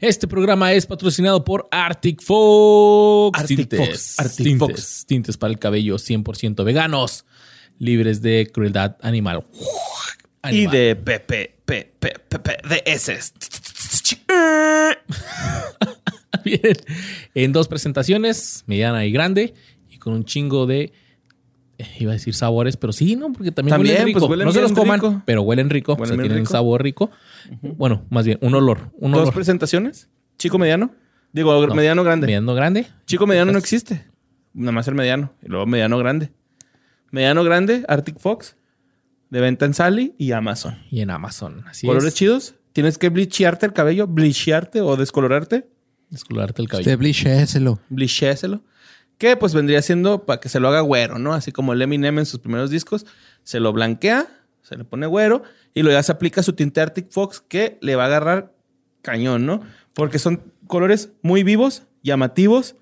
Este programa es patrocinado por Arctic Fox. Arctic tintes, Fox, Arctic tintes, Fox. tintes para el cabello 100% veganos, libres de crueldad animal. Y de Pepe, Pepe, Pepe, de S. Bien. En dos presentaciones, mediana y grande, y con un chingo de. Iba a decir sabores, pero sí, ¿no? Porque también, También, huelen rico. pues, huelen no se los coman, rico. pero huelen rico. Huelen o sea, bien tienen rico. sabor rico. Bueno, más bien, un olor. Un ¿Dos olor. presentaciones? ¿Chico mediano? Digo, No, mediano grande. Mediano grande. Chico mediano no existe. Nada más el mediano. Y luego mediano grande. Mediano grande, Arctic Fox. De venta en Sally y Amazon. Y en Amazon. Así Colores es. chidos. Tienes que bleachearte el cabello, bleachearte o descolorarte. Descolorarte el cabello. Usted blishéselo. Bleachéselo. Que pues vendría siendo para que se lo haga güero, ¿no? Así como el Eminem en sus primeros discos. Se lo blanquea, se le pone güero y luego ya se aplica su tinte Arctic Fox que le va a agarrar cañón, ¿no? Porque son colores muy vivos, llamativos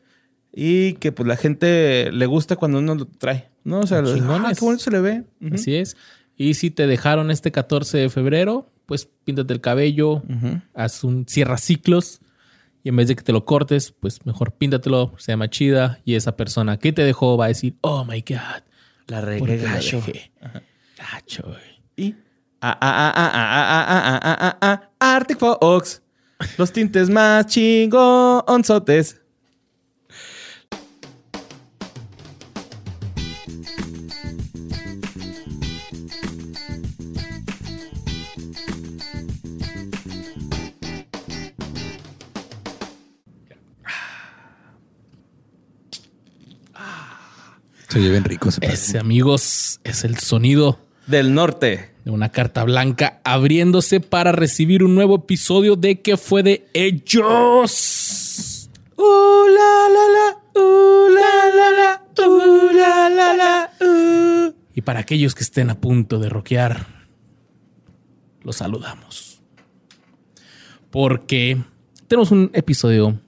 y que pues la gente le gusta cuando uno lo trae, ¿no? O sea, lo- Chingones. ah, qué bonito se le ve. Así es. Y si te dejaron este 14 de febrero, pues píntate el cabello, haz un cierra ciclos y en vez de que te lo cortes, pues mejor píntatelo, se llama chida. Y esa persona que te dejó va a decir, oh my God. La regué, gacho. Gacho, Y... Arctic Fox. Los tintes más chingonzotes. Se oye bien rico ese amigos, es el sonido Del norte. de una carta blanca abriéndose para recibir un nuevo episodio de ¿Qué fue de ellos? Uh, la, la, la. Uh, la, la, la. Uh, la, la, la. Uh. Y para aquellos que estén a punto de rockear, los saludamos. Porque tenemos un episodio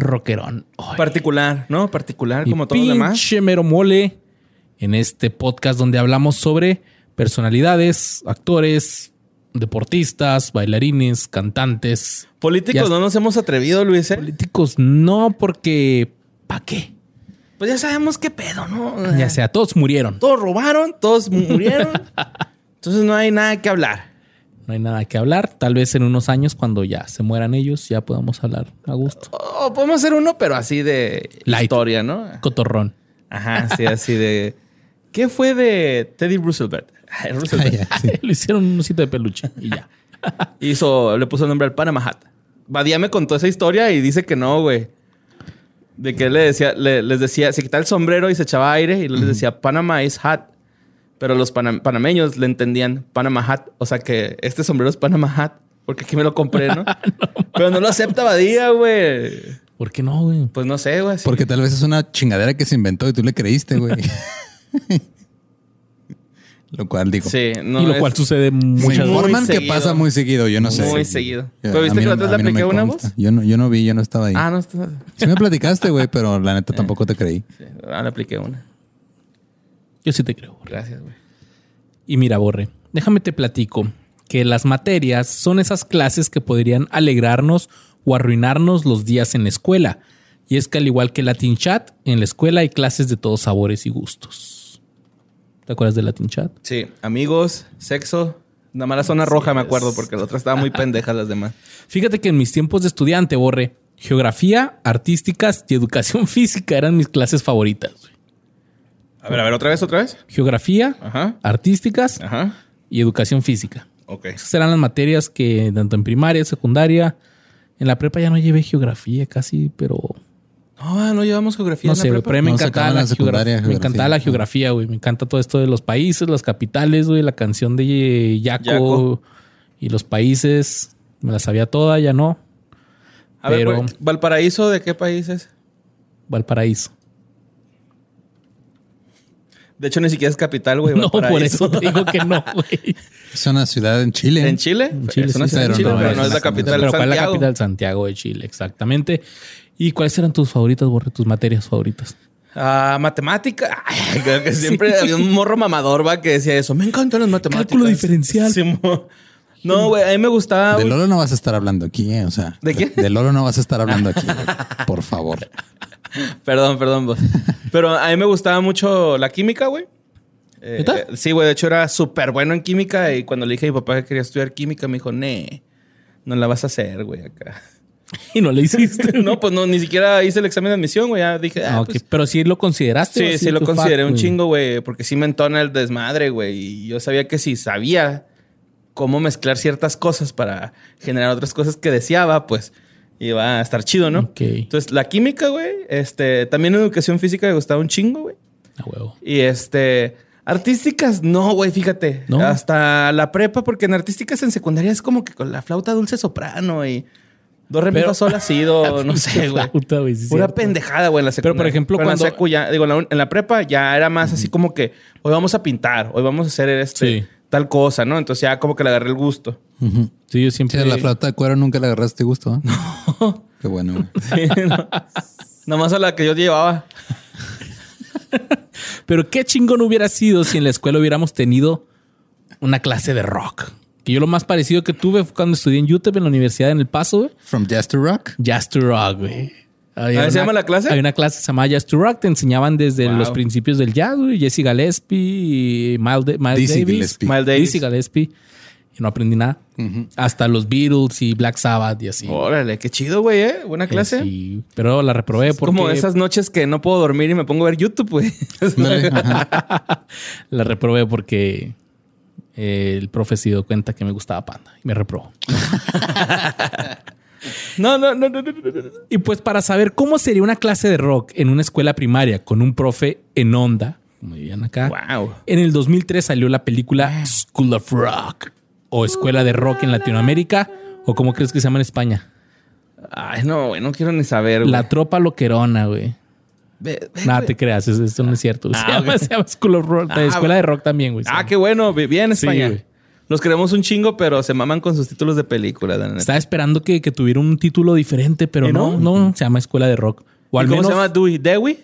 rockerón. Particular, ¿no? Particular Y como todo lo demás. pinche mero mole en este podcast donde hablamos sobre personalidades, actores, deportistas, bailarines, cantantes, Políticos Ya- no nos hemos atrevido, Luis. ¿eh? políticos. No porque... ¿Para qué? Pues ya sabemos qué pedo, ¿no? Ya sea, todos murieron. Todos robaron, todos murieron. Entonces no hay nada que hablar. No hay nada que hablar. Tal vez en unos años, cuando ya se mueran ellos, ya podamos hablar a gusto. O podemos hacer uno, pero así de Light. historia, ¿no? Cotorrón. Ajá, sí, así de. ¿Qué fue de Teddy Roosevelt? Roosevelt. Ah, ya, sí. Le hicieron un osito de peluche y ya. Hizo, le puso el nombre al Panama Hat. Badía me contó esa historia y dice que no, güey. De que él le decía, le- les decía, se quitaba el sombrero y se echaba aire y les decía Panama is hat. Pero los panam- panameños le entendían Panama Hat. O sea que este sombrero es Panama Hat. Porque aquí me lo compré, ¿no? Pero no lo acepta Badía, güey. ¿Por qué no, güey? Pues no sé, güey. Porque tal vez es una chingadera que se inventó y tú le creíste, güey. lo cual digo. Sí, no y lo es- cual sucede muchas Muy informan que pasa muy seguido, yo no sé. Muy seguido. Yo- ¿Pero viste que la otra le apliqué una consta. voz? Yo no, yo no vi, yo no estaba ahí. Ah, no, está- Sí me platicaste, güey, pero la neta tampoco te creí. sí, ah, le apliqué una. Yo sí te creo. Borre. Gracias, güey. Y mira, Borre, déjame te platico que las materias son esas clases que podrían alegrarnos o arruinarnos los días en la escuela. Y es que al igual que Latin Chat, en la escuela hay clases de todos sabores y gustos. ¿Te acuerdas de Latin Chat? Sí, amigos, sexo. Nada más la zona roja me acuerdo porque la otra estaba muy pendeja las demás. Fíjate que en mis tiempos de estudiante, Borre, geografía, artísticas y educación física eran mis clases favoritas. güey. A ver, a ver, otra vez, otra vez. Geografía, Ajá, artísticas ajá. y educación física. Ok. Esas eran las materias que tanto en primaria, secundaria, en la prepa ya no llevé geografía casi, pero No, no llevamos geografía. no en la sé, güey, prepa. pero me No, encantaba la, la geografía. Me encantaba la geografía, güey. Me encanta todo esto de los países, las capitales, güey, la canción de Yaco, Yaco. y los países. Me la sabía toda, ya no. A ver, pero- güey, ¿Valparaíso de qué país es? Valparaíso. De hecho, ni siquiera es capital, güey. No, por eso te digo que no, güey. Es una ciudad en Chile. ¿En Chile? En Chile, es una sí, ciudad en pero Chile, no pero es no es la capital. Pero ¿cuál es la Santiago. capital? Santiago de Chile, exactamente. ¿Y cuáles eran tus favoritas, Borre? Tus materias favoritas? Ah, matemática. Ay, creo que siempre había un morro mamador, va, que decía eso. Me encantan las matemáticas. Cálculo diferencial. Sí, mo- No, güey, a mí me gustaba. De. Lolo no vas a estar hablando aquí, ¿eh? O sea, ¿De qué? De Lolo no vas a estar hablando aquí, güey. Por favor. Perdón, perdón, vos. Pero a mí me gustaba mucho la química, güey. Eh, eh, sí, güey. De hecho, era súper bueno en química. Y cuando le dije a mi papá que quería estudiar química, me dijo, nee, no la vas a hacer, güey, acá. Y no le hiciste. no, pues no, ni siquiera hice el examen de admisión, güey. Ya dije, ah, Ah, pues, Pero sí lo consideraste. Sí, ¿o sí lo consideré fact, un chingo, güey, porque sí me entona el desmadre, güey. Y yo sabía que si sabía cómo mezclar ciertas cosas para generar otras cosas que deseaba, pues iba a estar chido, ¿no? Ok. Entonces, la química, güey, este, también educación física me gustaba un chingo, güey. A huevo. Y este, artísticas, no, güey, fíjate. ¿No? Hasta la prepa, porque en artísticas en secundaria es como que con la flauta dulce soprano y dos re mi, Pero- fa, sol, ha sido, no sé, güey. Sí, cierto. pendejada, güey, en la Pero, por secundaria. ejemplo, en la cuando- secu ya- digo, en la, en la prepa ya era más así como que hoy vamos a pintar, hoy vamos a hacer este Sí. Tal cosa, ¿no? Entonces ya como que le agarré el gusto. Sí, yo Sí, siempre. a la flauta de cuero nunca le agarraste gusto, ¿eh? Qué bueno, güey. Sí, no. Nomás a la que yo llevaba. Pero qué chingón hubiera sido si en la escuela hubiéramos tenido una clase de rock. Que yo lo más parecido que tuve fue cuando estudié en YouTube en la universidad en El Paso, güey. From Jazz to Rock. Jazz to Rock, güey. Había ¿Ah, se una- llama la clase? Hay una clase que se llama Jazz to Rock. Te enseñaban desde Wow. los principios del jazz, güey. Jesse Gillespie, y Miles, De- Miles Dizzy Davis. Gillespie. Miles Davis. Dizzy Gillespie. Y no aprendí nada. Hasta los Beatles y Black Sabbath y así. Órale, qué chido, güey, ¿eh? Buena clase. Eh, sí. Pero la reprobé porque... Como esas noches que no puedo dormir y me pongo a ver YouTube, güey. La reprobé porque eh, el profe se dio cuenta que me gustaba Panda y me reprobó. no, no, no, no, no. Y pues para saber cómo sería una clase de rock en una escuela primaria con un profe en onda, como dirían acá, Wow. en el 2003 salió la película School of Rock o Escuela de Rock en Latinoamérica o como crees que se llama en España. Ay, no, güey, no quiero ni saber, güey. La tropa loquerona, güey. Nada, te creas, eso no es cierto. Se, Ah, llama, se llama School of Rock, Ah, Escuela de Rock también, güey. Ah, qué bueno. Bien, Sí, España. güey. Los queremos un chingo, pero se maman con sus títulos de película. Estaba esperando que, que tuviera un título diferente, pero ¿Y no, no? no, se llama Escuela de Rock. O ¿Y al ¿Cómo se llama Dewey? ¿Dewey?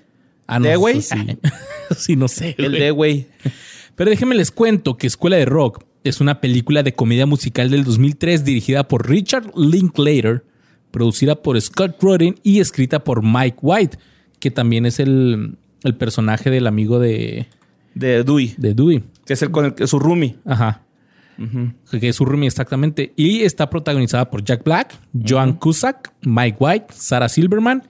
Ah, no, Dewey? Sí. sí, no sé. El güey. Dewey. Pero déjenme les cuento que Escuela de Rock es una película de comedia musical del 2003 dirigida por Richard Linklater, producida por Scott Rudin y escrita por Mike White, que también es el, el personaje del amigo de, De Dewey. de Dewey. Que es el con el que su roomie. Ajá. Que es su roomie exactamente. Y está protagonizada por Jack Black, Joan Cusack, Mike White, Sarah Silverman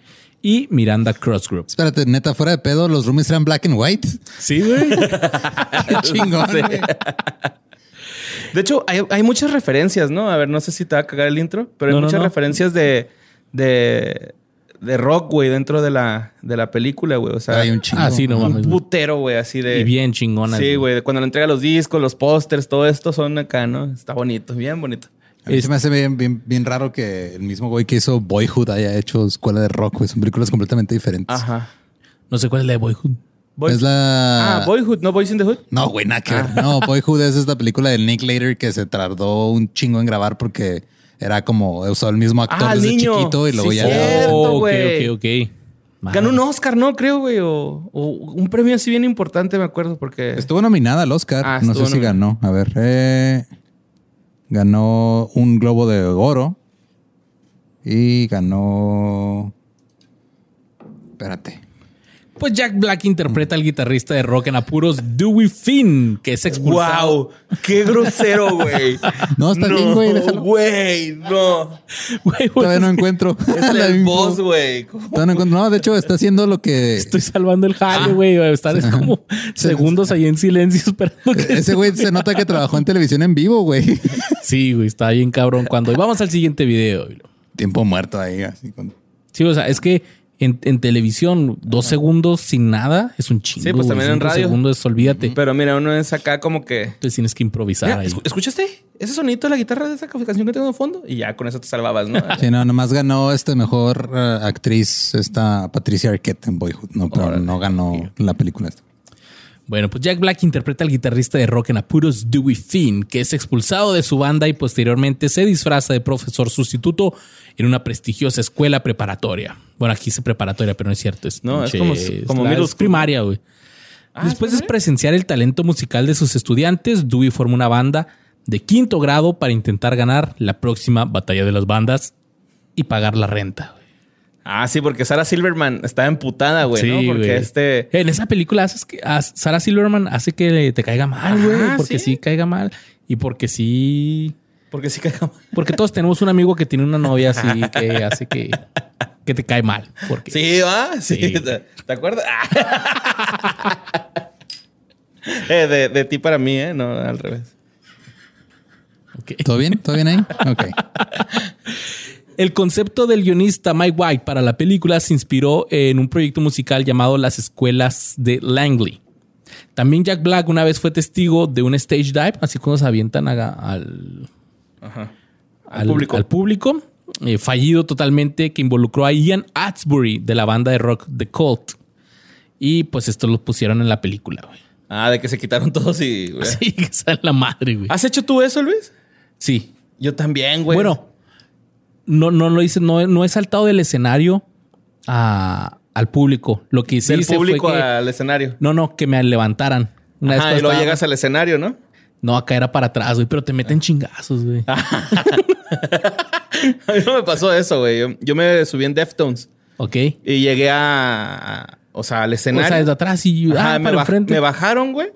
y Miranda Crossgrove. Espérate, neta, fuera de pedo, los roomies eran black and white. Sí, güey. Qué chingón, Sí. güey. De hecho, hay, hay muchas referencias, ¿no? A ver, no sé si te va a cagar el intro, pero hay No, no, muchas no. referencias de, de, de rock, güey, dentro de la, de la película, güey. O sea, Hay un chingo. Ah, sí, no un mames. güey. putero, güey, así de. Y bien chingona. Sí, güey. Cuando le entrega los discos, los pósters, todo esto son acá, ¿no? Está bonito, bien bonito. A mí se me hace bien, bien, bien raro que el mismo güey que hizo Boyhood haya hecho escuela de rock, güey. Son películas completamente diferentes. Ajá. No sé cuál es la de Boyhood. Boy- Es la. Ah, Boyhood, no Boys in the Hood. No, güey, nada que ver. No, Boyhood es esta película de Nick Later que se tardó un chingo en grabar porque era como usó el mismo actor Ah, desde niño. chiquito y luego Sí, ya. cierto. Oh, ok, ok, ok. Ganó un Oscar, ¿no? Creo, güey. O, o un premio así bien importante, me acuerdo, porque. Estuvo nominada al Oscar. Ah, no sé si ganó. A ver. eh, ganó un Globo de Oro. Y ganó. Espérate. Pues Jack Black interpreta al guitarrista de rock en apuros Dewey Finn, que es expulsado. ¡Wow! ¡Qué grosero, güey! No, está bien, güey. Güey, no. Todavía no encuentro. Es la el boss, güey. Todavía no encuentro. No, de hecho, está haciendo lo que. Estoy salvando el jale, Ah. güey. Estar es como segundos ahí en silencio esperando que... Ese güey se nota que trabajó en televisión en vivo, güey. Sí, güey, está bien cabrón. Cuando y vamos al siguiente video. güey. Tiempo muerto ahí, así con. Sí, o sea, es que en, en televisión, dos segundos sin nada es un chingo. Sí, pues también en radio. segundos olvídate. Pero mira, uno es acá como que. Entonces tienes que improvisar Mira, ahí. escu- ¿Escuchaste ese sonito de la guitarra de esa canción que tengo de fondo? Y ya con eso te salvabas, ¿no? Sí, no, nomás ganó este mejor eh, actriz, esta Patricia Arquette en Boyhood. No, pero Órale. no ganó la película esta. Bueno, pues Jack Black interpreta al guitarrista de rock en apuros Dewey Finn, que es expulsado de su banda y posteriormente se disfraza de profesor sustituto en una prestigiosa escuela preparatoria. Bueno, aquí dice preparatoria, pero no es cierto. Es No, es como- como la- middle es school. primaria, güey. Ah, Después ¿es de presenciar el talento musical de sus estudiantes, Dewey forma una banda de quinto grado para intentar ganar la próxima batalla de las bandas y pagar la renta. Ah, sí, porque Sarah Silverman estaba emputada, güey, ¿no? Porque güey. este. En esa película haces que a Sarah Silverman hace que te caiga mal, güey. Ajá, Porque sí. sí. caiga mal. Y porque sí. Porque sí cagamos. Porque todos tenemos un amigo que tiene una novia así que hace que, que te cae mal. Porque Sí, va. Sí. Sí. ¿Te, te acuerdas? Eh, de, de ti para mí, ¿eh? No, al revés. ok. ¿Todo bien? ¿Todo bien ahí? Ok. El concepto del guionista Mike White para la película se inspiró en un proyecto musical llamado Las Escuelas de Langley. También Jack Black una vez fue testigo de un stage dive, así cuando se avientan a- al, Ajá. al público, al público, eh, fallido totalmente, que involucró a Ian Atsbury de la banda de rock The Cult. Y pues esto lo pusieron en la película, güey. Ah, de que se quitaron todos y. güey. Sí, que sale la madre, güey. ¿Has hecho tú eso, Luis? Sí. Yo también, güey. Bueno, no, no lo hice, no, no he saltado del escenario a- al público. Lo que sí del hice público fue que, al escenario. no, no, que me levantaran. Una Ajá, vez y luego llegas al escenario, ¿no? No, acá era para atrás, güey, pero te meten chingazos, güey. A mí no me pasó eso, güey. Yo, yo me subí en Deftones Ok. y llegué a. o sea, al O escenario. sea, desde atrás y Ajá, ah, me, para baj- me bajaron, güey.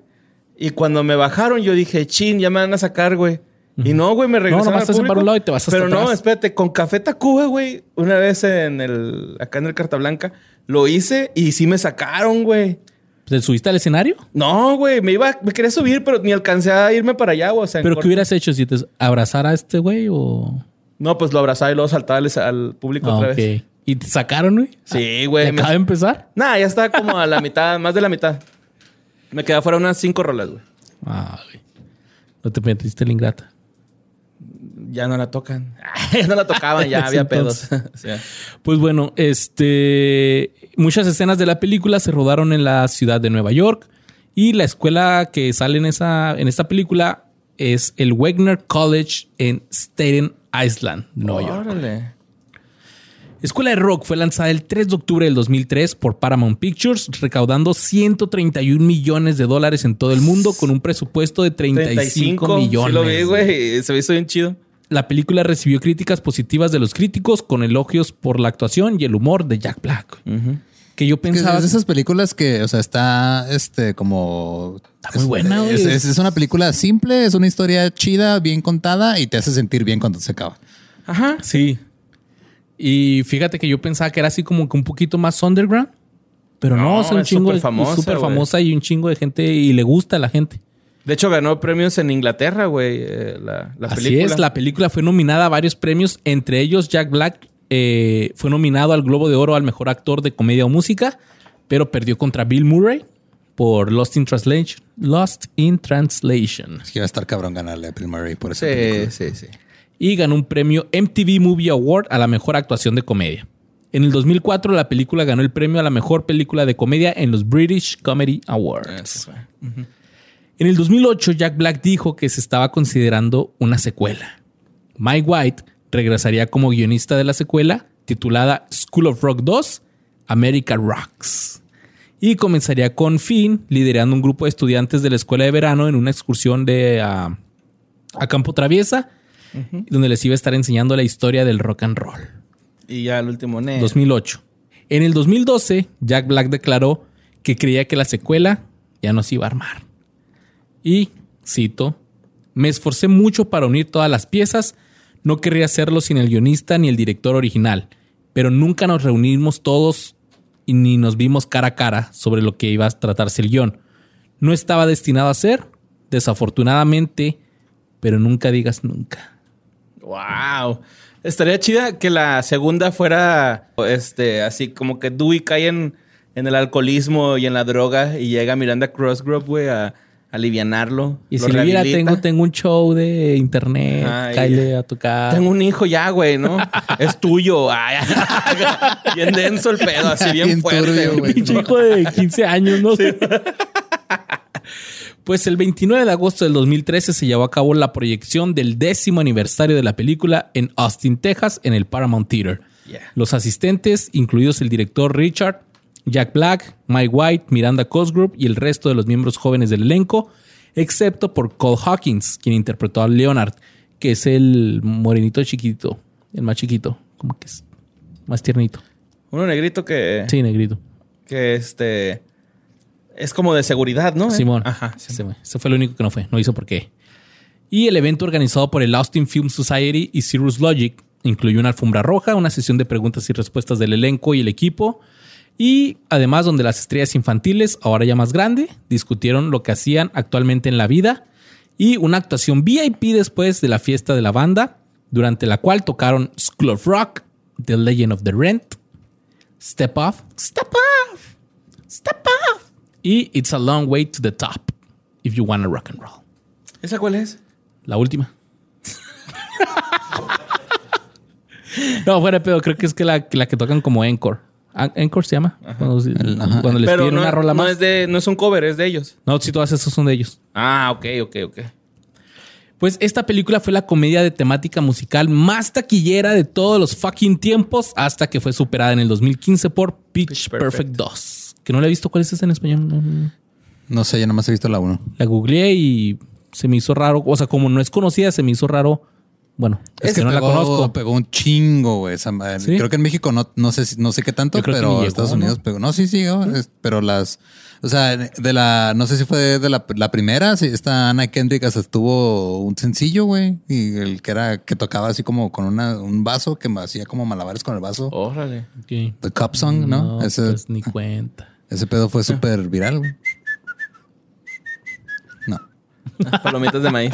Y cuando me bajaron, yo dije, chin, ya me van a sacar, güey. Y no, güey, me regresaron nomás al te hacen para un lado y te vas hasta Pero no, espérate, con Café Tacuba, güey, una vez en el... Acá en el Carta Blanca, lo hice y sí me sacaron, güey. ¿Te subiste al escenario? No, güey, me iba... Me quería subir, pero ni alcancé a irme para allá, güey. O sea, en ¿Pero qué hubieras hecho si te abrazara a este güey o...? No, pues lo abrazaba y luego saltaba al, público Ah, otra vez. ¿Y te sacaron, güey? Sí, ¿Te güey. me- acaba de empezar? Nah, ya estaba como a la mitad, más de la mitad. Me quedé fuera unas cinco rolas, güey. Ah, güey. No te metiste la ingrata. Ya no la tocan. ya no la tocaban, ya había pedos. Sí. Pues bueno, este. Muchas escenas de la película se rodaron en la ciudad de Nueva York. Y la escuela que sale en, esa, en esta película es el Wagner College en Staten Island, Nueva York. Órale. Escuela de Rock fue lanzada el 3 de octubre del 2003 por Paramount Pictures, recaudando 131 millones de dólares en todo el mundo con un presupuesto de 35, millones. Sí lo vi, güey. Se me hizo bien chido. La película recibió críticas positivas de los críticos con elogios por la actuación y el humor de Jack Black. Que yo pensaba... es de esas películas que, o sea, está este como. Está muy buena, güey. Es, es- es una película simple, es una historia chida, bien contada y te hace sentir bien cuando se acaba. Ajá. Sí. Y fíjate que yo pensaba que era así como que un poquito más underground. Pero no, No, o sea, un es chingo súper güey. famosa y un chingo de gente y le gusta a la gente. De hecho, ganó premios en Inglaterra, güey. eh, la, la Así película. es, la película fue nominada a varios premios, entre ellos Jack Black eh, fue nominado al Globo de Oro al mejor actor de comedia o música, pero perdió contra Bill Murray por Lost in Translation. Lost in Translation. Es que va a estar cabrón ganarle a Bill Murray por esa Sí, película. sí, sí. Y ganó un premio MTV Movie Award a la mejor actuación de comedia. En el 2004 la película ganó el premio a la mejor película de comedia en los British Comedy Awards. Eso. En el 2008, Jack Black dijo que se estaba considerando una secuela. Mike White regresaría como guionista de la secuela, titulada School of Rock 2, America Rocks. Y comenzaría con Finn liderando un grupo de estudiantes de la escuela de verano en una excursión de, a, a Campo Traviesa, donde les iba a estar enseñando la historia del rock and roll. Y ya el último, ne. 2008. En el 2012, Jack Black declaró que creía que la secuela ya no se iba a armar. Y, cito, me esforcé mucho para unir todas las piezas, no querría hacerlo sin el guionista ni el director original, pero nunca nos reunimos todos y ni nos vimos cara a cara sobre lo que iba a tratarse el guion. No estaba destinado a ser, desafortunadamente, pero nunca digas nunca. Wow. Estaría chida que la segunda fuera este así como que Dewey cae en, en el alcoholismo y en la droga y llega Miranda Crossgrove, güey, a, alivianarlo. Y lo si le mira, tengo, tengo un show de internet, Ay, a tu casa. Tengo un hijo ya, güey, ¿no? es tuyo. Ay, bien denso el pedo, así bien, Bien fuerte, turbio, güey. Pinche hijo de 15 años, ¿no? Pues el 29 de agosto del 2013 se llevó a cabo la proyección del décimo aniversario de la película en Austin, Texas, en el Paramount Theater. Yeah. Los asistentes, incluidos el director Richard, Jack Black, Mike White, Miranda Cosgrove y el resto de los miembros jóvenes del elenco, excepto por Cole Hawkins, quien interpretó a Leonard, que es el morenito chiquito, el más chiquito, como que es más tiernito. Uno negrito que. Sí, negrito. Que este. Es como de seguridad, ¿no? Simón. Ajá. Ese, fue el único que no fue. No hizo por qué. Y el evento organizado por el Austin Film Society y Cirrus Logic incluyó una alfombra roja, una sesión de preguntas y respuestas del elenco y el equipo. Y además donde las estrellas infantiles, ahora ya más grande, discutieron lo que hacían actualmente en la vida y una actuación VIP después de la fiesta de la banda, durante la cual tocaron School of Rock, The Legend of the Rent, Step Off, Step Off, Step Off y It's a Long Way to the Top, If You Wanna Rock and Roll. ¿Esa cuál es? La última. no, fuera de pedo, creo que es que la, la que tocan como Encore. An- Encore se llama. Cuando, El- ajá. cuando les Pero piden no, una rola no más. es de, no es un cover, es de ellos. No, sí, todas esas son de ellos. Ah, ok, ok, ok. Pues esta película fue la comedia de temática musical más taquillera de todos los fucking tiempos hasta que fue superada en el 2015 por Pitch, Pitch Perfect. Perfect. 2. Que no la he visto. ¿Cuál es esa en español? No, no. No sé, yo nomás he visto la uno. La googleé y se me hizo raro. O sea, como no es conocida, se me hizo raro. Bueno, es, que no la conozco. Pegó un chingo, güey. esa madre. ¿Sí? Creo que en México no, no sé si- no sé qué tanto, pero llegó, Estados ¿no? Unidos pegó. No, sí, sí, es- pero las, o sea, de la, no sé si fue de la, la primera, sí, esta Ana Kendrick hasta estuvo un sencillo, güey, y el que era, que tocaba así como con una, un vaso, que hacía como malabares con el vaso. Órale. Ok. The Cup Song, ¿no? ese, pues ni cuenta. ese pedo fue súper viral, güey. Palomitas de maíz.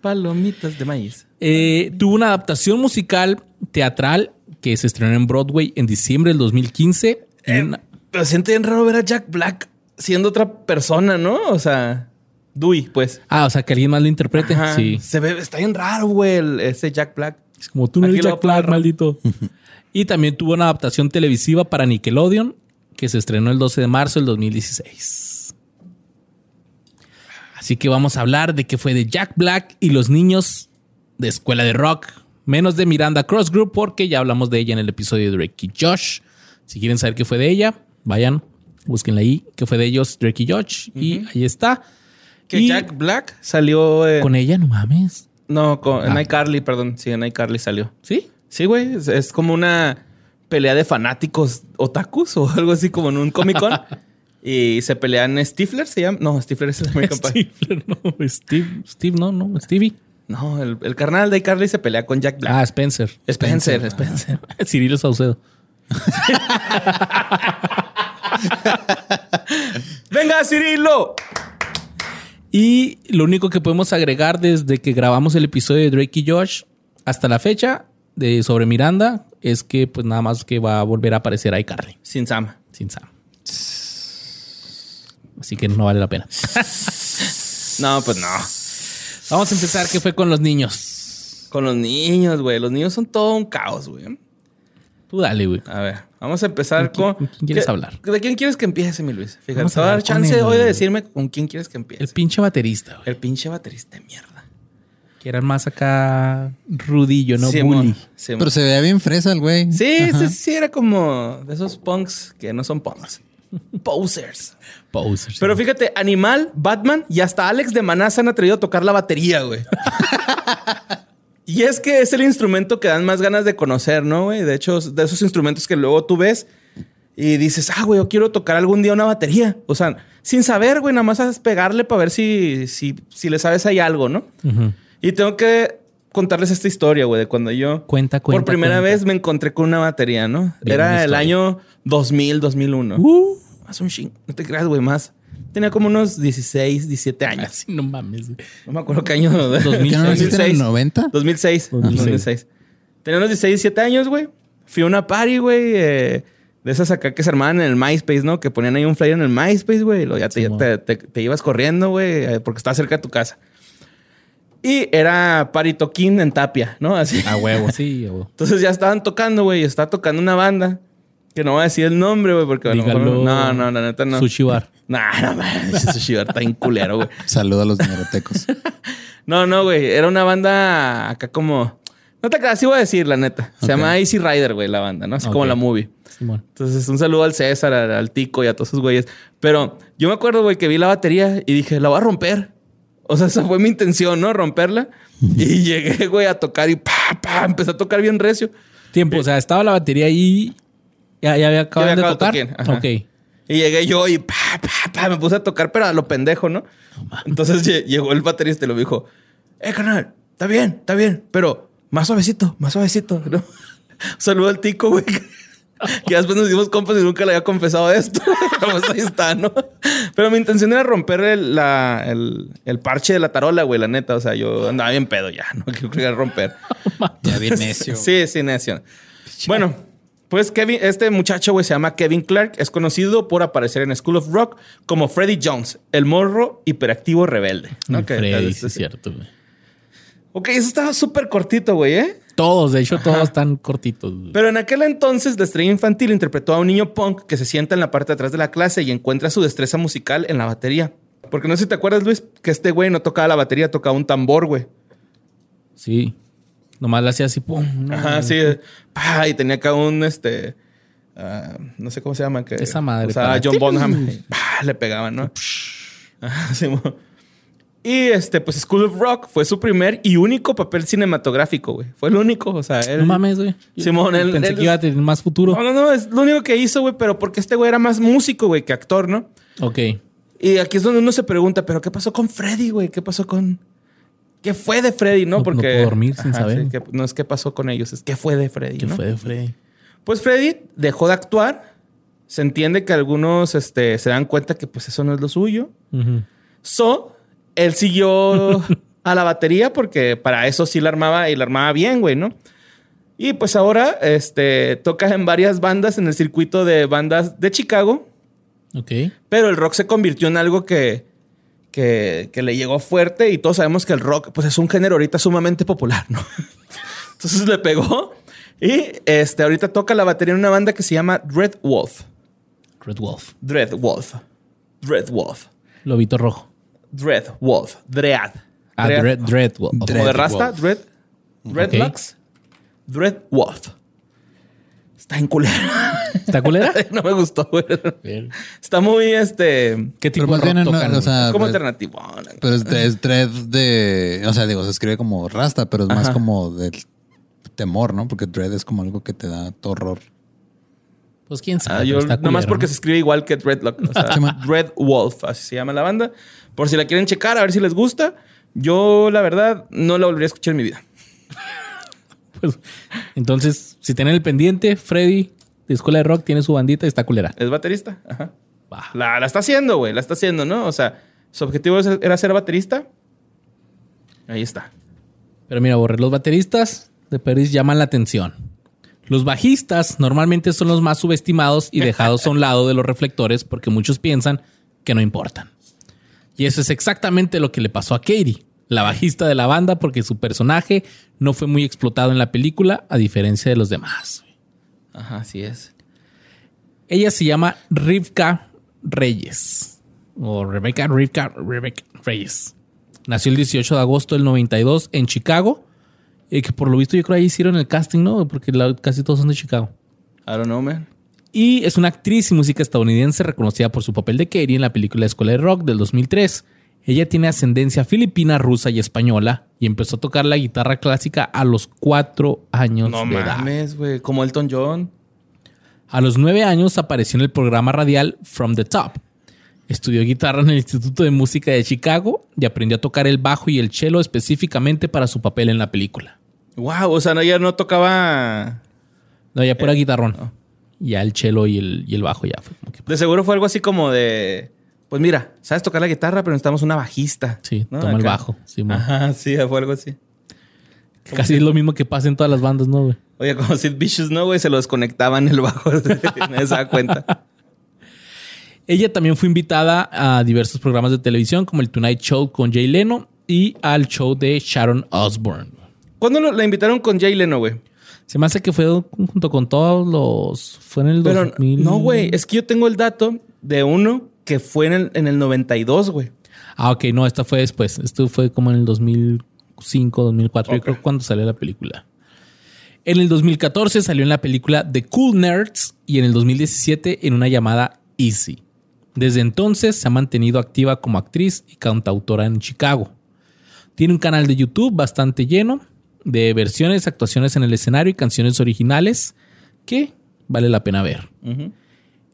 Palomitas de maíz. Eh, tuvo una adaptación musical teatral que se estrenó en Broadway en diciembre del 2015. en una- Pero siente bien raro ver a Jack Black siendo otra persona, ¿no? O sea, Dewey, pues. Ah, o sea, que alguien más lo interprete. Ajá. Sí. Se ve, está bien raro, güey, el- ese Jack Black. Es como tú no eres Jack Black, maldito. y también tuvo una adaptación televisiva para Nickelodeon que se estrenó el 12 de marzo del 2016. Así que vamos a hablar de qué fue de Jack Black y los niños de Escuela de Rock. Menos de Miranda Cross Group porque ya hablamos de ella en el episodio de Drake y Josh. Si quieren saber qué fue de ella, vayan, búsquenla ahí, qué fue de ellos, Drake y Josh. Y ahí está. Que Y Jack Black salió con ella, no mames. No, con, en Ah. iCarly, perdón. Sí, en iCarly salió. ¿Sí? Sí, güey. Es, es como una pelea de fanáticos otakus o algo así como en un Comic Con. y se pelean Stifler, se llama. No, Stifler es el American Pie. Steve, no, Steve, Steve, no, no, Stevie. No, el, el carnal de iCarly se pelea con Jack Black. Ah, Spencer. Spencer, Spencer. Cirilo Saucedo. ¡Venga, Cirilo! Y lo único que podemos agregar desde que grabamos el episodio de Drake y Josh hasta la fecha de sobre Miranda es que pues nada más que va a volver a aparecer iCarly Sin Sam. sin Sam. Así que no vale la pena. No, pues no. Vamos a empezar qué fue con los niños. Con los niños, güey. Los niños son todo un caos, güey. Tú dale, güey. A ver, vamos a empezar ¿Con con. quién- quieres ¿Qué- hablar? ¿De quién quieres que empiece, mi Luis? Fíjate, Vamos te a voy a dar chance hoy de decirme con quién quieres que empiece. El pinche baterista, güey. El pinche baterista de mierda. Que eran más acá rudillo, no Simón, bully. Simón. Pero se veía bien fresa el güey. Sí, Ajá. sí, sí, era como de esos punks que no son punks. Posers. Pero fíjate, Animal, Batman y hasta Alex de Maná se han atrevido a tocar la batería, güey. y es que es el instrumento que dan más ganas de conocer, ¿no, güey? De hecho, de esos instrumentos que luego tú ves y dices, ah, güey, yo quiero tocar algún día una batería. O sea, sin saber, güey, nada más haces pegarle para ver si, si, si le sabes ahí algo, ¿no? Y tengo que contarles esta historia, güey, de cuando yo Cuenta, por primera cuenta. vez me encontré con una batería, ¿no? Bien, Era el año 2000, 2001. Uh, Más un ching. No te creas, güey, más. Tenía como unos 16, 17 años. así no mames. güey. No me acuerdo qué año. Dos ¿Qué no naciste en el 90? 2006. 2006. 2006. Tenía unos 16, 17 años, güey. Fui a una party, güey. eh, de esas acá que se armaban en el MySpace, ¿no? Que ponían ahí un flyer en el MySpace, güey. Ya te, Simón. te, te- te ibas corriendo, güey, eh, porque estaba cerca de tu casa. Y era party toquín en Tapia, ¿no? Así. A huevo, sí, a huevo. Entonces ya estaban tocando, güey. Estaba tocando una banda. Que no voy a decir el nombre, güey, porque Dígalo. No, no, la neta no. Sushi bar. Nah, no mames. Sushi bar está bien culero, güey. Saluda a los negrotecos. No, no, güey. Era una banda acá como. No te creas, sí voy a decir, la neta. Se llama Easy Rider, güey, la banda, ¿no? Así como la movie. Simón. Entonces, un saludo al César, al, al Tico y a todos esos güeyes. Pero yo me acuerdo, güey, que vi la batería y dije, la voy a romper. O sea, esa fue mi intención, ¿no? Romperla. Y llegué, güey, a tocar y pa, pa, empecé a tocar bien recio. Tiempo, o sea, estaba la batería ahí. Ya, ya había acabado de acabado tocar. Ok. Y llegué yo y pa, pa, pa, me puse a tocar, pero a lo pendejo, ¿no? Entonces lle- llegó el baterista y lo dijo, eh, canal, está bien, está bien, pero más suavecito, más suavecito, ¿no? Saludo al tico, güey. Que después nos dimos compas y nunca le había confesado esto. Pero pues ahí está, ¿no? Pero mi intención era romper el, la- el- el parche de la tarola, güey, la neta. O sea, yo andaba bien pedo ya, no que quería romper. Ya bien necio. Sí, sí, necio. Bueno, pues Kevin, este muchacho, güey, se llama Kevin Clark. Es conocido por aparecer en School of Rock como Freddie Jones, el morro hiperactivo rebelde. ¿no? Que- Freddy, este, sí, es cierto, güey. Ok, eso estaba súper cortito, güey, ¿eh? Todos, de hecho, todos están cortitos. güey. Pero en aquel entonces, la estrella infantil interpretó a un niño punk que se sienta en la parte de atrás de la clase y encuentra su destreza musical en la batería. Porque no sé si te acuerdas, Luis, que este güey no tocaba la batería, tocaba un tambor, güey. Sí. Nomás la hacía así, pum. no, Ajá, sí. pa, y tenía acá un, este... ah, no sé cómo se llama. Que, Esa madre O sea, John Bonham. pa, le pegaban, ¿no? Ajá, sí, y este, pues School of Rock fue su primer y único papel cinematográfico, güey. Fue el único. O sea, él... No mames, güey. Simón, él- Pensé él- que iba a tener más futuro. No, no, no. Es lo único que hizo, güey. Pero porque este güey era más músico, güey, que actor, ¿no? Ok. Y aquí es donde uno se pregunta, ¿pero qué pasó con Freddy, güey? ¿Qué pasó con...? ¿Qué fue de Freddy, no? No- no Porque... pudo dormir sin saber. sí, que- no es qué pasó con ellos, es qué fue de Freddy, ¿Qué ¿no? fue de Freddy? Pues Freddy dejó de actuar. Se entiende que algunos este, se dan cuenta que pues eso no es lo suyo. So, él siguió a la batería porque para eso sí la armaba y la armaba bien, güey, ¿no? Y pues ahora este, toca en varias bandas en el circuito de bandas de Chicago. Ok. Pero el rock se convirtió en algo que, que, que le llegó fuerte y todos sabemos que el rock pues es un género ahorita sumamente popular, ¿no? Entonces le pegó y este, ahorita toca la batería en una banda que se llama Dread Wolf. Red Wolf. Dread Wolf. Dread Wolf. Lobito rojo. Dread Wolf. Dread. Ah, Dread. Dread, Dread Wolf. Como Dread de Rasta. Dread. Dreadlocks. Dread Wolf. Está en culera. ¿Está culera? no me gustó, güey. Está muy, este... ¿Qué tipo de rock no, o como pues, alternativo. pero es, es dread de, o sea, digo, se escribe como rasta, pero es más como del temor, ¿no? Porque dread es como algo que te da horror. Pues quién sabe. Ah, yo, pero está nomás culero, porque ¿no? se escribe igual que Dreadlock. O sea. Dread Wolf, así se llama la banda. Por si la quieren checar, a ver si les gusta. Yo, la verdad, no la volvería a escuchar en mi vida. Pues, entonces, si tienen el pendiente, Freddy de Escuela de Rock tiene su bandita y está culera. Es baterista. Ajá. La, la está haciendo, güey. La está haciendo, ¿no? O sea, su objetivo era ser baterista. Ahí está. Pero mira, Borre, los bateristas de Peris llaman la atención. Los bajistas normalmente son los más subestimados y dejados a un lado de los reflectores porque muchos piensan que no importan. Y eso es exactamente lo que le pasó a Katie, la bajista de la banda, porque su personaje no fue muy explotado en la película, a diferencia de los demás. Ajá, así es. Ella se llama Rivka Reyes. O Rebecca Rivka Rebecca Reyes. Nació el 18 de agosto del 92 en Chicago. Y que por lo visto yo creo ahí hicieron el casting, ¿no? Porque la- casi todos son de Chicago. I don't know, man. Y es una actriz y música estadounidense reconocida por su papel de Katie en la película Escuela de Rock del 2003. Ella tiene ascendencia filipina, rusa y española y empezó a tocar la guitarra clásica a los cuatro años No de mames, güey. Como Elton John. A los nueve años apareció en el programa radial From the Top. Estudió guitarra en el Instituto de Música de Chicago y aprendió a tocar el bajo y el cello específicamente para su papel en la película. Wow, o sea, no, ella no tocaba. No, ya Eh, pura guitarrón. Ya el cello y el, y el bajo ya fue como que... De seguro fue algo así como de. Pues mira, sabes tocar la guitarra, pero necesitamos una bajista. Sí, ¿no? toma el bajo. Sí. Ajá, sí, fue algo así. Casi es lo mismo que pasa en todas las bandas, ¿no, güey? Oye, como Sid Vicious, ¿no, güey? Se lo desconectaban el bajo. Nadie se da cuenta. Ella también fue invitada a diversos programas de televisión como el Tonight Show con Jay Leno y al show de Sharon Osbourne. ¿Cuándo lo- la invitaron con Jay Leno, güey? Se me hace que fue junto con todos los... Fue en el Pero 2000... no, güey. Es que yo tengo el dato de uno que fue en el, en el 92, güey. Ah, ok, no, esta fue después. Esto fue como en el 2005, 2004, yo creo cuando salió la película. En el 2014 salió en la película The Cool Nerds y en el 2017 en una llamada Easy. Desde entonces se ha mantenido activa como actriz y cantautora en Chicago. Tiene un canal de YouTube bastante lleno de versiones, actuaciones en el escenario y canciones originales que vale la pena ver. Ujú.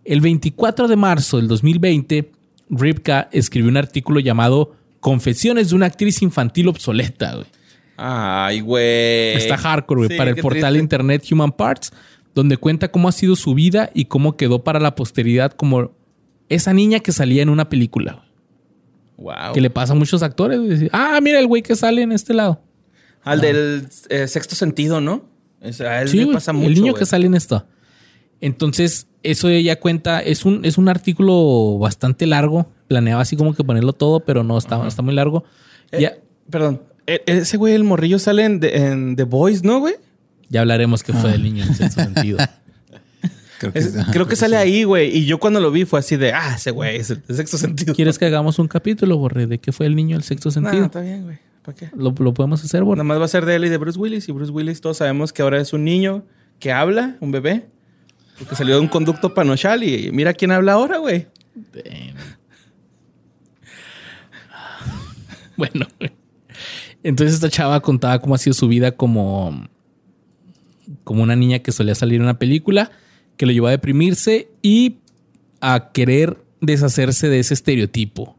El 24 de marzo del 2020, Ripka escribió un artículo llamado Confesiones de una actriz infantil obsoleta. güey. Ay, güey. Está hardcore, güey, Sí, para el portal de triste. internet Human Parts, donde cuenta cómo ha sido su vida y cómo quedó para la posteridad como esa niña que salía en una película. güey. Wow. Que le pasa a muchos actores. güey. Ah, mira el güey que sale en este lado. Al del eh, sexto sentido, ¿no? O sea, a él Sí, le güey, pasa mucho. el niño güey. que sale en esto. Entonces, eso ella cuenta, es un, es un artículo bastante largo. Planeaba así como que ponerlo todo, pero no, está, está muy largo. Eh, Ya, Perdón. E- Ese güey, el morrillo, sale en, The- en The Boys, ¿no, güey? ya hablaremos que fue del niño en sexto sentido. Creo que, Es- ajá, creo que sale ahí, güey. Y yo cuando lo vi fue así de, ah, ese güey es el sexto sentido. ¿Quieres que hagamos un capítulo, Borre, de qué fue el niño en sexto No, sentido? está bien, güey. ¿Para qué? ¿Lo, lo podemos hacer, Borre? Nada más va a ser de él y de Bruce Willis. Y Bruce Willis, todos sabemos que ahora es un niño que habla, un bebé. Porque salió de un conducto panochal y mira quién habla ahora, güey. Bueno, entonces esta chava contaba cómo ha sido su vida como, como una niña que solía salir en una película, que lo llevó a deprimirse y a querer deshacerse de ese estereotipo.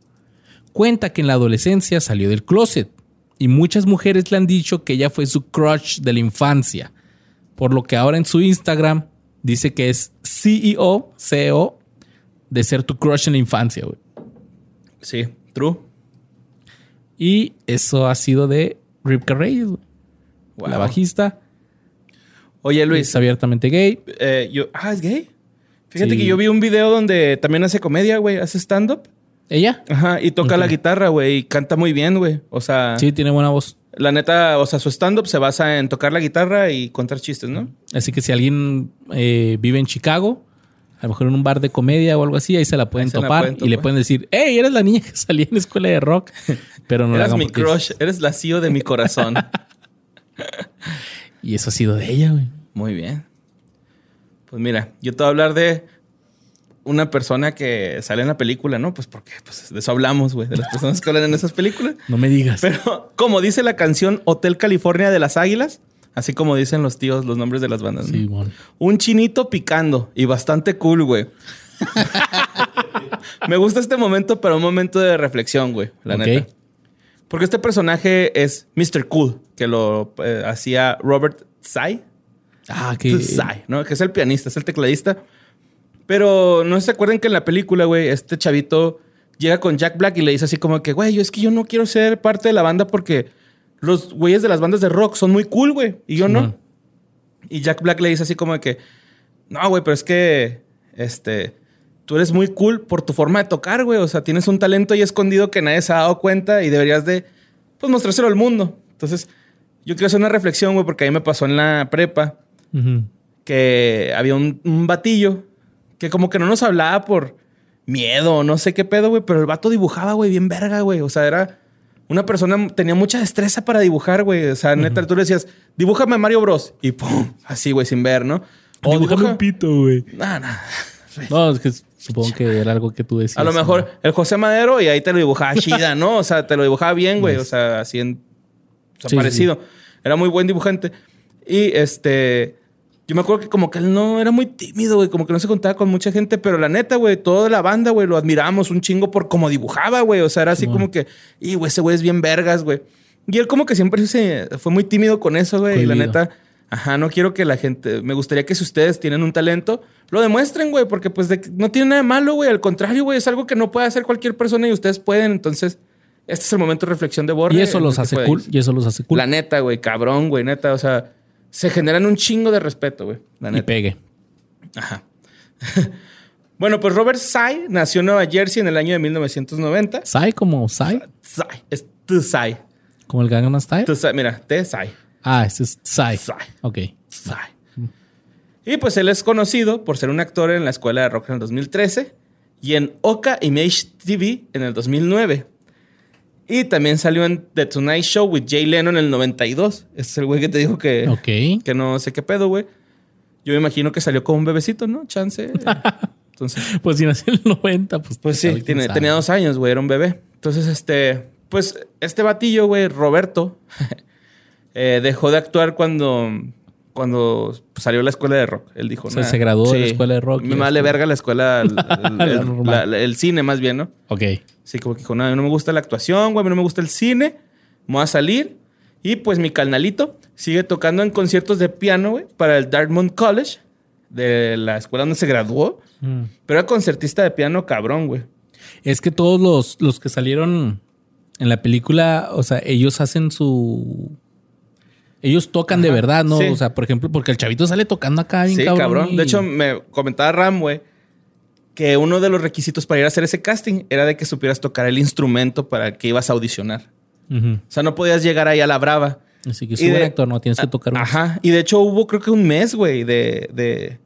Cuenta que en la adolescencia salió del closet y muchas mujeres le han dicho que ella fue su crush de la infancia, por lo que ahora en su Instagram dice que es CEO, CEO de ser tu crush en la infancia, güey. Sí, true. Y eso ha sido de Ripka Reyes, güey. Wow. la bajista. Oye, Es Luis. abiertamente gay. eh, yo, ah, ¿es gay? Fíjate Sí. que yo vi un video donde también hace comedia, güey. Hace stand-up. ¿Ella? Ajá. Y toca la guitarra, güey. Y canta muy bien, güey. O sea, Sí, tiene buena voz. La neta, o sea, su stand-up se basa en tocar la guitarra y contar chistes, ¿no? Así que si alguien eh, vive en Chicago, a lo mejor en un bar de comedia o algo así, ahí se la pueden la topar y le pueden decir, hey, eres la niña que salía en la escuela de rock. Pero no Eres mi crush. Eres la CEO de mi corazón. Y eso ha sido de ella, güey. Muy bien. Pues mira, yo te voy a hablar de una persona que sale en la película, ¿no? Pues porque pues, de eso hablamos, güey, de las personas que hablan en esas películas. No me digas. Pero como dice la canción Hotel California de las Águilas, así como dicen los tíos los nombres de las bandas, ¿no? Sí, bueno. Un chinito picando y bastante cool, güey. Me gusta este momento, pero un momento de reflexión, güey, la Ok. neta. Porque este personaje es Mr. Cool, que lo eh, hacía Robert Tsai. Ah, que... Tsai, ¿no? Que es el pianista, es el tecladista. Pero no se acuerdan que en la película, güey, este chavito llega con Jack Black y le dice así como que, güey, yo es que yo no quiero ser parte de la banda porque los güeyes de las bandas de rock son muy cool, güey. Y yo no. Y Jack Black le dice así como que, no, güey, pero es que, este, tú eres muy cool por tu forma de tocar, güey. O sea, tienes un talento ahí escondido que nadie se ha dado cuenta y deberías de, pues, mostrárselo al mundo. Entonces, yo quiero hacer una reflexión, güey, porque a mí me pasó en la prepa que había un, un batillo que como que no nos hablaba por miedo no sé qué pedo, güey, pero el vato dibujaba, güey, bien verga, güey. O sea, era una persona, tenía mucha destreza para dibujar, güey. O sea, neta, tú le decías, dibújame Mario Bros. Y pum, así, güey, sin ver, ¿no? O Dibújame dibuja... un pito, güey. Nah, nah. No, es que supongo que era algo que tú decías. A lo mejor ¿no? el José Madero y ahí te lo dibujaba chida, ¿no? O sea, te lo dibujaba bien, güey. O sea, así en... o sea, Sí, sí, parecido. Era muy buen dibujante. Y este... Yo me acuerdo que como que él no era muy tímido, güey. Como que no se contaba con mucha gente. Pero la neta, güey, toda la banda, güey, lo admiramos un chingo por cómo dibujaba, güey. O sea, era así como que... Y, güey, ese güey es bien vergas, güey. Y él como que siempre se fue muy tímido con eso, güey. Y la neta... Ajá, no quiero que la gente... Me gustaría que si ustedes tienen un talento, lo demuestren, güey. Porque pues de- no tiene nada de malo, güey. Al contrario, güey. Es algo que no puede hacer cualquier persona y ustedes pueden. Entonces, este es el momento de reflexión de Borre. Y eso los hace cool. Y eso los hace cool. La neta, güey. Cabrón, güey. Neta, o sea... Se generan un chingo de respeto, güey. Y pegue. Ajá. bueno, pues Robert Tsai nació en Nueva Jersey en el año de 1990. ¿Sai como Sai? Tsai. Es Tsai. ¿Como el Gangnam Style? Tsai. Mira, Tsai. Ah, ese es Sai. Tsai. Ok. Tsai. Y pues él es conocido por ser un actor en la escuela de rock en el 2013 y en Oka Image TV en el 2009. Y también salió en The Tonight Show with Jay Leno en el 92. Ese es el güey que te dijo que, que no sé qué pedo, güey. Yo me imagino que salió con un bebecito, ¿no? Chance. Entonces, Pues si nació en el 90, pues... pues sí, tiene, tenía dos años, güey, era un bebé. Entonces, este, Pues este batillo, güey, Roberto, eh, dejó de actuar cuando, cuando salió la escuela de rock. Él dijo, O sea, "Nah, se graduó de la escuela de rock Me vale esto". verga la escuela, el, la- el cine más bien, ¿no? Ok. Así como que dijo, no, no me gusta la actuación, güey, no me gusta el cine, me voy a salir. Y pues mi carnalito sigue tocando en conciertos de piano, güey, para el Dartmouth College, de la escuela donde se graduó. Mm. Pero era concertista de piano cabrón, güey. Es que todos los, los que salieron en la película, o sea, ellos hacen su. Ellos tocan de verdad, ¿no? sí. O sea, por ejemplo, porque el chavito sale tocando acá bien Sí, cabrón. cabrón. y- De hecho, me comentaba Ram, güey, que uno de los requisitos para ir a hacer ese casting era de que supieras tocar el instrumento para el que ibas a audicionar. O sea, no podías llegar ahí a la brava. Así que de- actor, ¿no? Tienes que tocar unas Ajá. Y de hecho hubo creo que un mes, güey, de, de,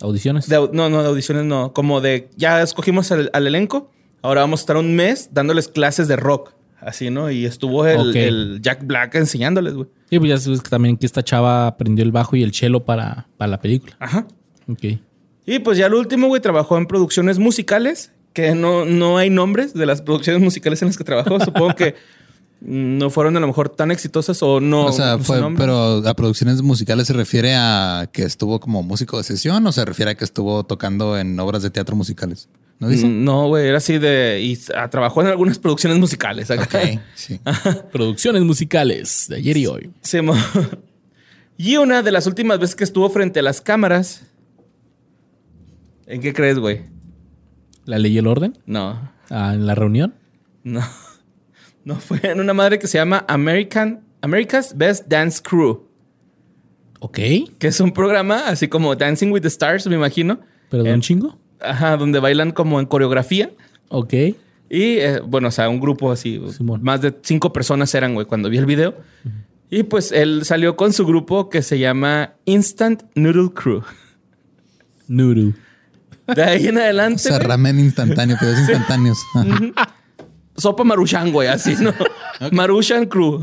audiciones. de No, no, de audiciones no. Como de ya escogimos al, al elenco. Ahora vamos a estar un mes dándoles clases de rock. Así, ¿no? Y estuvo el, Jack Black enseñándoles, güey. Y pues ya sabes que también que esta chava aprendió el bajo y el cello para, para la película. Ajá. Ok. Y pues ya lo último, güey, trabajó en producciones musicales, que no, no hay nombres de las producciones musicales en las que trabajó. Supongo que no fueron a lo mejor tan exitosas o no. o sea, fue, pero a producciones musicales se refiere a que estuvo como músico de sesión o se refiere a que estuvo tocando en obras de teatro musicales. ¿No dice? Mm, No, güey, era así de. Y trabajó en algunas producciones musicales. acá. Ok, sí. Producciones musicales de ayer y hoy. Sí, y una de las últimas veces que estuvo frente a las cámaras. ¿En qué crees, güey? La ley y el orden. No, Ah, en la reunión. no. No fue en una madre que se llama American, America's Best Dance Crew. Ok. Que es un programa así como Dancing with the Stars, me imagino. Pero de Eh, un chingo. Ajá, donde bailan como en coreografía. Ok. Y eh, bueno, o sea, un grupo así, Simón. más de cinco personas eran, güey, cuando vi el video. Y pues él salió con su grupo que se llama Instant Noodle Crew. Nuru. De ahí en O adelante, sea, güey, ramen instantáneo, videos instantáneos. Ajá. sopa maruchan, güey, así, ¿no? Maruchan Crew.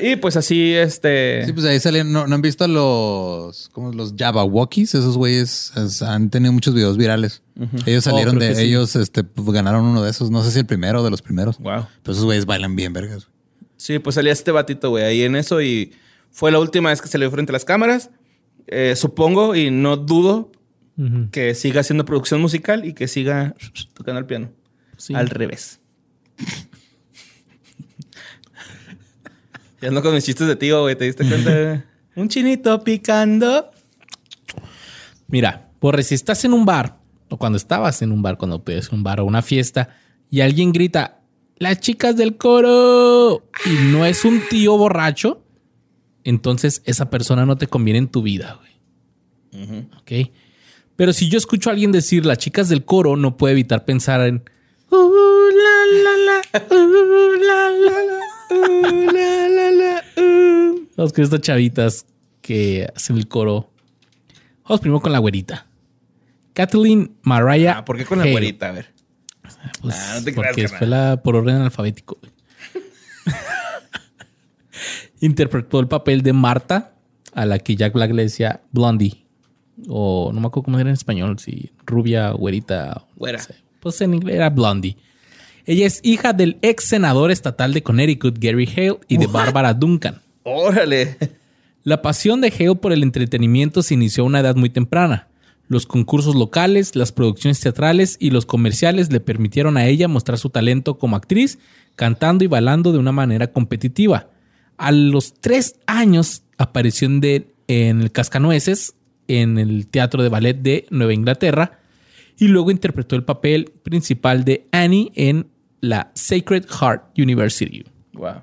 Y pues así, este... Sí, pues ahí salieron, no, ¿no han visto los, como los Java Walkies? Esos güeyes es- han tenido muchos videos virales. Ellos salieron Oh, creo de, sí. ellos este, pues, ganaron uno de esos. No sé si el primero o de los primeros. Wow. Pero esos güeyes bailan bien, vergas. Sí, pues salía este batito, güey, ahí en eso y fue la última vez que salió frente a las cámaras. Eh, supongo y no dudo Que siga haciendo producción musical y que siga tocando el piano. Sí. Al revés. ya ando con mis chistes de tío, güey, ¿te diste cuenta? Un chinito picando. Mira, por si estás en un bar, o cuando estabas en un bar, cuando pides un bar o una fiesta, y alguien grita, las chicas del coro, y no es un tío borracho, entonces esa persona no te conviene en tu vida, güey. Ok. Pero si yo escucho a alguien decir las chicas del coro, no puedo evitar pensar en. Vamos con estas chavitas que hacen el coro. Vamos primero con la güerita. Kathleen Mariah. Ah, ¿por qué con la güerita? A ver. Pues, Ah, no te porque fue la por orden alfabético. Interpretó el papel de Marta, a la que Jack Black le decía Blondie. O no me acuerdo cómo era en español, si rubia, güerita. Güera. no sé. Pues en inglés era Blondie. Ella es hija del ex senador estatal de Connecticut, Gary Hale, y de Barbara Duncan. Órale. La pasión de Hale por el entretenimiento se inició a una edad muy temprana. Los concursos locales, las producciones teatrales y los comerciales le permitieron a ella mostrar su talento como actriz, cantando y bailando de una manera competitiva. A los tres años apareció en el Cascanueces, en el Teatro de Ballet de Nueva Inglaterra, y luego interpretó el papel principal de Annie en la Sacred Heart University. Wow.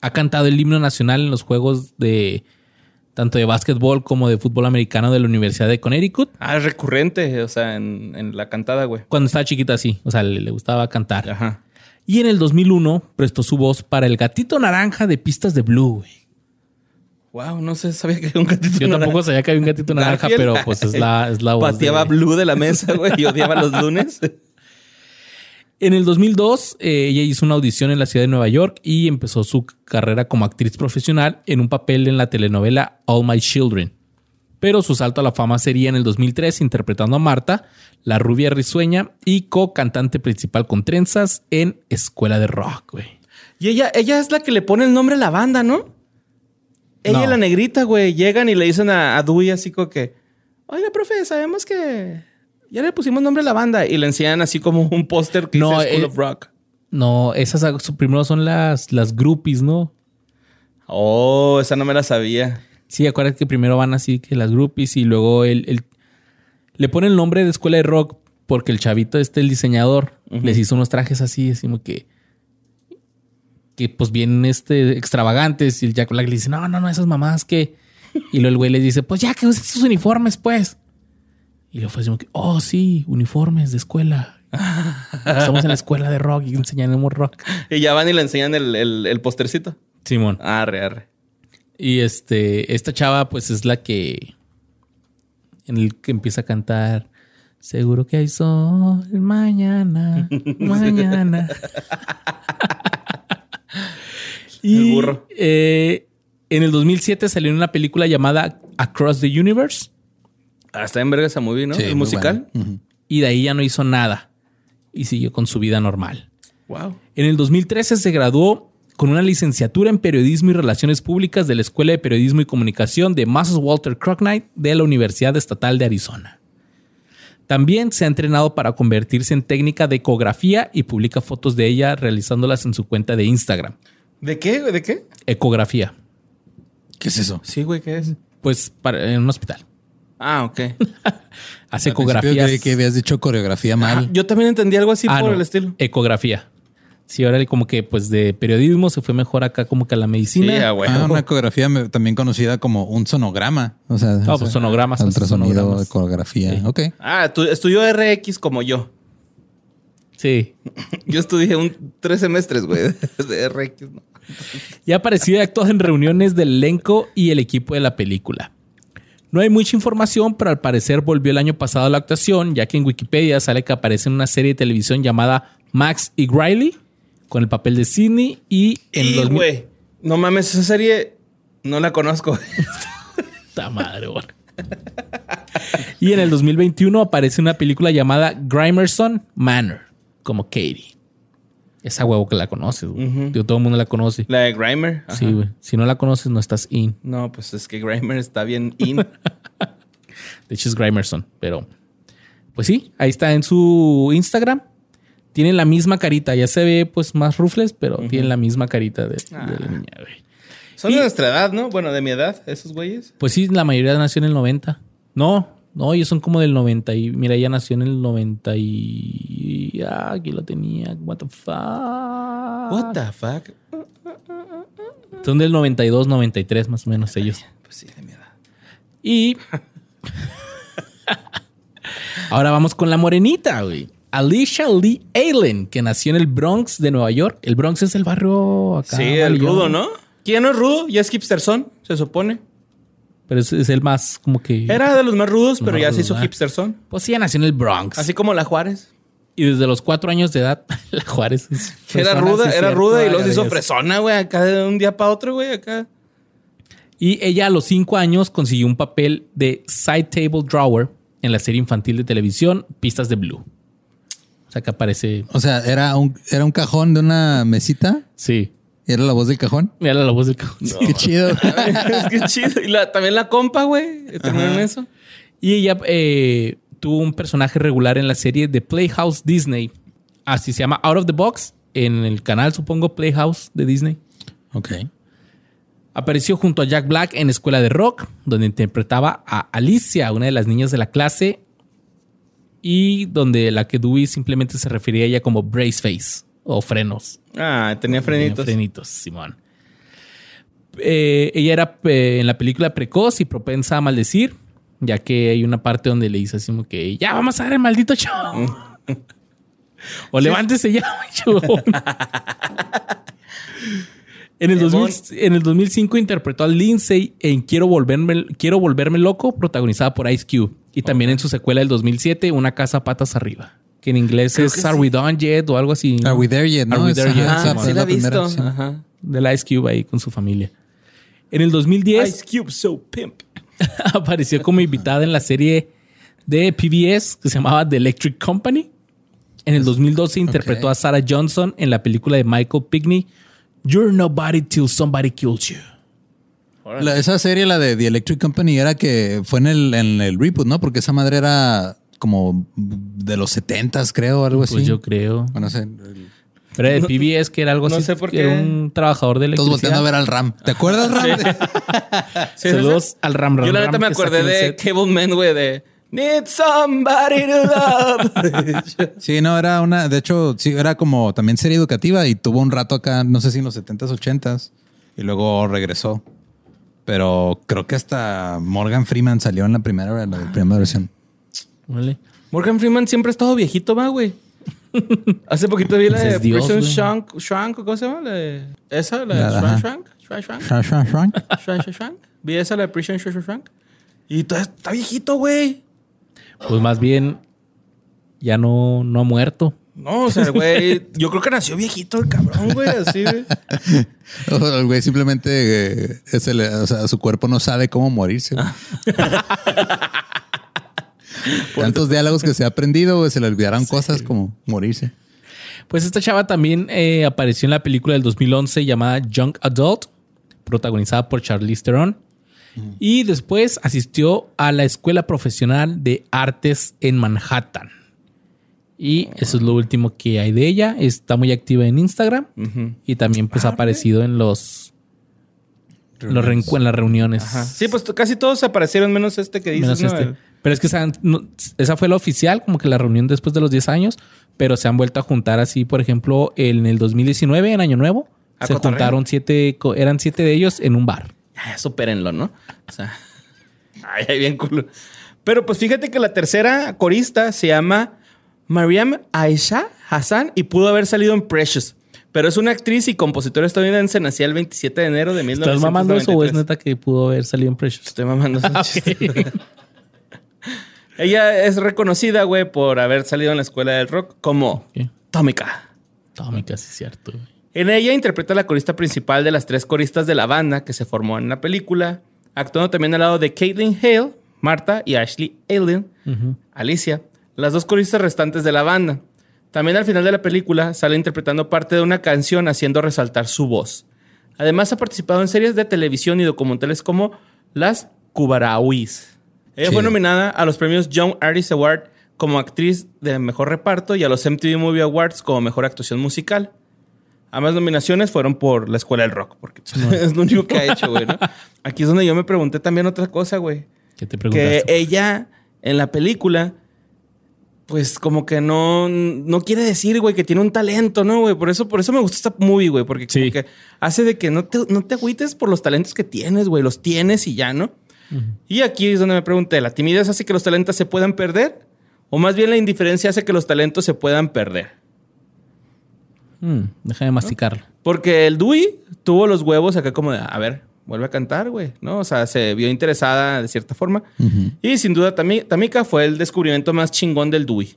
Ha cantado el himno nacional en los juegos de tanto de básquetbol como de fútbol americano de la Universidad de Connecticut. Ah, es recurrente, o sea, en, en la cantada, güey. Cuando estaba chiquita, sí. O sea, le, le gustaba cantar. Ajá. Y en el 2001 prestó su voz para el gatito naranja de pistas de Blue. güey. Wow, no sé, sabía que había un gatito Yo naranja. tampoco sabía que había un gatito naranja, pero pues es la, es la voz. Pateaba de- Blue de la mesa, güey, y odiaba los lunes. En el 2002, eh, ella hizo una audición en la ciudad de Nueva York y empezó su carrera como actriz profesional en un papel en la telenovela All My Children. Pero su salto a la fama sería en el 2003 interpretando a Marta, la rubia risueña y co-cantante principal con trenzas en Escuela de Rock, güey. Y ella, ella es la que le pone el nombre a la banda, ¿no? Ella No. y la negrita, güey, llegan y le dicen a, a Dewey así como que, oiga, profe, sabemos que ya le pusimos nombre a la banda. Y le enseñan así como un póster que No, dice School eh, of Rock. No, esas primero son las, las groupies, ¿no? Oh, esa no me la sabía. Sí, acuérdate que primero van así que las groupies y luego el, el- le pone el nombre de escuela de rock porque el chavito este, el diseñador, les hizo unos trajes así, como que que pues bien este extravagantes y el Jack Black le dice, "No, no, no, esas mamás que" y luego el güey les dice, "Pues ya que usen sus uniformes, pues." Y luego fue así como que, "Oh, sí, uniformes de escuela." Estamos en la escuela de rock y enseñamos rock. Y ya van y le enseñan el, el, el postercito. Simón. Arre, arre. Y este, esta chava, pues es la que en el que empieza a cantar. Seguro que hay sol mañana, mañana. y, El burro. eh, en el 2007 salió una película llamada Across the Universe Ah, está en verga esa movie, ¿no? Sí, ¿Es muy musical? y de ahí ya no hizo nada y siguió con su vida normal. Wow. En el 2013 se graduó con una licenciatura en Periodismo y Relaciones Públicas de la Escuela de Periodismo y Comunicación de Massachusetts Walter Cronkite de la Universidad Estatal de Arizona. También se ha entrenado para convertirse en técnica de ecografía y publica fotos de ella realizándolas en su cuenta de Instagram. ¿De qué? ¿De qué? Ecografía. ¿Qué es eso? Sí, güey, ¿qué es? Pues para, en un hospital. Ah, ok. Hace ecografías. creí que habías dicho coreografía mal. Yo también entendí algo así Ah, por no, el estilo. Ecografía. Sí, ahora como que pues de periodismo se fue mejor acá como que a la medicina. Sí, ah, güey. Ah, una ecografía también conocida como un sonograma. O sea, Ah, o pues sonogramas, Ultrasonido, sonogramas. ecografía. Sí. Ok. Ah, tú estudió RX como yo. Sí. Yo estudié un tres semestres, güey, de RX. ¿no? Y ha aparecido y actuado en reuniones del elenco y el equipo de la película. No hay mucha información, pero al parecer volvió el año pasado a la actuación, ya que en Wikipedia sale que aparece en una serie de televisión llamada Max y Riley, con el papel de Sidney, y en Y, los güey, no mames, esa serie no la conozco. ¡Ta madre! Y en el 2021 aparece una película llamada Grimerson Manor, como Katie. Esa huevo que la conoces, güey. Digo, todo el mundo la conoce. La de Grimer. Ajá. Sí, güey. Si no la conoces, no estás in. No, pues es que Grimer está bien in. De hecho, es Grimerson. Pero, pues sí, ahí está en su Instagram. Tiene la misma carita. Ya se ve, pues, más rufles, pero tiene la misma carita de, de Ah. la niña, güey. Son de nuestra edad, ¿no? Bueno, de mi edad, esos güeyes. Pues sí, la mayoría nació en el 90. No, no, ellos son como del 90. Y mira, ella nació en el 90 y... Ah, aquí lo tenía. What the fuck. What the fuck? Son del 92, 93 más o menos ellos. Pues sí, de mi edad. Y... Ahora vamos con la morenita, güey. Alicia Lee Allen, que nació en el Bronx de Nueva York. El Bronx es el barrio acá. Sí, el rudo, ¿no? ¿Quién no es rudo? Ya es hipsterson, se supone. Pero es, es el más como que... Era de los más rudos, pero Más ya se hizo ¿verdad? hipsterson. Pues sí, nació en el Bronx. Así como la Juárez. Y desde los cuatro años de edad, la Juárez es era ruda, era cierto, ruda y se hizo fresona, güey, acá de un día para otro, güey, acá. Y ella a los cinco años consiguió un papel de side table drawer en la serie infantil de televisión Pistas de Blue. O sea que aparece. O sea, era un, era un cajón de una mesita. Sí. y Era la voz del cajón. Mira la voz del cajón. Qué chido. es que chido. Y la- también la compa, güey, terminó en eso. Y ella eh, tuvo un personaje regular en la serie de Playhouse Disney. Así se llama Out of the Box. En el canal, supongo, Playhouse de Disney. ok. Apareció junto a Jack Black en Escuela de Rock, donde interpretaba a Alicia, una de las niñas de la clase, y donde la que Dewey simplemente se refería a ella como brace face o frenos. Ah, tenía frenitos. Tenía Frenitos, Simón. Eh, ella era eh, en la película precoz y propensa a maldecir, ya que hay una parte donde le dice así como que ya vamos a dar el maldito show. o levántese ya, show. En el, 2000 en el 2005 interpretó a Lindsay en Quiero volverme, Quiero volverme loco, protagonizada por Ice Cube. Y también en su secuela del 2007, Una casa patas arriba. Que en inglés Creo es Are sí. We Done Yet o algo así. Are we there yet? Are No, we Es- there yet? ajá, Ah, Sí, la primera, visto. Ajá. Del Ice Cube ahí con su familia. En el 2010 Ice Cube so pimp. apareció como invitada en la serie de PBS que se llamaba The Electric Company. En el 2012 interpretó a Sarah Johnson en la película de Michael Pigney, You're nobody till somebody kills you. La- esa serie, la de The Electric Company, era que fue en el, en el reboot, ¿no? Porque esa madre era como de los 70s, creo, algo así. Pues yo creo. Bueno, no sé. el- Pero de PBS que era algo no así. sé por que Era qué. un trabajador de Todos volteando a electricidad. ver al Ram. ¿Te acuerdas, Ram? Sí, sí, Saludos sí. al Ram Ram Yo la neta me acordé de. Cable Man, güey, de Need somebody to love. Sí, no, era una, de hecho, sí, era como también serie educativa y tuvo un rato acá, no sé si en los 70s, 80s, y luego regresó. Pero creo que hasta Morgan Freeman salió en la primera, en la primera versión. Morgan Freeman siempre ha estado viejito, va, güey. Hace poquito vi la de Prison güey. Shrunk, Shrunk, ¿cómo se llama? Esa, la de shang, shang. Shrunk, Shrunk, Shrunk. Vi esa, la de Prison Shrunk, Shrunk. Y está viejito, güey. Pues más bien ya no, no ha muerto. No, o sea, güey, yo creo que nació viejito el cabrón, güey, así, güey. O El güey simplemente, eh, es el- o sea, su cuerpo no sabe cómo morirse. Tantos diálogos que se ha aprendido, se le olvidaron cosas como morirse. Pues esta chava también eh, apareció en la película del 2011 llamada Young Adult, protagonizada por Charlize Theron. Y después asistió a la Escuela Profesional de Artes en Manhattan. Y eso es lo último que hay de ella. Está muy activa en Instagram y también pues ha aparecido en los, los en las reuniones. Ajá. Sí, pues casi todos aparecieron, menos este que dices, Menos ¿no? este. Pero es que se han- no, esa fue la oficial, como que la reunión después de los 10 años, pero se han vuelto a juntar así, por ejemplo, en el 2019, en Año Nuevo, ¿A se cotorreo? juntaron siete, eran siete de ellos en un bar. Ya, supérenlo, ¿no? O sea, ay, ay, bien culo. Pero pues fíjate que la tercera corista se llama Mariam Aisha Hassan y pudo haber salido en Precious. Pero es una actriz y compositora estadounidense, nacida el 27 de enero de ¿Estás 1993. mamando eso o es neta que pudo haber salido en Precious? Estoy mamando. esos Ah. Ella es reconocida, güey, por haber salido en la escuela del rock como Ok. Tómica. Tome, casi cierto. güey. En ella interpreta a la corista principal de las tres coristas de la banda que se formó en la película, actuando también al lado de Caitlin Hale, Marta y Ashley Allen. Alicia, las dos coristas restantes de la banda. También al final de la película sale interpretando parte de una canción haciendo resaltar su voz. Además ha participado en series de televisión y documentales como Las Cubarauis. Ella fue nominada a los premios Young Artist Award como actriz de mejor reparto y a los MTV Movie Awards como mejor actuación musical. Ambas nominaciones fueron por la Escuela del Rock, porque es lo único que ha hecho, güey, ¿no? Aquí es donde yo me pregunté también otra cosa, güey ¿Qué te que preguntaste? ella en la película, pues como que no, no quiere decir, güey, que tiene un talento, ¿no, güey? Por eso, por eso me gusta esta movie, güey, porque como Sí. que hace de que no te, no te agüites por los talentos que tienes, güey, los tienes y ya, ¿no? Y aquí es donde me pregunté, ¿la timidez hace que los talentos se puedan perder? ¿O más bien la indiferencia hace que los talentos se puedan perder? Mm, deja de masticarlo. Porque el Dewey tuvo los huevos acá como de, a ver, vuelve a cantar, güey, ¿no? O sea, se vio interesada de cierta forma. Y sin duda, Tami- Tamika fue el descubrimiento más chingón del Dewey.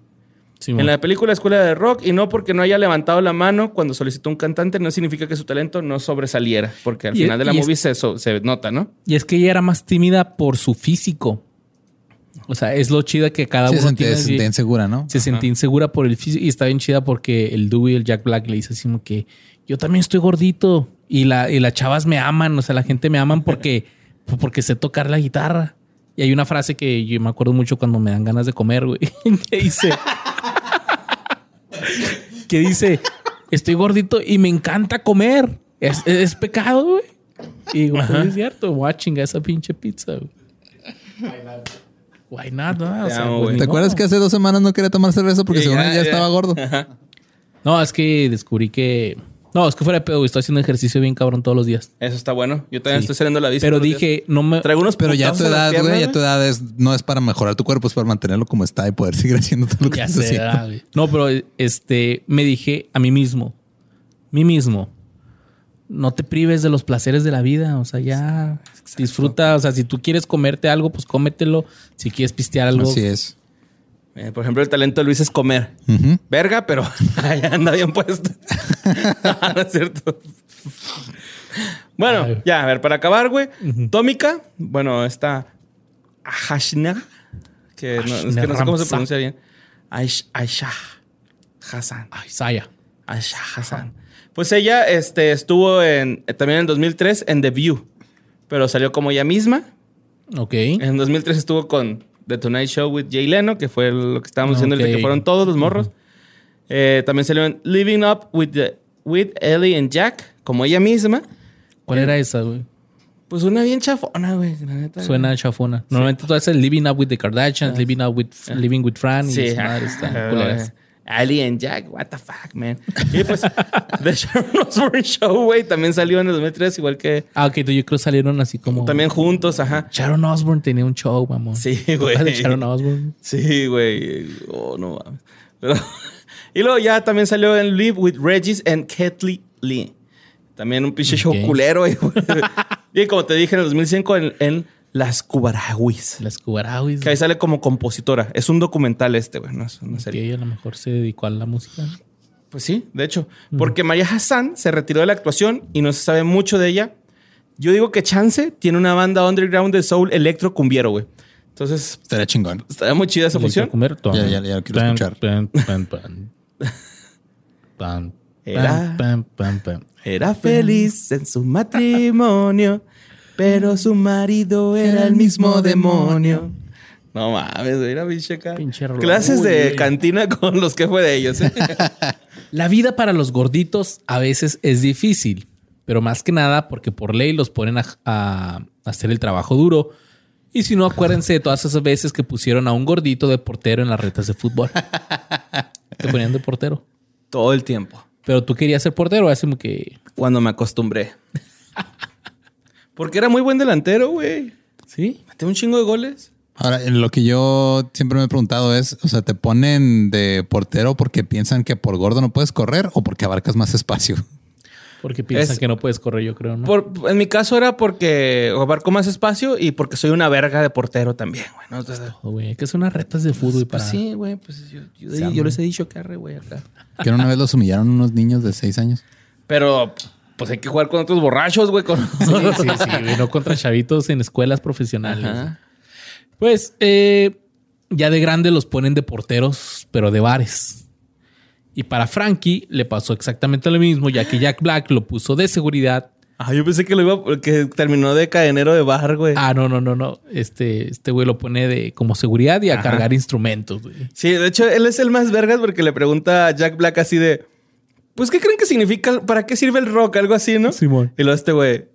Sí, En la película Escuela de Rock, y no porque no haya levantado la mano cuando solicitó un cantante, no significa que su talento no sobresaliera, porque al Y- final de la es- movie se, so- se nota, ¿no? Y es que ella era más tímida por su físico. O sea, es lo chida que cada Sí, uno se sentía, tiene. se así- sentía insegura, ¿no? se sentía insegura por el físico y está bien chida porque el Dewey, el Jack Black, le dice así como que yo también estoy gordito y, la, y las chavas me aman, o sea, la gente me aman porque, porque sé tocar la guitarra. Y hay una frase que yo me acuerdo mucho cuando me dan ganas de comer, güey, que dice, que dice, estoy gordito y me encanta comer. Es, es pecado, güey. Y digo, pues es cierto, voy a esa pinche pizza, güey. Why not? no? O Te sea, amo, pues, ¿Te acuerdas que hace dos semanas no quería tomar cerveza porque según él ya, ya. estaba gordo? No, es que descubrí que. No, es que fuera de pedo, güey. Estoy haciendo ejercicio bien cabrón todos los días. Eso está bueno. Yo también Sí. estoy saliendo la bici. Pero días. dije, no me. Traigo unos Pero ya tu edad, güey, ya tu edad es, no es para mejorar tu cuerpo, es para mantenerlo como está y poder seguir haciendo todo lo que Ya estás sé, haciendo. güey. No, pero este, me dije a mí mismo, mí mismo, no te prives de los placeres de la vida. O sea, ya disfruta. O sea, si tú quieres comerte algo, pues cómetelo. Si quieres pistear algo. Así es. Eh, por ejemplo, el talento de Luis es comer. Verga, pero ahí anda bien puesto. no es cierto. Bueno, Ay. ya, a ver, para acabar, güey. Tómica, bueno, está Hashna, que no, es que no sé cómo se pronuncia bien. Aish- Aisha Hassan. Ay, Saya. A Shah Hassan. Pues ella este, estuvo en, también en 2003 en The View, pero salió como ella misma. Ok. En 2003 estuvo con The Tonight Show with Jay Leno, que fue lo que estábamos diciendo, el de Ok. que fueron todos los morros. Eh, también salió en Living Up with, the- with Ellie and Jack, como ella misma. ¿Cuál era esa, güey? Pues una bien chafona, güey. la neta. Suena chafona. Normalmente tú haces Living Up with the Kardashians, Living Up with Living with Fran y Sí, madre ah, están culeras. Ali and Jack, what the fuck, man. Y pues, The Sharon Osbourne Show, güey, también salió en el 2003, igual que Ah, ok, tú- yo creo salieron así como. también juntos, ajá. Sharon Osbourne tenía un show, mamón. Sí, ¿Te acuerdas güey. de Sharon Osbourne. Sí, güey. Oh, no mames. Pero- y luego ya también salió en Live with Regis and Ketley Lee. También un pinche show culero, güey. y como te dije en el 2005 en, en Las Cubaragüis. Las Cubarauis. Que ahí sale como compositora. Es un documental este, güey. No es una serie. Que a lo mejor se dedicó a la música. Pues sí, de hecho. Porque María Hassan se retiró de la actuación y no se sabe mucho de ella. Yo digo que Chance tiene una banda underground de soul electro cumbiero, güey. Entonces, Estaría chingón. estaría muy chida esa fusión. Ya, ya, ya lo quiero escuchar. Pan, pan, pan. Pan, Era- pan, pan, pan. Era feliz en su matrimonio, pero su marido era el mismo demonio. No mames, güey, era pinche acá. Pinche rolón. Clases de Uy. cantina con los que fue de ellos. ¿eh? La vida para los gorditos a veces es difícil, pero más que nada porque por ley los ponen a, a hacer el trabajo duro. Y si no, acuérdense de todas esas veces que pusieron a un gordito de portero en las retas de fútbol. Te ponían de portero. Todo el tiempo. Pero tú querías ser portero, así como que Cuando me acostumbré. Porque era muy buen delantero, güey. sí. Metió un chingo de goles. Ahora, lo que yo siempre me he preguntado es, o sea, ¿te ponen de portero porque piensan que por gordo no puedes correr o porque abarcas más espacio? Porque piensan Es- que no puedes correr, yo creo, ¿no? Por- en mi caso era porque abarco más espacio y porque soy una verga de portero también, güey. ¿no? Entonces, güey, que son unas retas de fútbol para. pues sí, güey. Pues yo, yo- les he dicho que arre, güey, acá. Que una vez los humillaron unos niños de seis años. Pero pues hay que jugar con otros borrachos, güey. Con... Sí, sí, sí, güey, no contra chavitos en escuelas profesionales. Ajá. Pues eh, ya de grande los ponen de porteros, pero de bares. Y para Frankie le pasó exactamente lo mismo, ya que Jack Black lo puso de seguridad. Ah, yo pensé que lo iba que terminó de cadenero de bar, güey. Ah, no, no, no, no. Este, este güey lo pone de como seguridad y a Ajá. cargar instrumentos. güey. Sí, de hecho, él es el más vergas porque le pregunta a Jack Black así de. Pues, ¿qué creen que significa? ¿Para qué sirve el rock? Algo así, ¿no? Simón. Y luego este güey.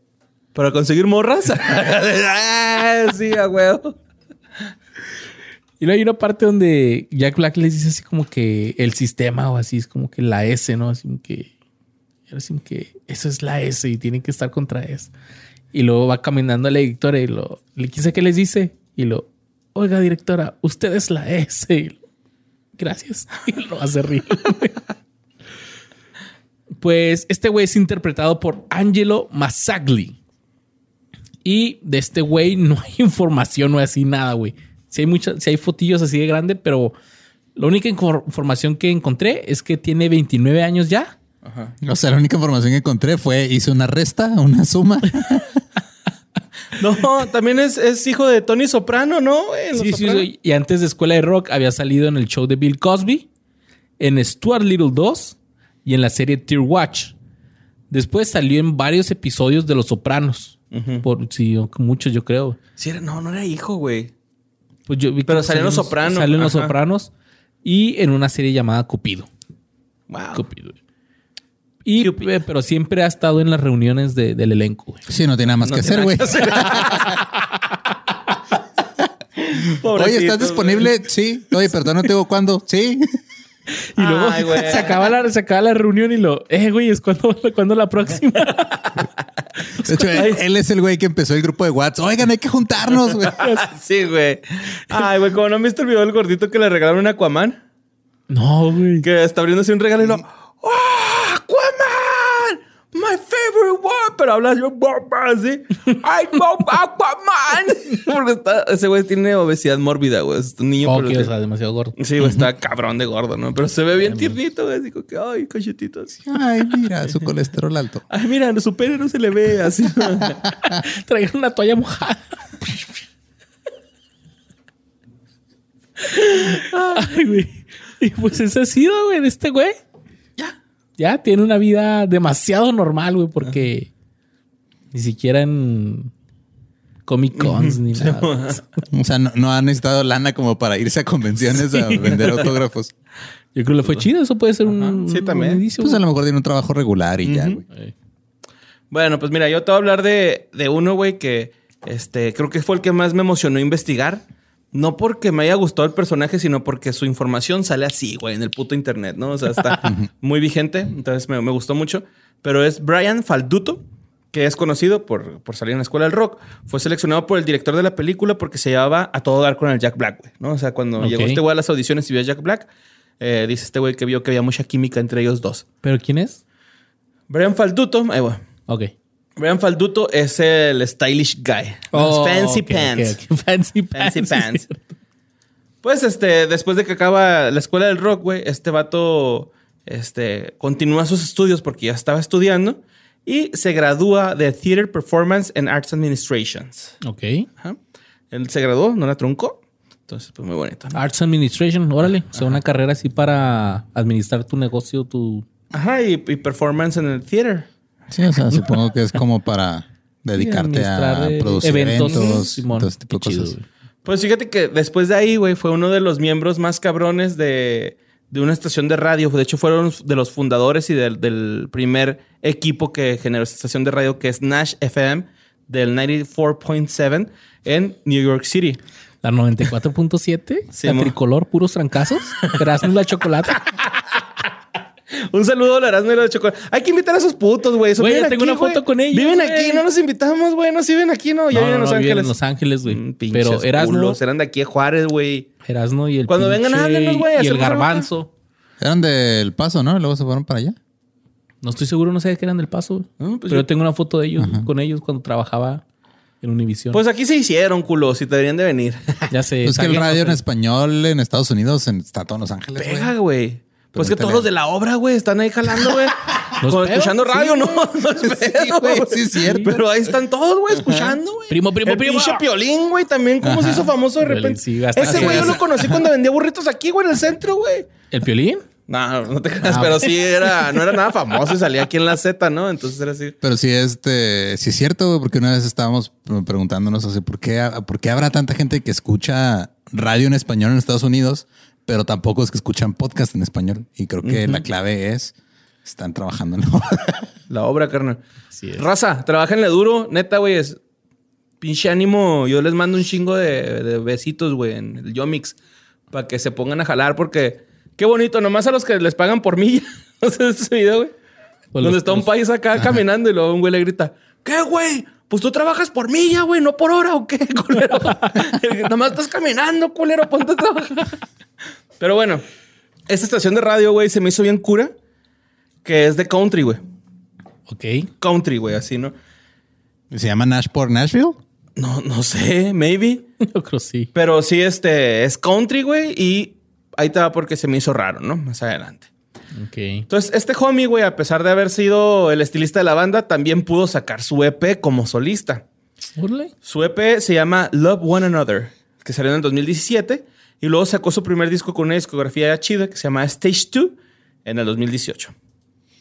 ¿Para conseguir morras? ah, sí, a huevo. Y luego hay una parte donde Jack Black les dice así como que el sistema o así es como que la S, ¿no? Así como que, así como que eso es la S y tienen que estar contra eso. Y luego va caminando la directora y lo, le quise que les dice y lo, oiga directora, usted es la S. Y lo, Gracias. Y lo hace reír. Pues este güey es interpretado por Angelo Massagli. Y de este güey no hay información, no hay así nada, güey. Si hay muchas, si hay fotillos así de grande, pero la única infor- información que encontré es que tiene 29 años ya. O sea, la única información que encontré fue hice una resta, una suma. No, también es, es hijo de Tony Soprano, ¿no? güey? Sí, sí, Soprano. sí. Y antes de Escuela de Rock había salido en el show de Bill Cosby, en Stuart Little 2 y en la serie Tear Watch. Después salió en varios episodios de Los Sopranos. Por sí, muchos yo creo. Sí, era- no, no era hijo, güey. Pues yo vi que Pero salió en Los Sopranos. Salió en Los. Sopranos y en una serie llamada Cupido. Wow. Cupido. Y, eh, pero siempre ha estado en las reuniones de- del elenco. güey. Sí, no tiene nada más que hacer, güey. Oye, ¿estás disponible? Sí. Oye, perdón, no te digo cuándo. Sí. Y luego Ay, se, acaba la, se acaba la reunión y lo, eh, güey, es cuando, cuando la próxima. De hecho, él, él es el güey que empezó el grupo de WhatsApp. Oigan, hay que juntarnos, güey. Sí, güey. Ay, güey, como no me viste el video del gordito que le regalaron un Aquaman. no, güey. Que está abriendo así un regalo y lo. ¡Oh, Aquaman! My favorite one. Pero habla yo así. I love Aquaman. Porque está, ese güey tiene obesidad mórbida, güey. Es un niño. Ok, pero- o sea, demasiado gordo. Sí, güey, está cabrón de gordo, ¿no? Pero se ve bien tiernito, güey. Digo que, ay, cachetito así. Ay, mira, su colesterol alto. Ay, mira, su pene no se le ve así. Trajeron una toalla mojada. Ay, güey. Y pues ese ha sido, güey, de este güey. ya. ya tiene una vida demasiado normal, güey, porque ni siquiera en Comic Cons ni nada. O sea, no, no ha necesitado lana como para irse a convenciones a vender autógrafos. Yo creo que le fue chido. Eso puede ser un, Sí, también. un Pues a lo mejor tiene un trabajo regular y ya, güey. Bueno, pues mira, yo te voy a hablar de, de uno, güey, que este, creo que fue el que más me emocionó investigar. No porque me haya gustado el personaje, sino porque su información sale así, güey, en el puto internet, ¿no? O sea, está muy vigente. Entonces me, me gustó mucho. Pero es Brian Falduto, que es conocido por, por salir en la escuela del rock. Fue seleccionado por el director de la película porque se llevaba a todo dar con el Jack Black, güey, ¿no? O sea, cuando llegó este güey a las audiciones y vio a Jack Black, eh, dice este güey que vio que había mucha química entre ellos dos. ¿Pero quién es? Brian Falduto, ahí va. Ok. Brian Falduto es el stylish guy. Oh, fancy pants. Fancy pants. Fancy pants. Pues este, después de que acaba la escuela del rock, güey, este vato este, continúa sus estudios porque ya estaba estudiando y se gradúa de Theater Performance and Arts Administrations. Ok. Ajá. Él se graduó, no la truncó. Entonces, pues muy bonito. ¿no? Arts Administration, órale. O sea, una carrera así para administrar tu negocio, tu... Ajá, y, y performance en el theater. Sí, o sea, supongo que es como para dedicarte a eh, producir eventos, eventos, Simón. todo este tipo de Qué chido, cosas. güey. Pues fíjate que después de ahí, güey, fue uno de los miembros más cabrones de, de una estación de radio. De hecho, fueron de los fundadores y del, del primer equipo que generó esta estación de radio, que es Nash FM, del 94.7 en New York City. La 94.7, Sí, la tricolor, puros trancazos. Erasmus la chocolate. Un saludo a la Erasmo y la de Chocolate. Hay que invitar a esos putos, güey. Güey, tengo aquí, una foto con ellos, Viven aquí, no los invitamos, güey. No, sí viven aquí, no. Ya No, viven en no, Los no, viven Ángeles. en Los Ángeles, güey. Mm, Pero Erasmo, culos. Eran de aquí de Juárez, güey. Erasmo y el Cuando vengan, pinche- háblenos, güey, Y el garbanzo. Eran del paso, ¿no? Y luego se fueron para allá. No estoy seguro, no sé de qué eran del paso. No, pues Pero yo- tengo una foto de ellos, con ellos cuando trabajaba en Univision. Pues aquí se hicieron, culos, y te deberían de venir. ya sé. es que el radio en español en Estados Unidos en- está todo en Los Ángeles. güey. Pega, güey. Pues que todos los de la obra, güey, están ahí jalando, güey. Escuchando radio, no, Sí, pedo, güey, sí es cierto. Pero ahí están todos, güey, escuchando, güey. Primo, primo, El primo. pinche Piolín, güey, también cómo se hizo famoso de repente. sí, hasta Ese güey yo lo conocí cuando vendía burritos aquí, güey, en el centro, güey. ¿El piolín? No, no te creas, Ah, pero sí era, no era nada famoso y salía aquí en la Z, ¿no? Entonces era así. Pero sí, este, sí es cierto, güey, porque una vez estábamos preguntándonos así, ¿por qué, ¿por qué habrá tanta gente que escucha radio en español en Estados Unidos, pero tampoco es que escuchan podcast en español? Y creo que la clave es, están trabajando en la La obra, carnal. Así es. Raza, trabajenle duro, neta, güey, es pinche ánimo. Yo les mando un chingo de, de besitos, güey, en el Yomix, para que se pongan a jalar, porque qué bonito, nomás a los que les pagan por milla. ¿No sé ese video, güey? Donde los- está un país acá caminando y luego un güey le grita, ¿qué, güey? Pues tú trabajas por milla, güey, no por hora, ¿o qué, culero? nomás estás caminando, culero, ponte a trabajar. Pero bueno, esta estación de radio, güey, se me hizo bien cura, que es de country, güey. Ok. Country, güey, así, ¿no? ¿Se llama Nash por Nashville? No, no sé, maybe. Yo creo sí. Pero sí, este es country, güey. Y ahí te va porque se me hizo raro, ¿no? Más adelante. Ok. Entonces, este homie, güey, a pesar de haber sido el estilista de la banda, también pudo sacar su EP como solista. Órale. Su EP se llama Love One Another, que salió en el 2017. Y luego sacó su primer disco con una discografía chida que se llama Stage 2 en el 2018.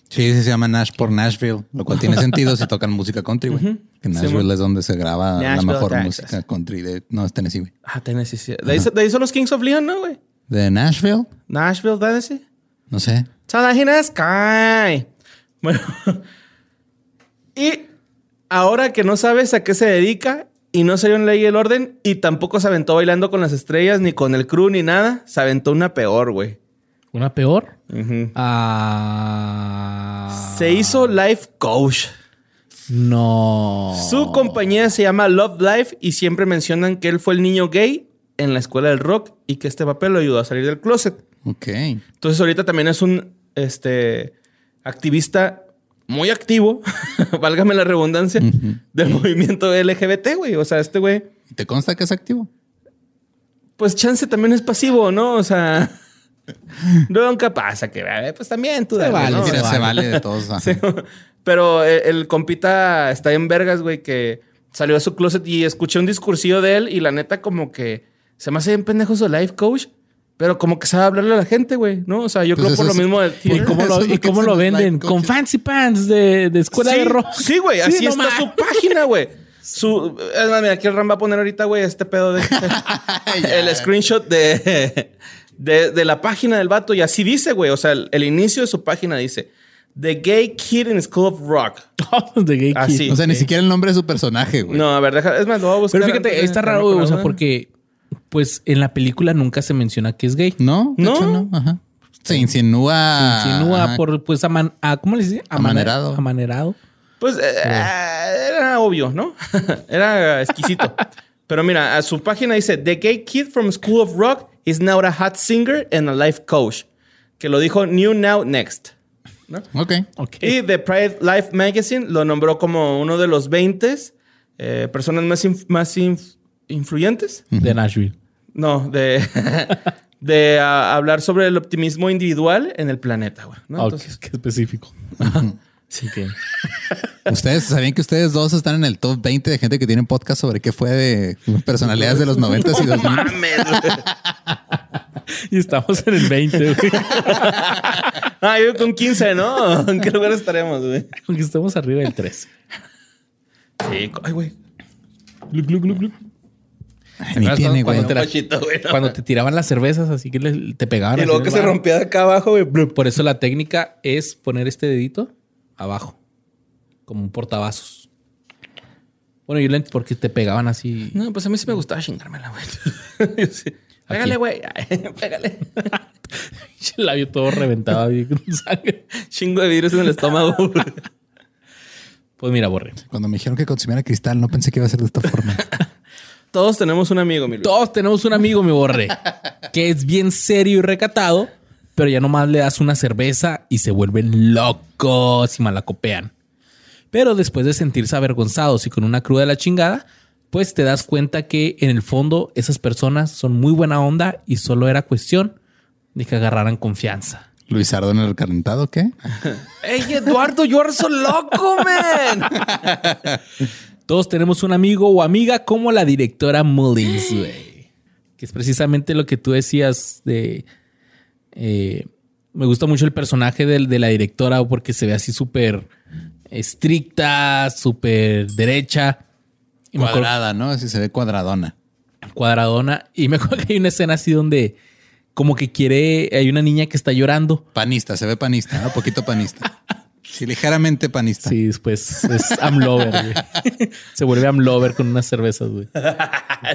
Sí, sí se llama Nash por Nashville, lo cual tiene sentido si tocan música country, güey. Que Nashville es donde se graba la mejor Texas. música country de... No, es Tennessee, güey. Ah, Tennessee. sí. De ahí, de ahí son los Kings of Leon, ¿no, güey? ¿De Nashville? Nashville, Tennessee. No sé. Salajina Sky. Bueno. y ahora que no sabes a qué se dedica y no salió en ley y el orden y tampoco se aventó bailando con las estrellas ni con el crew ni nada, se aventó una peor, güey. ¿Una peor? Ah. Se hizo life coach. No. Su compañía se llama Love Life y siempre mencionan que él fue el niño gay en la escuela del rock y que este papel lo ayudó a salir del closet. Ok. Entonces ahorita también es un este, activista muy activo, válgame la redundancia, del movimiento LGBT, güey. O sea, este güey, ¿Te consta que es activo? pues chance también es pasivo, ¿no? O sea, nunca pasa que, pues también tú Se dale, vale, ¿no? se Mira, vale de todos. sí, pero el, el compita está en vergas, güey, que salió a su closet y escuché un discursillo de él y la neta como que se me hace bien pendejo su life coach Pero como que sabe hablarle a la gente, güey, ¿no? O sea, yo Pues creo por lo mismo del ¿Y cómo lo, y cómo lo venden? Con coaches. fancy pants de, de escuela sí, de rock. Sí, güey, Sí, así no está su página, güey. Su, es más, mira, aquí el Ram va a poner ahorita, güey, este pedo de el screenshot de, de, de la página del vato. Y así dice, güey. O sea, el, el inicio de su página dice: The Gay Kid in School of Rock. de gay kid. sí. O sea, ni siquiera el nombre de su personaje, güey. No, a ver, deja, es más, lo voy a buscar. Pero fíjate, de está raro, güey, o sea, porque pues en la película nunca se menciona que es gay. No, de No. hecho no. Ajá. Se insinúa. Se insinúa ajá. por, pues, aman- a- ¿cómo le dice? Amane- Amanerado. Amanerado. Pues eh, era obvio, ¿no? era exquisito. Pero mira, a su página dice: The Gay Kid from School of Rock is now a hot singer and a life coach. Que lo dijo New Now Next. ¿no? Ok. Ok. Y The Pride Life Magazine lo nombró como uno de los 20 eh, personas más, inf- más inf- influyentes. De Nashville. No, de, de ah, hablar sobre el optimismo individual en el planeta, güey. ¿no? Ah, Entonces, qué específico. Así que. Ustedes sabían que ustedes dos están en el top 20 de gente que tienen podcast sobre qué fue de personalidades de los 90 y 2000. mames. Y estamos en el 20, güey. Ah, yo con 15, ¿no? ¿En qué lugar estaremos, güey? Aunque estemos arriba del 13. Sí, ay, güey. Gluc, gluc, gluc, gluc. Ni ¿Te tiene, acuerdas güey. cuando te la- Un cachito, güey, no. Cuando te tiraban las cervezas, así que le- te pegaban. Y luego que se rompía de acá abajo, güey. blup. Por eso la técnica es poner este dedito abajo, como un portavasos. Bueno, yo le porque te pegaban así. No, pues a mí sí me gustaba chingármela, güey. Yo sí. Pégale, güey. Pégale. El labio todo reventado y con sangre. Chingo de vidrios en el estómago, güey. Pues mira, borre. Cuando me dijeron que consumiera cristal, no pensé que iba a ser de esta forma. Todos tenemos un amigo, mi Luis. Todos tenemos un amigo, mi borre, que es bien serio y recatado, pero ya nomás le das una cerveza y se vuelven locos y malacopean. Pero después de sentirse avergonzados y con una cruda de la chingada, pues te das cuenta que en el fondo esas personas son muy buena onda y solo era cuestión de que agarraran confianza. Luisardo en el calentado, ¿qué? ¡Ey, Eduardo, you are so loco, man! Todos tenemos un amigo o amiga como la directora Mullins, güey. Que es precisamente lo que tú decías de... eh, me gusta mucho el personaje de, la directora porque se ve así súper estricta, súper derecha. Y me acuerdo- Cuadrada, ¿no? Así se ve cuadradona. cuadradona. Y me acuerdo que hay una escena así donde como que quiere... Hay una niña que está llorando. Panista, se ve panista, ¿no? Poquito panista. Sí, ligeramente panista. Sí, después es Amlover, güey. Se vuelve Amlover con unas cervezas, güey.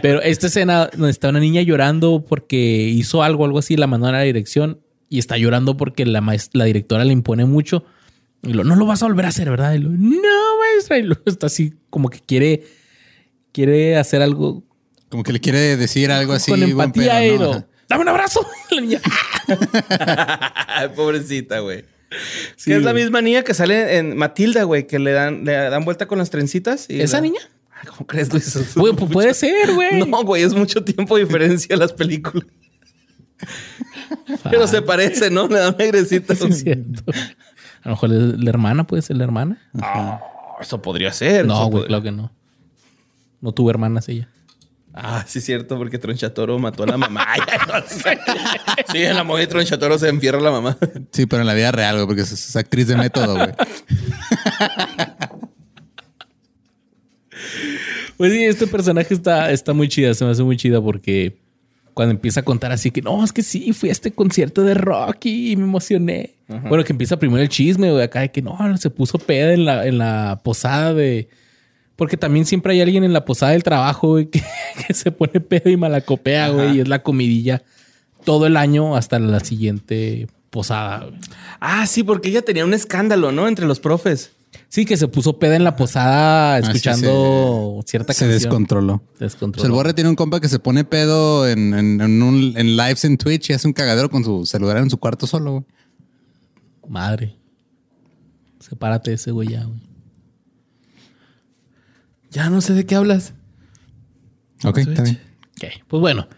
Pero esta escena donde está una niña llorando porque hizo algo, algo así, la mandó a la dirección y está llorando porque la, maest- la directora le impone mucho. Y lo, no lo vas a volver a hacer, ¿verdad? Y lo, no, maestra. Y lo, está así como que quiere, quiere hacer algo Como que le quiere decir algo así. con buen empatía. y ¿no? lo, dame un abrazo. La niña, Pobrecita, güey. Sí, que es la misma niña que sale en Matilda, güey, que le dan, le dan vuelta con las trencitas. y ¿Esa la- niña? ¿Cómo crees, Luis? Güey, pues puede ser, güey. No, güey, es mucho tiempo de diferencia las películas. Pero se parece, ¿no? Le da negrecita. Es cierto. A lo mejor la hermana puede ser la hermana. Ah, eso podría ser. No, güey, podría- claro que no. No tuvo hermanas ella. Ah, sí, es cierto, porque Tronchatoro mató a la mamá. Ay, no sé. Sí, en la movie de Tronchatoro se enfierra a la mamá. Sí, pero en la vida real, güey, porque es, es actriz de método, güey. Pues sí, este personaje está, está muy chida, se me hace muy chida porque cuando empieza a contar así que no, es que sí, fui a este concierto de Rocky y me emocioné. Bueno, que empieza primero el chisme, güey, acá de que no, se puso peda en la, en la posada de. Porque también siempre hay alguien en la posada del trabajo, güey, que, que se pone pedo y malacopea, güey, y es la comidilla todo el año hasta la siguiente posada, güey. Ah, sí, porque ella tenía un escándalo, ¿no? Entre los profes. Sí, que se puso peda en la posada sí, escuchando cierta Se canción. descontroló. Se descontroló. Pues el Borre tiene un compa que se pone pedo en, en, en un, en lives en Twitch y hace un cagadero con su celular en su cuarto solo, güey. Madre. Sepárate de ese güey ya, güey. Ya no sé de qué hablas. Ok, está bien. Ok, pues bueno.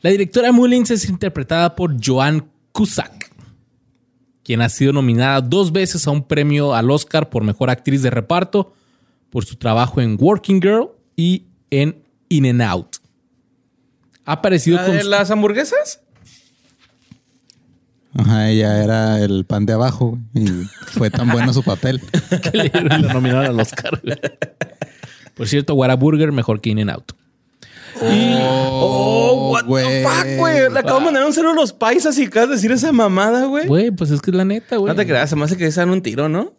La directora Mullins es interpretada por Joan Cusack, quien ha sido nominada dos veces a un premio al Oscar por Mejor Actriz de Reparto por su trabajo en Working Girl y en In and Out. Ha aparecido ¿La con... de las hamburguesas? Ajá, ella era el pan de abajo y fue tan bueno su papel. que le nominaron al Oscar. Por cierto, Whataburger mejor que In-N-Out. Oh, what the fuck, güey. Le acabo de mandar un cero a los paisas y acabas de decir esa mamada, güey. Güey, pues es que es la neta, güey. No te creas, se me hace que se dan un tiro, ¿no?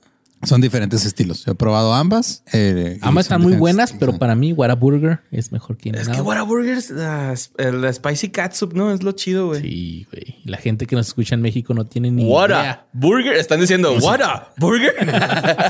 Son diferentes estilos. He probado ambas. eh, Ambas están muy buenas, estilos. pero para mí Whataburger es mejor que Es que Whataburger, es, ah, el spicy catsup, ¿no? Es lo chido, güey. Sí, güey. La gente que nos escucha en México no tiene ni idea. Whata Burger. Están diciendo, Whata Burger.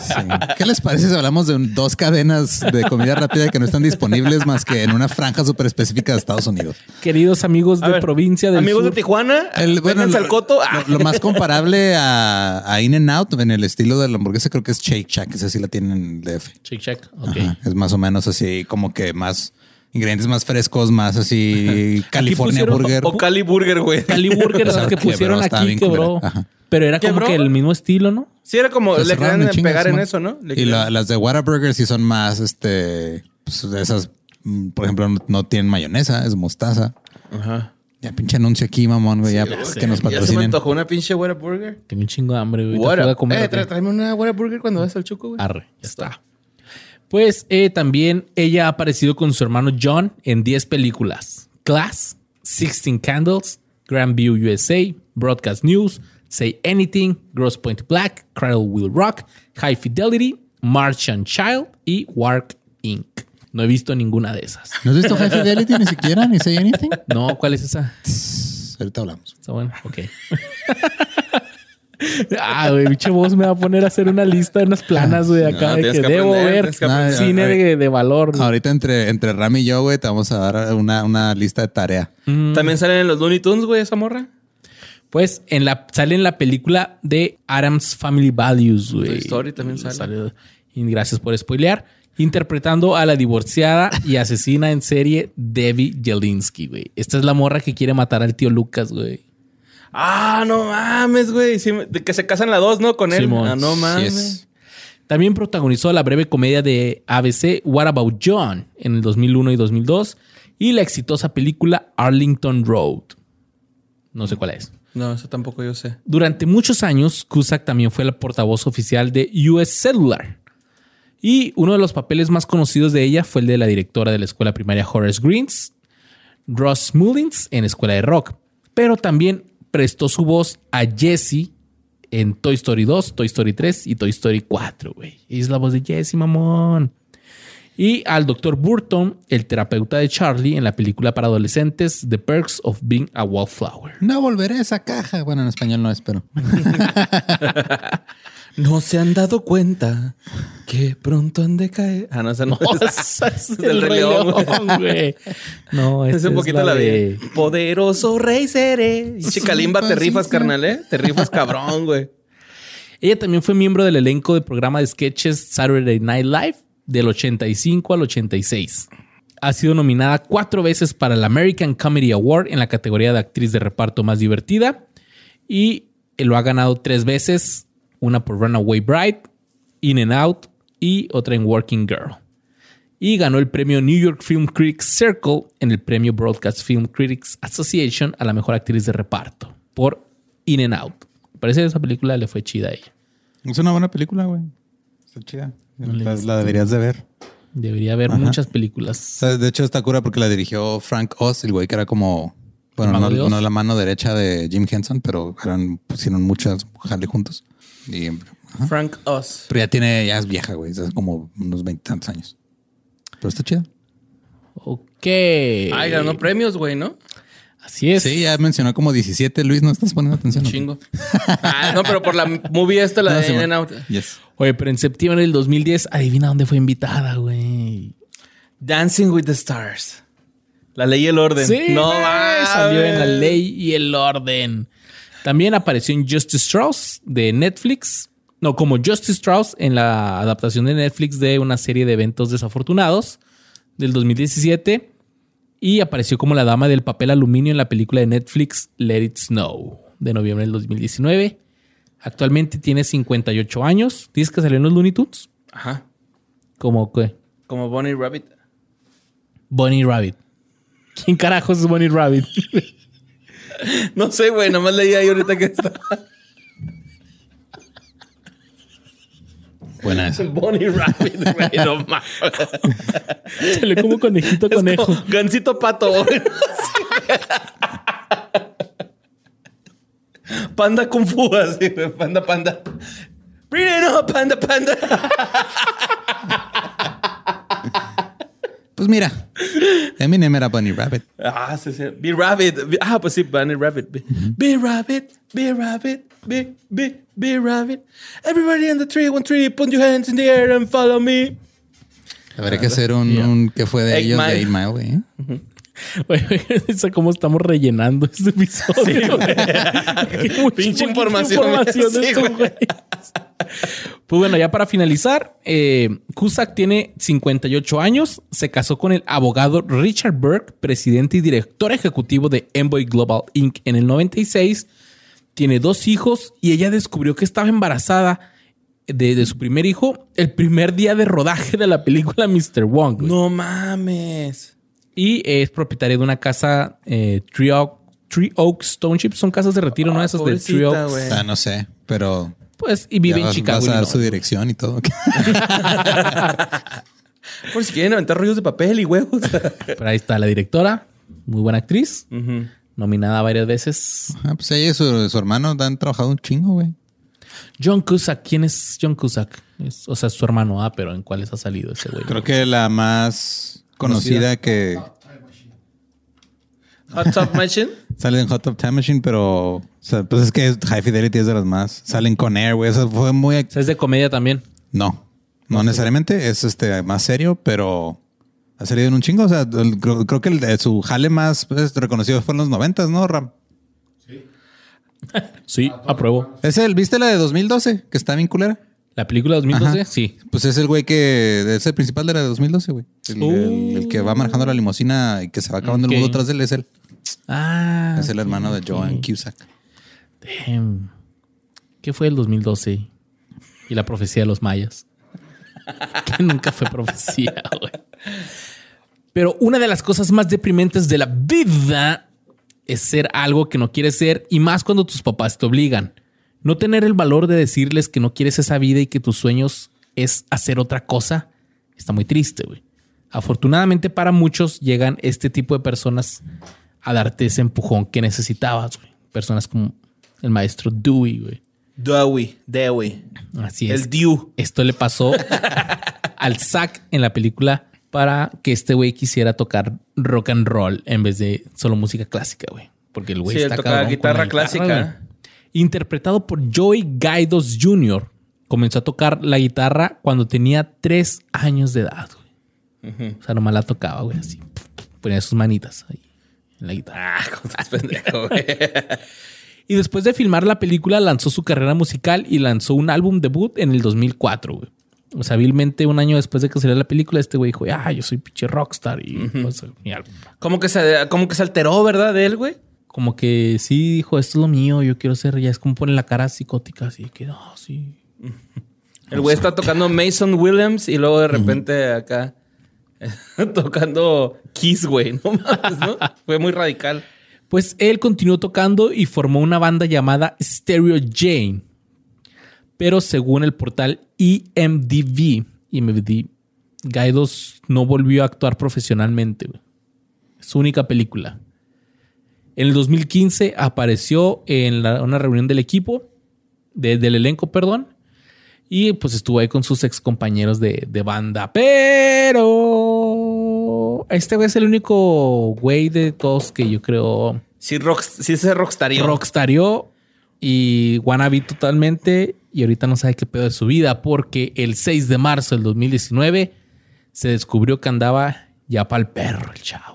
Sí. ¿Qué les parece si hablamos de un- dos cadenas de comida rápida que no están disponibles más que en una franja súper específica de Estados Unidos? Queridos amigos A de ver, provincia del Amigos sur. de Tijuana, El, bueno, lo, al coto. Lo- lo más comparable a, a In-N-Out en el estilo de la hamburguesa creo que es Shake Shack. Esa sí la tienen en el DF. Check, check. Ok. Ajá, Es más o menos así como que más ingredientes más frescos, más así California pusieron- Burger. O Cali Burger, güey. Cali Burger, O los que pusieron aquí quebró. Ajá. Pero era como que el mismo estilo, ¿no? Sí, era como, le querían pegar en eso, ¿no? Le Y la- las de Whataburger sí son más, este, pues, esas, mm, por ejemplo, no, no tienen mayonesa, es mostaza. Ajá. Ya pinche anuncio aquí, mamón, güey, ya, ya sé. que nos Ya se me patrocinen. antojó una pinche Whataburger. Tengo un chingo de hambre, güey. Fui a comer, Eh, tra- tráeme una Whataburger cuando vas al Chuco, güey. Arre, ya está. Pues eh, también ella ha aparecido con su hermano John en 10 películas. Class, 16 Candles, Grandview USA, Broadcast News, Say Anything, Gross Point Black, Cradle Will Rock, High Fidelity, Martian Child y Wark Inc. No he visto ninguna de esas. ¿No has visto High Fidelity ni siquiera? ¿Ni Say Anything? No, ¿cuál es esa? Ahorita hablamos. Está bueno, ok. ah, güey, biche voz me va a poner a hacer una lista de unas planas, güey, acá No, de que, que debo aprender, ver que cine Ah, de, de valor. güey. Ahorita entre, entre Ram y yo, güey, te vamos a dar una, una lista de tarea. También salen en los Looney Tunes, güey, esa morra. Pues en la, sale en la película de Adam's Family Values, güey. Story también sale. Y gracias por spoilear. Interpretando a la divorciada y asesina en serie Debbie Jelinski, güey. Esta es la morra que quiere matar al tío Lucas, güey. Ah, no mames, güey. Sí, de que se casan las dos, ¿no? Con él. Simón. Ah, no mames. Yes. También protagonizó la breve comedia de ABC What About John en el 2001 y 2002 y la exitosa película Arlington Road. No sé cuál es. No, eso tampoco yo sé. Durante muchos años, Cusack también fue la portavoz oficial de US Cellular. Y uno de los papeles más conocidos de ella fue el de la directora de la escuela primaria Horace Greens, Ross Mullins, en Escuela de Rock. Pero también prestó su voz a Jessie en Toy Story 2, Toy Story 3 y Toy Story 4, güey. Es la voz de Jessie, mamón. Y al Dr. Burton, el terapeuta de Charlie en la película para adolescentes The Perks of Being a Wallflower. No volveré a esa caja. Bueno, en español no es, pero. No se han dado cuenta que pronto han de caer. Ah, no, esa no. No, es- esa es del el Rey León, güey. No, Es un poquito la, de Poderoso Rey Seré. Chicalimba, te rifas, carnal, ¿eh? Te rifas cabrón, güey. Ella también fue miembro del elenco del programa de sketches Saturday Night Live del 85 al 86. Ha sido nominada cuatro veces para el American Comedy Award en la categoría de actriz de reparto más divertida y lo ha ganado tres veces, una por Runaway Bride, In and Out y otra en Working Girl. Y ganó el premio New York Film Critics Circle en el premio Broadcast Film Critics Association a la mejor actriz de reparto por In and Out. Parece que esa película le fue chida a ella. Es una buena película, güey. Está chida. La, la deberías de ver. Debería haber muchas películas. O sea, de hecho, está cura porque la dirigió Frank Oz, el güey que era como. Bueno, ¿La no, no la mano derecha de Jim Henson, pero eran, pusieron muchas jale juntos. Y, Frank Oz. pero ya tiene, ya es vieja, güey. Es como unos veintitantos años. Pero está chida. Ok. Ay, ganó premios, güey, ¿no? Así es. Sí, ya mencionó como 17. Luis, ¿no estás poniendo atención? Chingo. Ah, no, pero por la movie esta, la No, de sí, In bueno. and Out. Yes. Oye, pero en septiembre del 2010, adivina dónde fue invitada, güey. Dancing with the Stars. La ley y el orden. Sí, no salió en la ley y el orden. También apareció en Justice Strauss de Netflix. No, como Justice Strauss en la adaptación de Netflix de una serie de eventos desafortunados del 2017. Y apareció como la dama del papel aluminio en la película de Netflix Let It Snow de noviembre del 2019. Actualmente tiene 58 años. ¿Dices que salió en los Looney Tunes? Ajá. Como que Como Bonnie Rabbit. Bonnie Rabbit. ¿Quién carajos es Bonnie Rabbit? No sé, güey. Nomás leí ahí ahorita que está. Buena esa. Bonnie Rabbit, güey. No mames. Se le como conejito Es conejo. como Gansito pato, güey. Panda Kung Fu, así, güey. Panda, panda. Bring it up, panda, panda. Pues mira, Eminem era Bunny Rabbit. Ah, sí, sí. Be Rabbit. Be- Ah, pues sí, Bunny Rabbit. Be, be Rabbit, be Rabbit, be, be, be Rabbit. Everybody in the tree, one tree, put your hands in the air and follow me. Habría que hacer un, un que fue de Eight ellos Mile. de Eight Mile. ¿eh? Güey, güey, cómo estamos rellenando este episodio. Qué mucha- Pinche información. Sí, güey. Pues bueno, ya para finalizar, eh, Cusack tiene 58 años, se casó con el abogado Richard Burke, presidente y director ejecutivo de Envoy Global Inc. en el 96. Tiene dos hijos y ella descubrió que estaba embarazada de, de su primer hijo el primer día de rodaje de la película Mr. Wong. güey. No mames. Y es propietaria de una casa eh, Tree, Oak- Tree Oaks Township. Son casas de retiro, ¿no? Esas de Tree Oaks. Ah, no sé, pero Pues, y vive en vas, Chicago. vas a dar su dirección y todo. Por si quieren aventar rollos de papel y huevos. Pero ahí está la directora. Muy buena actriz. Nominada varias veces. Ah, pues ella y su, su hermano han trabajado un chingo, güey. John Cusack. ¿Quién es John Cusack? Es- o sea, es su hermano, ah, pero ¿en cuáles ha salido ese güey? Creo que la más conocida que Hot Top Machine. sale en Hot Top Time Machine, pero o sea, pues es que High Fidelity es de las más. Salen con Air, güey. Eso fue muy. O sea, es de comedia también. No, no necesariamente. Es este más serio, pero ha salido en un chingo. O sea, el- creo, creo que el su jale más pues, reconocido fue en los noventas, ¿no, Ram? Sí, apruebo. Es el, ¿viste la de 2012? Que está bien culera. ¿La película 2012? Ajá. Sí. Pues es el güey que es el principal de la de 2012, güey. El, el- el que va manejando la limusina y que se va acabando el mundo atrás de él es él. Ah. Es el hermano de Joan Cusack. Damn. ¿Qué fue el 2012? Y la profecía de los mayas. que nunca fue profecía, güey. Pero una de las cosas más deprimentes de la vida es ser algo que no quieres ser y más cuando tus papás te obligan. No tener el valor de decirles que no quieres esa vida y que tus sueños es hacer otra cosa está muy triste, güey. Afortunadamente para muchos llegan este tipo de personas a darte ese empujón que necesitabas, güey. Personas como el maestro Dewey, güey. Dewey. Dewey. Así es. El Dew. Esto le pasó al Zack en la película para que este güey quisiera tocar rock and roll en vez de solo música clásica, güey. Porque el güey Sí, él está tocaba cabrón con guitarra clásica. Interpretado por Joey Gaidos Jr. Comenzó a tocar la guitarra cuando tenía tres años de edad, güey. O sea, nomás la tocaba, güey, así. Ponía sus manitas ahí en la guitarra. Ah, ¿cómo estás pendejo, güey? Y después de filmar la película, lanzó su carrera musical y lanzó un álbum debut en el 2004, güey. O sea, hábilmente un año después de que saliera la película, este güey dijo, ah, yo soy pinche rockstar y pues, mi álbum. Como que se, como que se alteró, ¿verdad? De él, güey. Como que sí dijo, esto es lo mío, yo quiero ser, ya es como pone la cara psicótica, así que no, sí. El güey está tocando Mason Williams y luego de repente acá tocando Kiss, güey. No mames, ¿no? Fue muy radical. Pues él continuó tocando y formó una banda llamada Stereo Jane. Pero según el portal E IMDb, IMDb Gaidos no volvió a actuar profesionalmente. su única película. En el 2015 apareció en la- una reunión del equipo, de- del elenco, perdón, y pues estuvo ahí con sus ex compañeros de, de banda. Pero este güey es el único güey de todos que yo creo Sí, rock, sí se rockstarió. rockstarió y wannabe totalmente y ahorita no sabe qué pedo de su vida porque el 6 de marzo del 2019 se descubrió que andaba ya para el perro el chavo.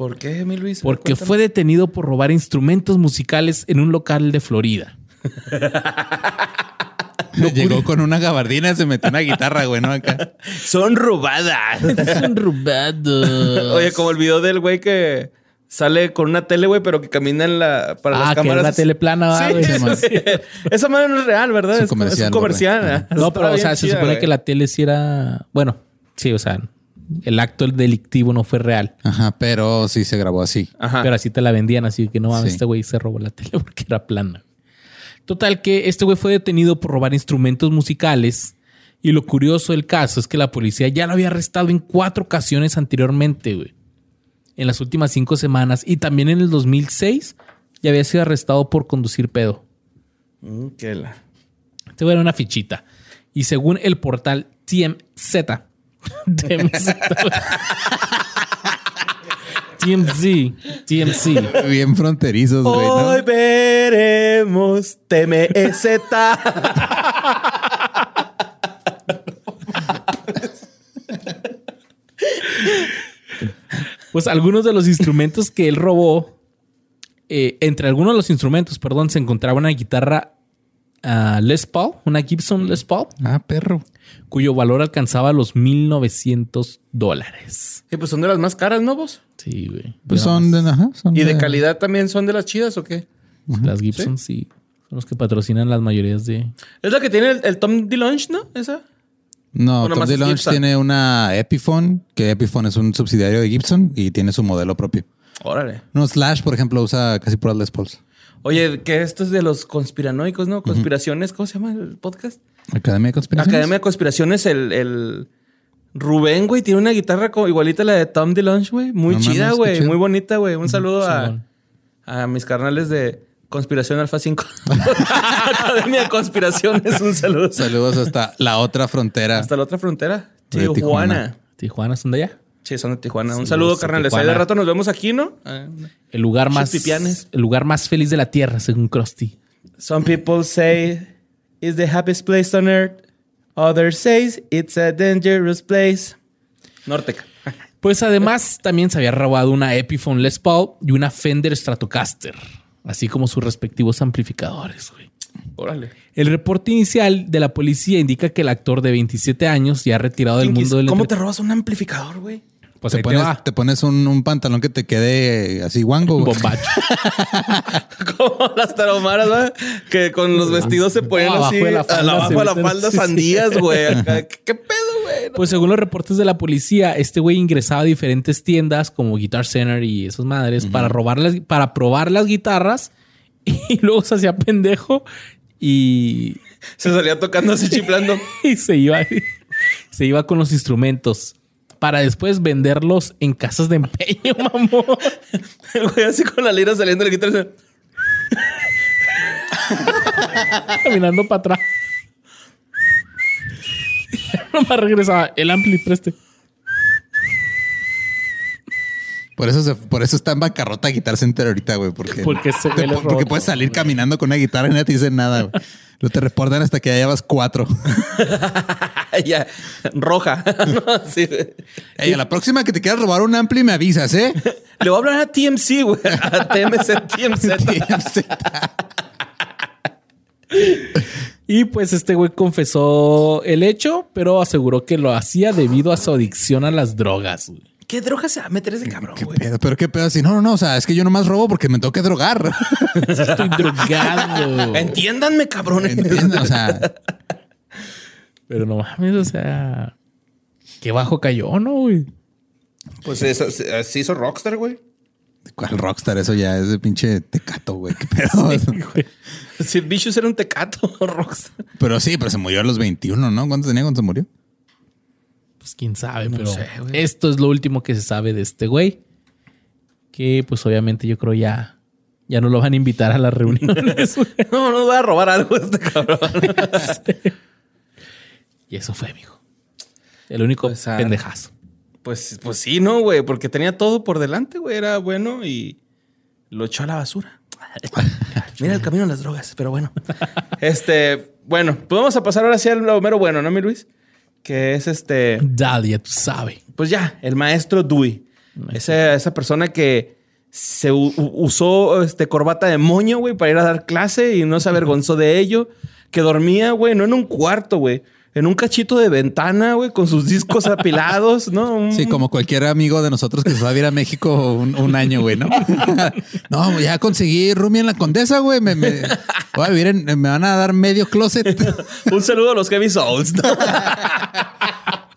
¿Por qué, mi Luis? Porque Cuéntame. fue detenido por robar instrumentos musicales en un local de Florida. Llegó con una gabardina, se metió una guitarra, güey, ¿no? Acá. Son robadas. Es un robado. Oye, como el video del güey que sale con una tele, güey, pero que camina en la para Ah, las que cámaras. es la tele plana, Sí, güey. sí, Sí. Esa madre no es real, ¿verdad? Es un Es, es comercial, un comercial. No, pero o sea, se supone güey. que la tele sí era. Bueno, sí, o sea, el acto delictivo no fue real. Ajá, pero sí se grabó así. Ajá. Pero así te la vendían, así que no mames, Sí. este güey se robó la tele porque era plana. Total que este güey fue detenido por robar instrumentos musicales y lo curioso del caso es que la policía ya lo había arrestado en cuatro ocasiones anteriormente, güey. En las últimas cinco semanas y también en el 2006 ya había sido arrestado por conducir pedo. Mm, que la- Te voy a dar una fichita. Y según el portal TMZ, TMZ, TMZ, TMZ, Bien fronterizos, güey. ¿no? Hoy veremos TMZ. Pues algunos de los instrumentos que él robó, eh, entre algunos de los instrumentos, perdón, se encontraba una guitarra Les Paul, una Gibson Les Paul, Ah, perro. cuyo valor alcanzaba los 1900 dólares. Y pues son de las más caras, ¿no, vos? Sí, güey. Pues son de, ajá, son ¿Y de calidad también son de las chidas o qué? Las Gibson sí. Son los que patrocinan las mayorías de... Es la que tiene el, el Tom DeLonge, ¿no? Esa. No, Tom DeLonge tiene una Epiphone, que Epiphone es un subsidiario de Gibson y tiene su modelo propio. Órale. No, Slash, por ejemplo, usa casi puras Les Pauls. Oye, que esto es de los conspiranoicos, ¿no? Conspiraciones, ¿cómo se llama el podcast? Academia de Conspiraciones. Academia de Conspiraciones, el, el Rubén, güey, tiene una guitarra co- igualita a la de Tom DeLonge, güey. Muy No chida, güey. Muy bonita, güey. Un saludo a, a mis carnales de Conspiración Alfa 5. Academia de Conspiraciones, un saludo. Saludos hasta la otra frontera. Hasta la otra frontera. Tijuana. Tijuana son de allá. Sí, son de Tijuana. Un saludo, carnales. Ahí de rato nos vemos aquí, ¿no? Ah, El lugar más... pipianes. El lugar más feliz de la tierra, según Krusty. Some people say it's the happiest place on earth. Others say it's a dangerous place. Norteca. Pues además también se había robado una Epiphone Les Paul y una Fender Stratocaster, así como sus respectivos amplificadores. güey. Órale. El reporte inicial de la policía indica que el actor de 27 años ya retirado del mundo del ¿Cómo te robas un amplificador, güey? Pues te, ahí te pones, va. te pones un, un pantalón que te quede así guango. Bombacho. Como las taromaras, ¿verdad? Que con los vestidos se ponen No, así. abajo de la falda abajo de la falda sandías, güey. ¿Qué, pedo, güey? No. Pues según los reportes de la policía, este güey ingresaba a diferentes tiendas como Guitar Center y esas madres para robar las, para probar las guitarras y luego se hacía pendejo y, Se salía tocando así chiflando. y se iba se iba con los instrumentos para después venderlos en casas de empeño, mamón. El güey así con la lira saliendo la guitarra. Caminando para atrás. Nomás regresaba el ampli preste. Por eso, se- por eso está en bancarrota Guitar Center ahorita, güey. Porque, Porque se te- puedes salir caminando con una guitarra y nadie te dice nada, güey. No te reportan hasta que ya llevas cuatro. ya, roja. No, sí. Ey, a la próxima que te quieras robar un ampli me avisas, ¿eh? Le voy a hablar a TMC, güey. A TMC, TMZ. Y pues este güey confesó el hecho, pero aseguró que lo hacía debido a su adicción a las drogas. güey. ¿Qué droga se va a meter ese cabrón, ¿Qué güey? pedo? Pero qué pedo así. No, no, no. O sea, es que yo nomás robo porque me tengo que drogar. Estoy drogado. Entiéndanme, cabrones. ¿Entiendes? O sea, Pero no mames, o sea, qué bajo cayó, ¿no, güey? Pues eso, se se hizo rockstar, güey. ¿cuál rockstar? Eso ya es de pinche tecato, güey. ¿Qué pedo? Sid Vicious era un tecato rockstar. Pero sí, pero se murió a los 21, ¿no? ¿Cuántos tenía cuando se murió? Pues quién sabe, pero sé, esto es lo último que se sabe de este güey. Que pues obviamente yo creo ya, ya no lo van a invitar a las reuniones. No, no voy a robar algo este cabrón. y eso fue, amigo. El único Pues, ah, pendejazo. Pues, pues sí, no, güey, porque tenía todo por delante, güey. Era bueno y lo echó a la basura. Mira el camino a las drogas, pero bueno. Este, bueno, pues vamos a pasar ahora sí al mero bueno, ¿no, mi Luis? Que es este, Dale, ya tú sabes. pues ya, el maestro Dewey. Esa, esa persona que se usó este, corbata de moño, güey, para ir a dar clase y no se avergonzó de ello. Que dormía, güey, no en un cuarto, güey. En un cachito de ventana, güey, con sus discos apilados, ¿no? Sí, como cualquier amigo de nosotros que se va a ir a México un, un año, güey, ¿no? no, ya conseguí roomie en la Condesa, güey. Me, me- voy a vivir en- me van a dar medio closet. Un saludo a los Heavy Souls. ¿no?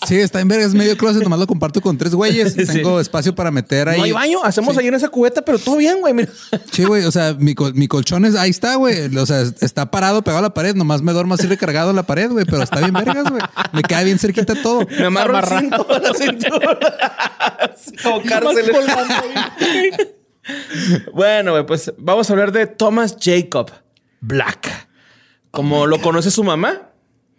Sí, está en verga, es medio closet, nomás lo comparto con tres güeyes. Sí. Tengo espacio para meter ahí. No hay baño, hacemos ahí en esa cubeta, pero todo bien, güey. Mira. Sí, güey, o sea, mi, col- mi colchón es, ahí está, güey. O sea, está parado, pegado a la pared, nomás me duermo así recargado en la pared, güey, pero está bien vergas, güey. Me queda bien cerquita todo. Me amarro el cinto a la cintura. Como cárcel. bueno, güey, pues vamos a hablar de Thomas Jacob Black. Como lo conoce su mamá.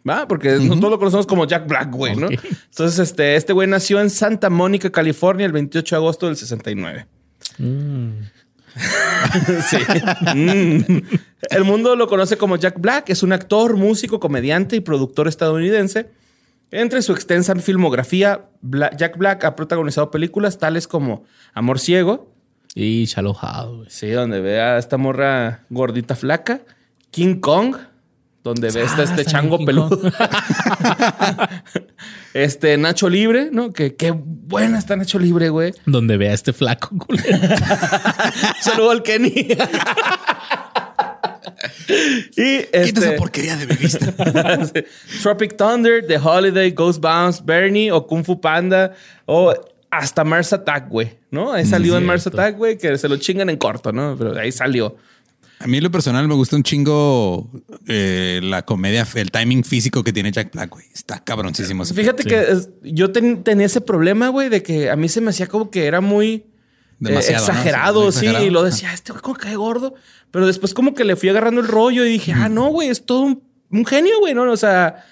¿Va? Porque nosotros lo conocemos como Jack Black, güey, ¿no? Entonces, este, este güey nació en Santa Mónica, California, el 28 de agosto del 69. sí. Mm. El mundo lo conoce como Jack Black. Es un actor, músico, comediante y productor estadounidense. Entre su extensa filmografía, Jack Black ha protagonizado películas tales como Amor Ciego, Y Shallow güey. sí, donde ve a esta morra gordita flaca, King Kong, donde ve esta, Ah, este chango peludo, este Nacho Libre, ¿no? Que qué buena está Nacho Libre, güey. Donde vea a este flaco, culero. Saludo al Kenny. y Quita este, esa porquería de revista. Tropic Thunder, The Holiday, Ghost Bounce, Bernie o Kung Fu Panda o hasta Mars Attack, güey, ¿no? Ahí salió en Mars. Attack, güey, que se lo chingan en corto, ¿no? Pero ahí salió. A mí en lo personal me gusta un chingo eh, la comedia, el timing físico que tiene Jack Black, güey. Está cabroncísimo. ese Fíjate que es- yo ten- tenía ese problema, güey, de que a mí se me hacía como que era muy eh, exagerado, Muy sí, y lo decía, este güey como cae gordo. Pero después como que le fui agarrando el rollo y dije, ah, no, güey, es todo un, un genio, güey, ¿no? O sea,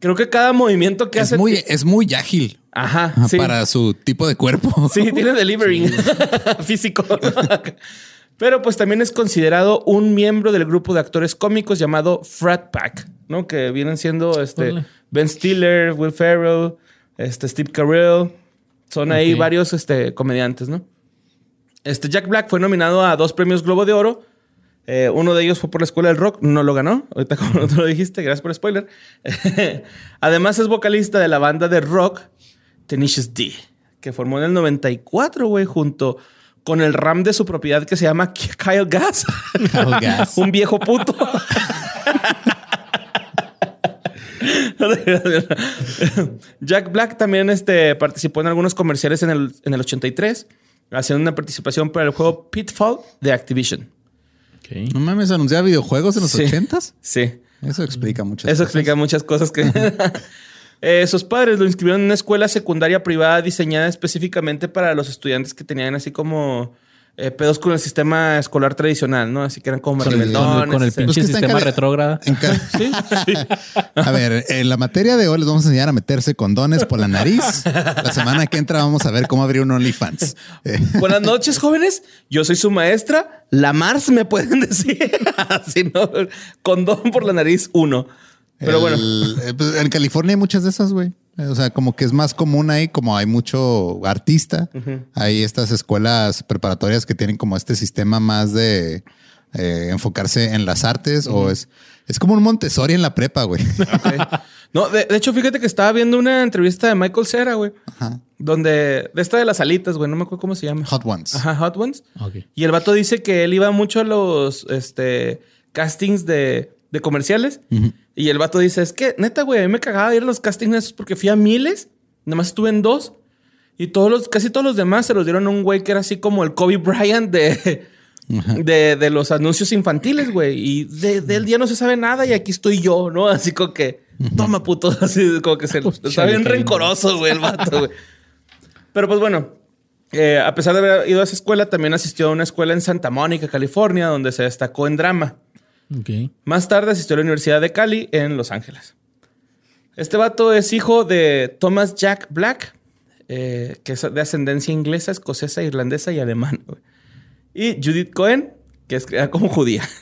creo que cada movimiento que es hace... muy, es muy ágil Ajá, sí. para su tipo de cuerpo. Sí, tiene delivering físico. Pero pues también es considerado un miembro del grupo de actores cómicos llamado Frat Pack, ¿no? Que vienen siendo este. Ben Stiller, Will Ferrell, este Steve Carell. Son ahí varios este, comediantes, ¿no? Este Jack Black fue nominado a dos premios Globo de Oro. Eh, uno de ellos fue por la Escuela del Rock, no lo ganó. Ahorita como tú lo dijiste, gracias por el spoiler. Además es vocalista de la banda de rock Tenacious D, que formó en el 94, güey, junto con el ram de su propiedad que se llama Kyle Gas. Kyle Gass. Un viejo puto. Jack Black también este, participó en algunos comerciales en el, en el 83, haciendo una participación para el juego Pitfall de Activision. Ok. No mames, anunciaba videojuegos en los Sí. ochentas. Sí. Eso explica muchas Eso cosas. explica muchas cosas que... Eh, sus padres lo inscribieron en una escuela secundaria privada diseñada específicamente para los estudiantes que tenían así como eh, pedos con el sistema escolar tradicional, ¿no? Así que eran como el, con con el pinche Pues sistema retrógrada. Sí, sí. A ver, en la materia de hoy les vamos a enseñar a meterse condones por la nariz. La semana que entra vamos a ver cómo abrir un OnlyFans. Eh, Buenas noches, jóvenes. Yo soy su maestra. La Mars me pueden decir. Así no. Condón por la nariz, uno. Pero bueno. el- eh, pues, en California hay muchas de esas, güey. Eh, O sea, como que es más común ahí, como hay mucho artista. Hay estas escuelas preparatorias que tienen como este sistema más de eh, enfocarse en las artes o es, es como un Montessori en la prepa, güey. No, de, de hecho, fíjate que estaba viendo una entrevista de Michael Cera, güey. Ajá. Donde, de esta de las alitas, güey, no me acuerdo cómo se llama. Hot ones. Ajá, Hot Ones. Ok. Y el vato dice que él iba mucho a los este, castings de, de comerciales. Y el vato dice, es que neta, güey, a mí me cagaba ir a los castings esos porque fui a miles. Nada más estuve en dos. Y todos los, casi todos los demás se los dieron a un güey que era así como el Kobe Bryant de, de, de los anuncios infantiles, güey. Y de, de él ya no se sabe nada y aquí estoy yo, ¿no? Así como que, toma puto. Así como que se está bien rencoroso, güey, el vato, güey. Pero pues bueno, eh, a pesar de haber ido a esa escuela, también asistió a una escuela en Santa Mónica, California, donde se destacó en drama. Ok. Más tarde asistió a la Universidad de Cali en Los Ángeles. Este vato es hijo de Thomas Jack Black, eh, que es de ascendencia inglesa, escocesa, irlandesa y alemana. Y Judith Cohen, que es criada como judía.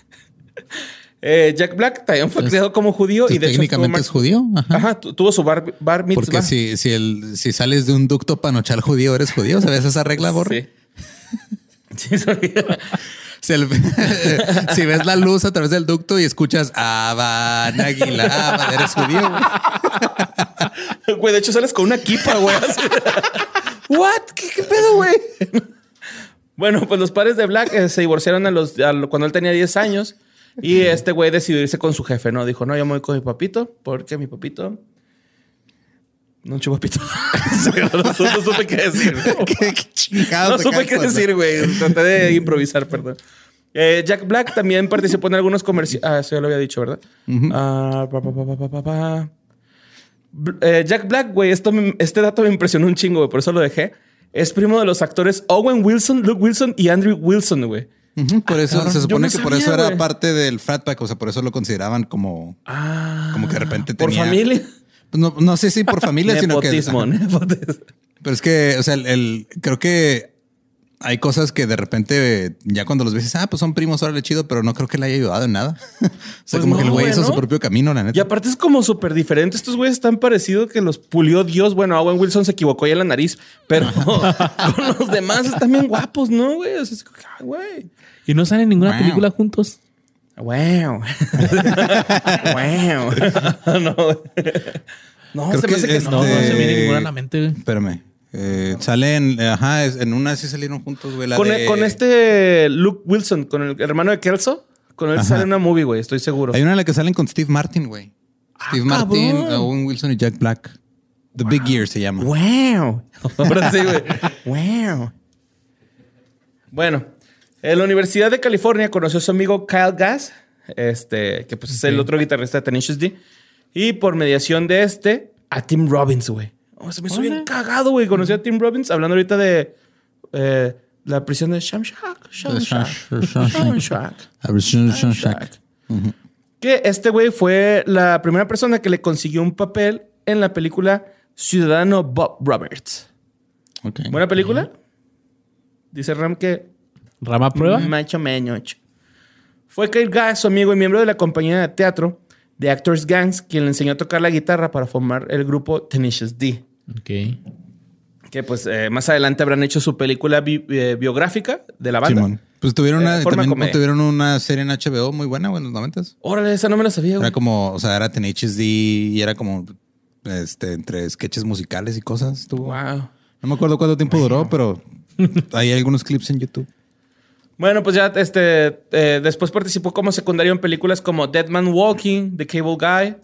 Eh, Jack Black también fue Entonces- criado como judío y de hecho técnicamente es judío. Ajá. Ajá, tu- tuvo su bar, bar mitzvah. Porque si, si, el, si sales de un ducto panochal judío, eres judío. ¿Sabes esa regla, Borre? Sí. Sí, Si, el- si ves la luz a través del ducto y escuchas Aban Aguila, eres judío. güey. Güey, de hecho sales con una kipa, güey. What? ¿Qué, qué pedo, güey? bueno, pues los padres de Black eh, se divorciaron a los, a lo- cuando él tenía 10 años. Y este güey decidió irse con su jefe, ¿no? Dijo, no, yo me voy con mi papito, porque mi papito No, chupapito. no, no supe qué decir. ¿Qué, qué chingados No supe qué de decir, güey. Traté de improvisar, perdón. Eh, Jack Black también participó en algunos comerciales. Ah, eso ya lo había dicho, ¿verdad? Ah, pa, pa, pa, eh, Jack Black, güey, este dato me impresionó un chingo, güey, por eso lo dejé. Es primo de los actores Owen Wilson, Luke Wilson y Andrew Wilson, güey. Por eso cabrón. se supone que por eso era parte del frat pack, o sea, por eso lo consideraban como, Ah. como que de repente Por tenía. familia. No, no sé si por familia, sino que. Nepotismo, nepotismo. Pero es que, o sea, el, el- creo que hay cosas que de repente ya cuando los ves, dices, ah, pues son primos, órale chido, pero no creo que le haya ayudado en nada. o sea, Pues como que el güey hizo su propio camino, la neta. Y aparte es como súper diferente. Estos güeyes están parecidos que los pulió Dios. Bueno, Owen Wilson se equivocó ya en la nariz, pero con los demás están bien guapos, ¿no, güey? O sea, es como que, ay, güey. Y no salen en ninguna Wow. película juntos. Wow. wow. no. No, Creo se me hace que este- no. No, no se viene ninguna a la mente. güey. Espérame. Eh, salen, ajá, en una sí salieron juntos, güey. la Con, de- con este Luke Wilson, con el hermano de Kelso, con él Ajá. sale una movie, güey, estoy seguro. Hay una en la que salen con Steve Martin, güey. Steve Martin, cabrón. Owen Wilson y Jack Black. The Big Year se llama. Wow. Ahora sí, güey. Wow. Bueno, en la Universidad de California conoció a su amigo Kyle Gass, este, que pues es el otro guitarrista de Tenacious D. Y por mediación de este, a Tim Robbins, güey. Oh, se me hizo bien cagado, güey. Conocí a Tim Robbins hablando ahorita de eh, la prisión de Shamshak. Shamshak. Shamshak. Shamshak. Que este güey fue la primera persona que le consiguió un papel en la película Ciudadano Bob Roberts. ¿Buena película? Dice Ram que Rama prueba. macho meñoch. Fue Kyle Gass, su amigo y miembro de la compañía de teatro de Actors Gangs, quien le enseñó a tocar la guitarra para formar el grupo Tenacious D. Ok. Que pues eh, más adelante habrán hecho su película bi- eh, biográfica de la banda. Simón. Pues tuvieron una, Eh, también comedia. tuvieron una serie en HBO muy buena, güey, en los noventas. Órale, esa no me la sabía. güey. Era como, o sea, era Tenacious D y era como, este, entre sketches musicales y cosas. Estuvo. Wow. No me acuerdo cuánto tiempo duró, pero hay algunos clips en YouTube. Bueno, pues ya este, eh, después participó como secundario en películas como Dead Man Walking, The Cable Guy.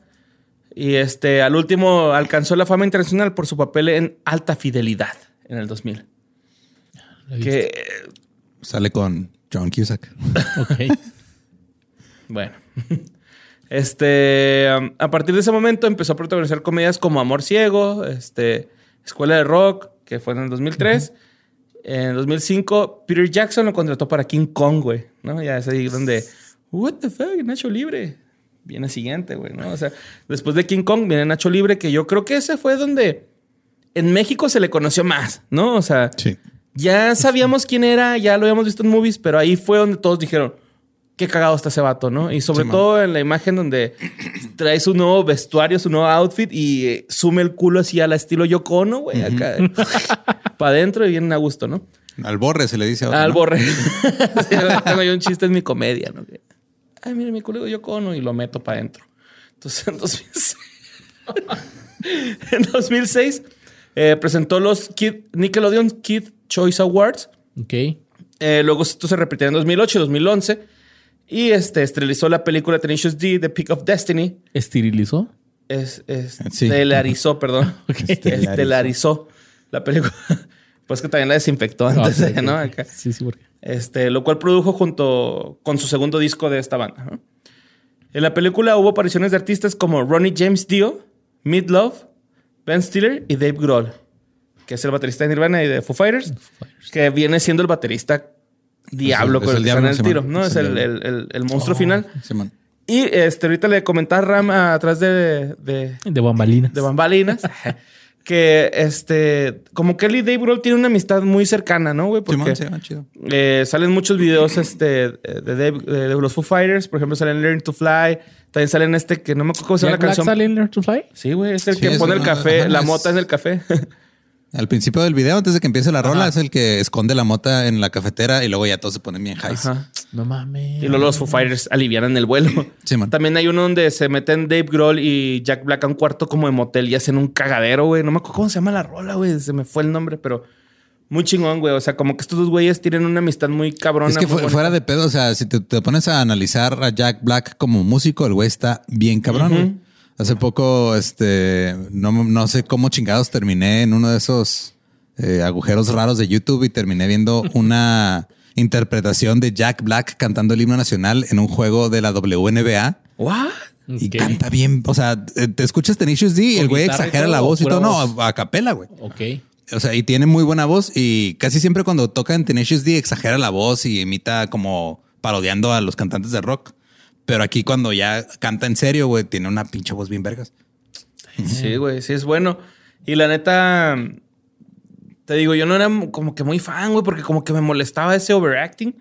Y este, al último alcanzó la fama internacional por su papel en Alta Fidelidad en el 2000. Lo he visto. Que, eh, Sale con John Cusack. Ok. bueno. Este, um, a partir de ese momento empezó a protagonizar comedias como Amor Ciego, este, Escuela de Rock, que fue en el 2003. En el 2005, Peter Jackson lo contrató para King Kong, güey, ¿no? Ya es ahí donde, what the fuck, Nacho Libre. Viene siguiente, güey, ¿no? O sea, después de King Kong viene Nacho Libre, que yo creo que ese fue donde en México se le conoció más, ¿no? O sea, Sí. ya sabíamos quién era, ya lo habíamos visto en movies, pero ahí fue donde todos dijeron, qué cagado está ese vato, ¿no? Y sobre Sí, todo en la imagen donde trae su nuevo vestuario, su nuevo outfit y eh, sume el culo así al estilo Yoko Ono, güey, acá. Para adentro y vienen a gusto, ¿no? Al borre se le dice ahora. Al ¿no? borre. Sí, Tengo yo un chiste en mi comedia, ¿no? Ay, mira, mi culo Yoko Ono y lo meto para adentro. Entonces, en 2006, en 2006 eh, presentó los Kid- Nickelodeon Kid Choice Awards. Ok. Eh, luego esto se repitió en 2008 y 2011. Y este, esterilizó la película Tenacious D, The Peak of Destiny. ¿Esterilizó? Es, es- Sí. Estelarizó, perdón. Estelarizó. Estelarizó la película. Pues que también la desinfectó antes, Ok, ok. ¿no? Acá. Sí, sí, porque. Este, lo cual produjo junto con su segundo disco de esta banda. ¿no? En la película hubo apariciones de artistas como Ronnie James Dio, Mid Love, Ben Stiller y Dave Grohl, que es el baterista de Nirvana y de Foo Fighters, que viene siendo el baterista diablo es con el, el que está en diablo, el tiro, ¿no? Es Es el el, el- monstruo final. Simón. Y este, ahorita le comentaba a Ram atrás de, de, De bambalinas. de bambalinas. que este, como él y Dave Grohl tienen una amistad muy cercana, ¿no, güey? Porque Simón, sí, ah, chido. eh, salen muchos videos este, de, Dave- de- de los Foo Fighters. Por ejemplo, salen Learn to Fly. También salen este que no me acuerdo cómo se llama ¿Jack la canción. sale en Learn to Fly? Sí, güey, es el Sí, que es pone el café, la es- mota en el café. Al principio del video, antes de que empiece la rola, es el que esconde la mota en la cafetera y luego ya todos se ponen bien highs. Ajá. No mames. Y luego los Foo Fighters alivianan el vuelo. Sí, man. También hay uno donde se meten Dave Grohl y Jack Black a un cuarto como de motel y hacen un cagadero, güey. No me acuerdo cómo se llama la rola, güey. Se me fue el nombre, pero muy chingón, güey. O sea, como que estos dos güeyes tienen una amistad muy cabrona. Es que muy fu- bonita. fuera de pedo, o sea, si te, te pones a analizar a Jack Black como músico, el güey está bien cabrón, güey. Hace poco, este, no, no sé cómo chingados terminé en uno de esos eh, agujeros raros de YouTube y terminé viendo una interpretación de Jack Black cantando el himno nacional en un juego de la WNBA. ¿What? Y canta bien. O sea, eh, te escuchas Tenacious D y ¿Con el güey exagera la voz y todo. voz? No, a capela, güey. Ok. O sea, y tiene muy buena voz y casi siempre cuando toca en Tenacious D exagera la voz y imita como parodiando a los cantantes de rock. Pero aquí cuando ya canta en serio, güey, tiene una pinche voz bien vergas. Sí, güey, sí es bueno. Y la neta, te digo, yo no era como que muy fan, güey, porque como que me molestaba ese overacting.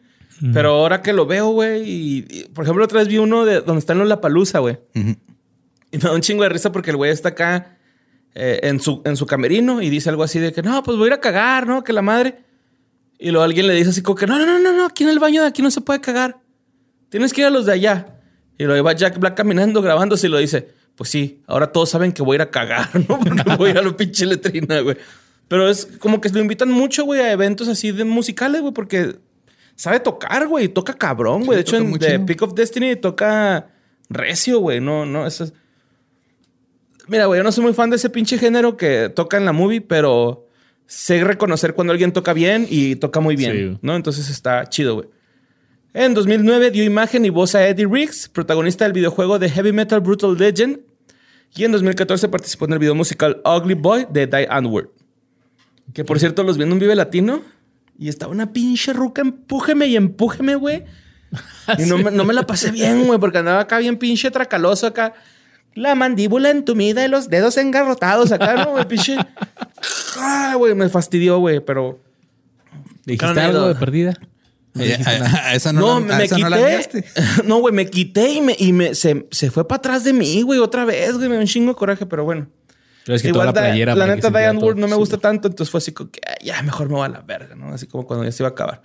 Pero ahora que lo veo, güey, y, y, por ejemplo, otra vez vi uno de donde está en la palusa, güey. Y me da un chingo de risa porque el güey está acá eh, en, su, en su camerino y dice algo así de que no, pues voy a ir a cagar, ¿no? Que la madre. Y luego alguien le dice así como que no, no, no, no, no, aquí en el baño de aquí no se puede cagar. Tienes que ir a los de allá. Y luego va Jack Black caminando, grabándose y lo dice, pues sí, ahora todos saben que voy a ir a cagar, ¿no? Porque voy a ir a la pinche letrina, güey. Pero es como que lo invitan mucho, güey, a eventos así de musicales, güey, porque sabe tocar, güey, toca cabrón, güey. de hecho, en The. Peak of Destiny toca recio, güey. No, no, eso es... Mira, güey, yo no soy muy fan de ese pinche género que toca en la movie, pero sé reconocer cuando alguien toca bien y toca muy bien, Sí. ¿no? Entonces está chido, güey. En 2009 dio imagen y voz a Eddie Riggs, protagonista del videojuego de Heavy Metal Brutal Legend. Y en 2014 participó en el video musical Ugly Boy de Die Antwoord. Que por cierto, los vi en un Vive Latino y estaba una pinche ruca, empújeme y empújeme, güey. Y no me, no me la pasé bien, güey, porque andaba acá bien pinche tracaloso acá. La mandíbula entumida y los dedos engarrotados acá, ¿no? güey? pinche. Ah, güey, me fastidió, güey, pero. ¿Le dijiste algo de perdida? No Eh, a, a esa no, No, la, a me esa no la quité. enviaste. No, güey, me quité y me, y me se, se fue para atrás de mí, güey, otra vez, güey. Me dio un chingo de coraje, pero bueno. Pero es que Igual toda la playera. la que neta, Diane Ward no me gusta tanto, entonces fue así como que "Ay, ya mejor me voy a la verga, ¿no? Así como cuando ya se iba a acabar.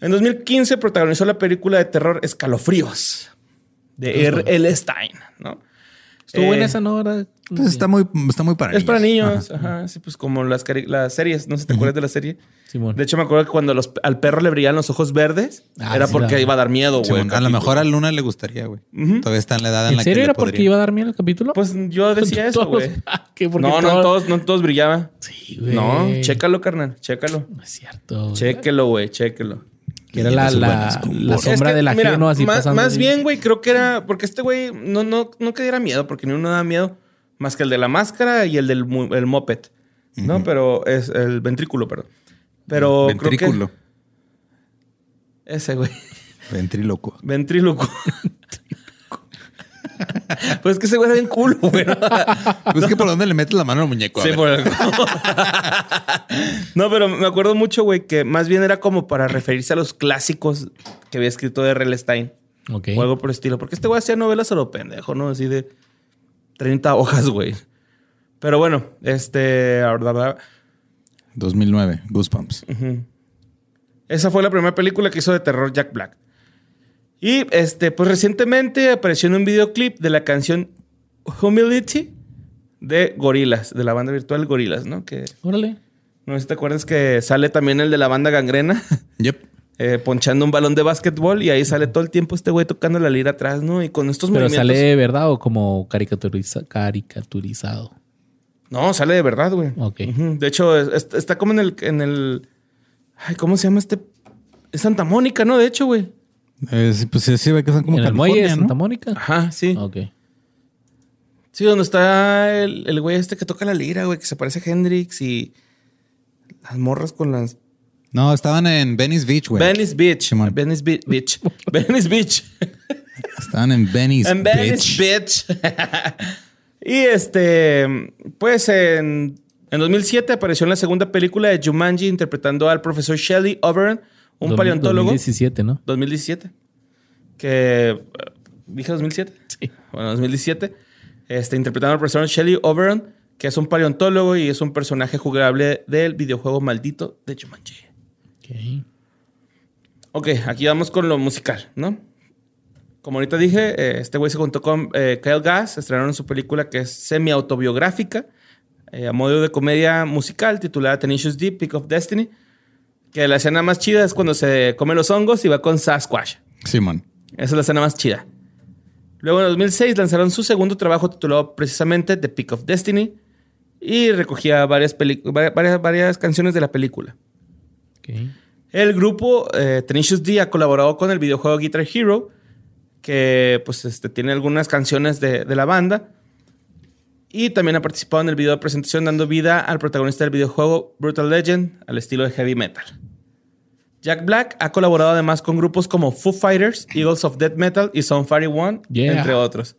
En 2015 protagonizó la película de terror Escalofríos de R. L. Stein, ¿no? Estuvo Eh, buena esa, ¿no? Era- Pues está muy, está muy para Es para niños, Ajá. ajá. sí, pues como las, las series, no sé si te acuerdas de la serie. Simón. De hecho, me acuerdo que cuando los- al perro le brillaban los ojos verdes, Ah, era sí, porque iba a dar miedo, güey. A lo mejor a Luna le gustaría, güey. Todavía está en la edad en, ¿En la serio que era le porque iba a dar miedo el capítulo? Pues yo decía eso, güey. Ah, No, no, en todo- todos, no en todos brillaba. Sí, güey. No, chécalo, carnal, chécalo. No es cierto. Chéquelo, güey, chéquelo. Que era la, Esos la, la sombra Es que, del mira, ajeno así más, pasando. Más así. bien, güey, creo que era porque este güey no, no, no que diera miedo, porque ni uno da miedo más que el de la máscara y el del el moped, ¿no? Pero es el ventrículo, perdón. Pero creo Ventrículo. que ese, güey. Ventríloco. Ventríloco. pues es que ese güey era bien culo, güey. Pues que por dónde le metes la mano al muñeco. A Sí, ver. por el- no, pero me acuerdo mucho, güey, que más bien era como para referirse a los clásicos que había escrito R.L. Stein. Ok. O algo por el estilo. Porque este güey hacía novelas a lo pendejo, ¿no? Así de 30 hojas, güey. Pero bueno, este... 2009, Goosebumps. Esa fue la primera película que hizo de terror Jack Black. Y este, pues recientemente apareció en un videoclip de la canción Humility de Gorilas, de la banda virtual Gorilas, ¿no? Que Órale. no sé si te acuerdas que sale también el de la banda Gangrena, Yep. eh, ponchando un balón de básquetbol y ahí sale todo el tiempo este güey tocando la lira atrás, ¿no? Y con estos Pero movimientos. sale verdad o como caricaturiza- caricaturizado. No, sale de verdad, güey. Ok. De hecho, es- es- está como en el, en el. Ay, ¿cómo se llama este? Es Santa Mónica, ¿no? De hecho, güey. Eh, pues sí, sí, ve que son como en el muelle de California, Santa ¿no? Mónica. Ajá, sí. Ok. Sí, donde está el, el güey este que toca la lira, güey, que se parece a Hendrix y las morras con las. No, estaban en Venice Beach, güey. Venice Beach. Simón. Venice Be- Beach. Venice Beach. Estaban en Venice En Venice Beach. Beach. y este, pues en, en 2007 apareció en la segunda película de Jumanji interpretando al profesor Shelley Oberon, un paleontólogo. 2017, ¿no? 2017. Que. eh, ¿Dije 2007? Sí. Bueno, 2017. Este, interpretando al profesor Shelley Oberon, que es un paleontólogo y es un personaje jugable del videojuego maldito de Jumanji. Ok. Ok, aquí vamos con lo musical, ¿no? Como ahorita dije, eh, este güey se juntó con eh, Kyle Gass, estrenaron su película que es semi-autobiográfica, eh, a modo de comedia musical, titulada Tenacious D, Peak of Destiny, que la escena más chida es cuando se come los hongos y va con Sasquatch. Simón. Esa es la escena más chida. Luego en 2006 lanzaron su segundo trabajo titulado precisamente The Peak of Destiny y recogía varias, varias, varias canciones de la película. El grupo eh, Tenacious D ha colaborado con el videojuego Guitar Hero, que pues este, tiene algunas canciones de, de la banda. Y también ha participado en el video de presentación dando vida al protagonista del videojuego Brutal Legend al estilo de heavy metal. Jack Black ha colaborado además con grupos como Foo Fighters, Eagles of Death Metal y Son One, Yeah. entre otros.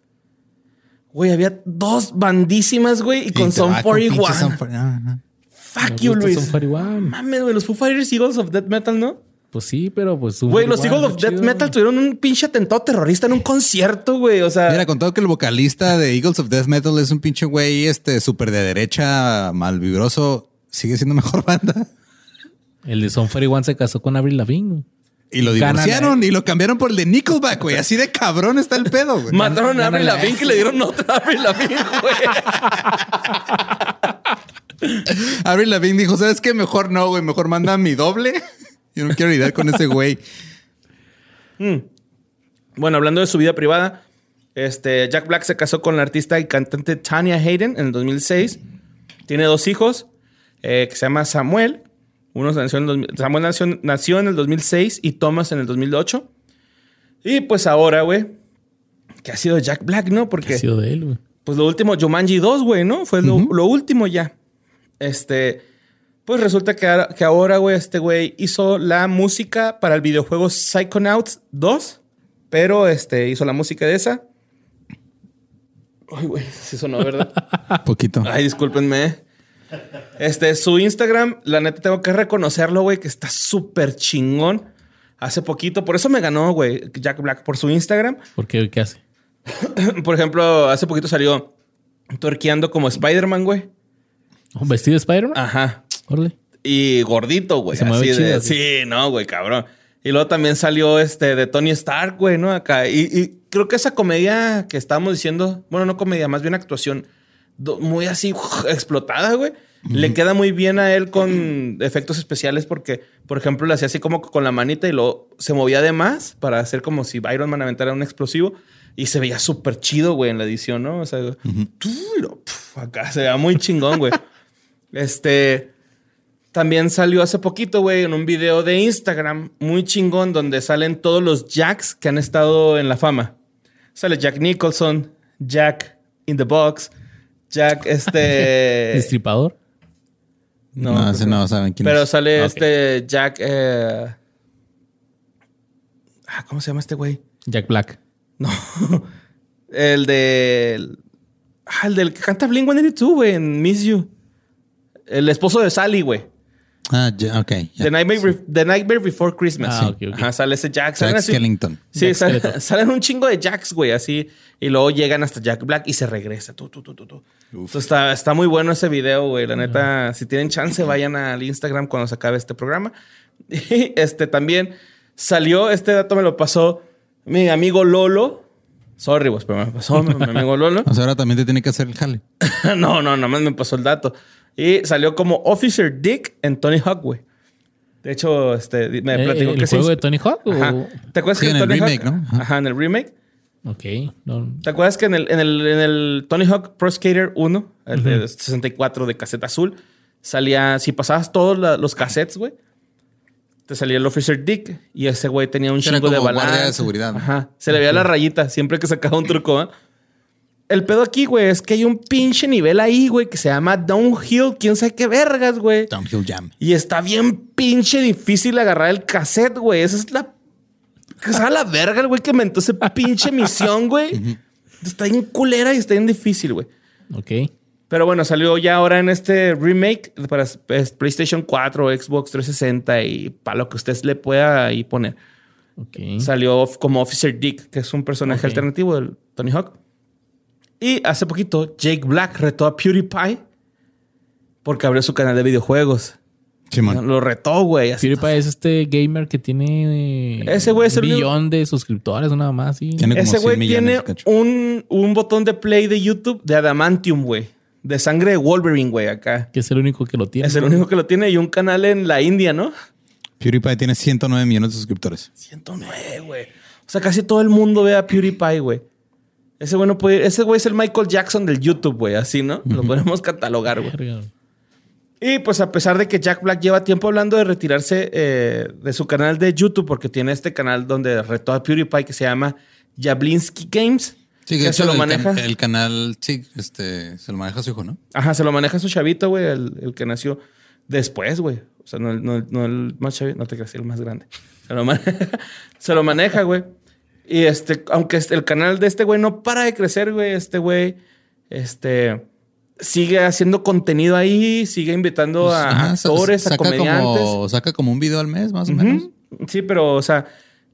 Güey, había dos bandísimas, güey, y con Y Son va con pinche 41. Son 41. Fuck Me you, Luis. Son 41. Mames, güey, los Foo Fighters, Eagles of Death Metal, ¿no? Pues sí, pero pues... Güey, los 41 Eagles of Death chido. Metal tuvieron un pinche atentado terrorista en un concierto, güey. O sea, Mira, con todo que el vocalista de Eagles of Death Metal es un pinche güey este súper de derecha, malvibroso, sigue siendo mejor banda. El de Son 41 se casó con Avril Lavigne. Y lo Ganan, divorciaron y lo cambiaron por el de Nickelback, güey. Así de cabrón está el pedo, güey. mataron a Avril Lavigne que le dieron otra a Avril Lavigne, güey. Avril Lavigne dijo, ¿sabes qué? Mejor no, güey. Mejor manda mi doble. Yo no quiero lidiar con ese güey. bueno, hablando de su vida privada, este, Jack Black se casó con la artista y cantante Tanya Hayden en el 2006. Tiene dos hijos, eh, que se llama Samuel. Uno nació en el 2000 Samuel nació, nació en el 2006 y Thomas en el 2008. Y pues ahora, güey, que ha sido Jack Black, ¿no? Que Porque ha sido de él, güey. pues lo último, Jumanji 2, güey, ¿no? Fue lo, lo último ya. Este, pues resulta que, ahora- que ahora, güey, este güey hizo la música para el videojuego Psychonauts 2, pero este, hizo la música de esa. Ay, güey, sí sonó, ¿verdad? Poquito. Ay, discúlpenme. Este, su Instagram, la neta tengo que reconocerlo, güey, que está súper chingón. Hace poquito, por eso me ganó, güey, Jack Black, por su Instagram. ¿Por qué? ¿Qué hace? Por ejemplo, hace poquito salió tuerqueando como Spider-Man, güey. ¿Un vestido de Spider-Man? Ajá. Y gordito, güey. Se así de- chido, así. Sí, no, güey, cabrón. Y luego también salió este de Tony Stark, güey, ¿no? Acá. Y, y creo que esa comedia que estábamos diciendo, bueno, no comedia, más bien actuación, muy así explotada, güey. Le queda muy bien a él con efectos especiales porque, por ejemplo, le hacía así como con la manita y luego se movía de más para hacer como si Iron Man aventara un explosivo y se veía súper chido, güey, en la edición, ¿no? O sea, tú, y lo- puf, acá se veía muy chingón, güey. este. También salió hace poquito, güey, en un video de Instagram muy chingón donde salen todos los Jacks que han estado en la fama. Sale Jack Nicholson, Jack in the Box, Jack este... ¿Destripador? no, No, ese no saben quién Pero es. sale este Jack... eh, ah, ¿Cómo se llama este güey? Jack Black. No. el del... Ah, el del que canta Blink-182, güey, en Miss You. El esposo de Sally, güey. Ah, ya, ok. ya. The, Nightmare, The Nightmare Before Christmas. Ah, ok, ok. Ajá, sale ese Jack. Jack Salen así- Skellington. Sí, Jack salen un chingo de Jacks, güey, así. Y luego llegan hasta Jack Black y se regresa. Tú, tú, tú, tú, tú. Entonces, está, está muy bueno ese video, güey. La neta, si tienen chance, vayan al Instagram cuando se acabe este programa. Y este también salió, este dato me lo pasó mi amigo Lolo. Sorry, vos, pero me lo pasó mi amigo Lolo. O sea, ahora también te tiene que hacer el jale. no, no, nada más me pasó el dato. Y salió como Officer Dick en Tony Hawk, güey. De hecho, este, me Eh, platicó ¿El que se juego de Tony Hawk? o-. ¿Te acuerdas Sí, que en el Tony Hawk- remake, ¿no? Ajá. Ajá. en el remake. Ok. No, ¿Te acuerdas que en el, en el, en el Tony Hawk Pro Skater 1, el de 64 de cassette azul, salía, si pasabas todos la- los cassettes, güey, te salía el Officer Dick y ese güey tenía un chingo de seguridad, ¿no? Ajá. Se le veía la rayita siempre que sacaba un truco, ¿eh? El pedo aquí, güey, es que hay un pinche nivel ahí, güey, que se llama Downhill, quién sabe qué vergas, güey. Downhill Jam. Y está bien pinche difícil agarrar el cassette, güey. Esa es la. Que sea la verga el güey que inventó esa pinche misión, güey. Está bien culera y está bien difícil, güey. ok. Pero bueno, salió ya ahora en este remake para es, PlayStation 4, Xbox 360 y para lo que usted le pueda ahí poner. Ok. Salió como Officer Dick, que es un personaje alternativo del Tony Hawk. Y hace poquito, Jake Black retó a PewDiePie porque abrió su canal de videojuegos. Simón. Lo retó, güey. PewDiePie es este gamer que tiene eh, Ese güey es un el billón de suscriptores, nada más. Sí. Tiene como Ese 100 güey millones, tiene un, un botón de play de YouTube de Adamantium, güey. De sangre de Wolverine, güey, acá. Que es el único que lo tiene. Es el único que lo tiene y un canal en la India, ¿no? PewDiePie tiene 109 millones de suscriptores. 109, güey. O sea, casi todo el mundo ve a PewDiePie, güey. Ese güey no puede. Ese güey es el Michael Jackson del YouTube, güey. Así, ¿no? Lo podemos catalogar, güey. Y pues a pesar de que Jack Black lleva tiempo hablando de retirarse eh, de su canal de YouTube, porque tiene este canal donde retó a PewDiePie que se llama Jablinski Games. Sí, que se lo el, maneja. can- el canal, sí, este, se lo maneja su hijo, ¿no? Ajá, se lo maneja su chavito, güey, el, el que nació después, güey. O sea, no, el- no, el- no el más chavito, no te creas, el más grande. Se lo maneja, se lo maneja, güey. Y este, aunque este- el canal de este güey no para de crecer, güey, este güey, este, sigue haciendo contenido ahí, sigue invitando Pues, a ajá, actores, a comediantes. Como, saca como un video al mes, más o menos. Sí, pero, o sea,